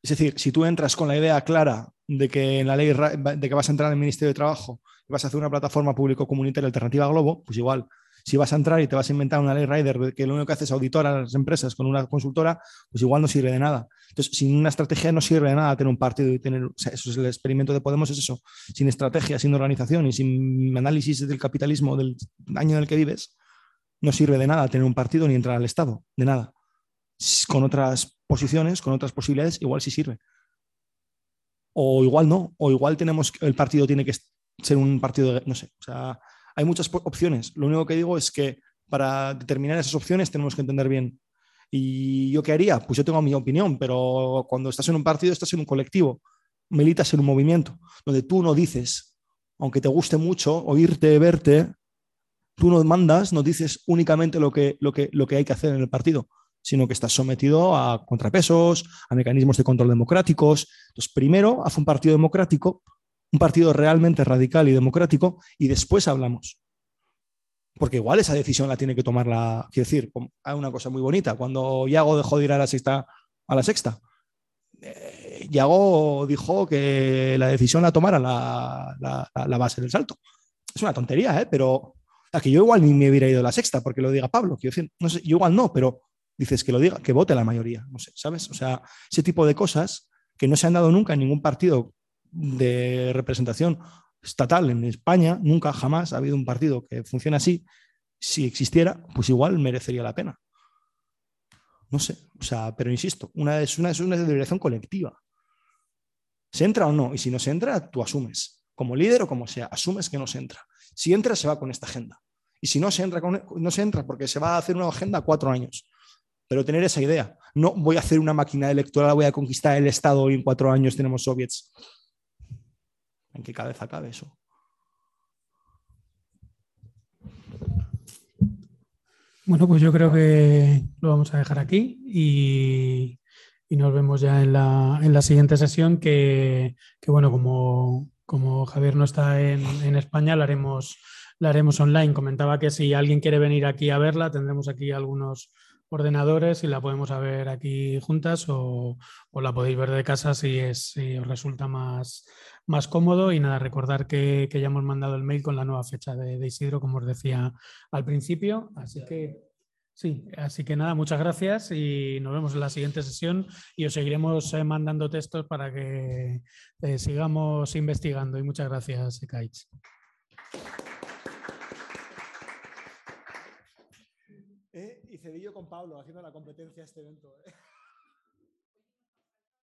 es decir, si tú entras con la idea clara de que en la ley de que vas a entrar en el Ministerio de Trabajo vas a hacer una plataforma público-comunitaria alternativa a Globo, pues igual, si vas a entrar y te vas a inventar una ley rider que lo único que hace es auditar a las empresas con una consultora, pues igual no sirve de nada. Entonces, sin una estrategia no sirve de nada tener un partido y tener, eso es el experimento de Podemos, es eso, sin estrategia, sin organización y sin análisis del capitalismo del año en el que vives, no sirve de nada tener un partido ni entrar al Estado, de nada. Con otras posiciones, con otras posibilidades, igual sí sirve. O igual no, o igual tenemos, el partido tiene que ser un partido de, no sé, o sea, hay muchas opciones. Lo único que digo es que para determinar esas opciones tenemos que entender bien. ¿Y yo qué haría? Pues yo tengo mi opinión, pero cuando estás en un partido estás en un colectivo, militas en un movimiento, donde tú no dices, aunque te guste mucho oírte, verte, Tú no mandas, no dices únicamente lo que, lo, que, lo que hay que hacer en el partido, sino que estás sometido a contrapesos, a mecanismos de control democráticos. Entonces, primero haz un partido democrático, un partido realmente radical y democrático, y después hablamos. Porque igual esa decisión la tiene que tomar la. Quiero decir, hay una cosa muy bonita. Cuando Iago dejó de ir a la sexta, a la sexta eh, Iago dijo que la decisión la tomara la, la, base del salto. Es una tontería, ¿eh? pero a que yo igual ni me hubiera ido a la sexta porque lo diga Pablo. Quiero decir, no sé, yo igual no, pero dices que lo diga, que vote la mayoría. No sé, ¿sabes? O sea, ese tipo de cosas que no se han dado nunca en ningún partido de representación estatal en España, nunca jamás ha habido un partido que funcione así. Si existiera, pues igual merecería la pena. No sé, o sea, pero insisto, una, es, una, es una deliberación colectiva. ¿Se entra o no? Y si no se entra, tú asumes. Como líder o como sea, asumes que no se entra. Si entra, se va con esta agenda. Y si no se entra, no se entra porque se va a hacer una agenda cuatro años. Pero tener esa idea. No voy a hacer una máquina electoral, voy a conquistar el Estado y en cuatro años tenemos soviets. ¿En qué cabeza cabe eso? Bueno, pues yo creo que lo vamos a dejar aquí y, nos vemos ya en la, siguiente sesión que, bueno, como, como, Javier no está en, España, la haremos, la haremos online. Comentaba que si alguien quiere venir aquí a verla, tendremos aquí algunos ordenadores y la podemos ver aquí juntas o, la podéis ver de casa si, es, si os resulta más, más cómodo. Y nada, recordar que, ya hemos mandado el mail con la nueva fecha de, Isidro, como os decía al principio. Así que sí, así que nada, muchas gracias y nos vemos en la siguiente sesión y os seguiremos eh, mandando textos para que eh, sigamos investigando. Y muchas gracias, Kaich. Eh, y Cedillo con Pablo haciendo la competencia a este evento.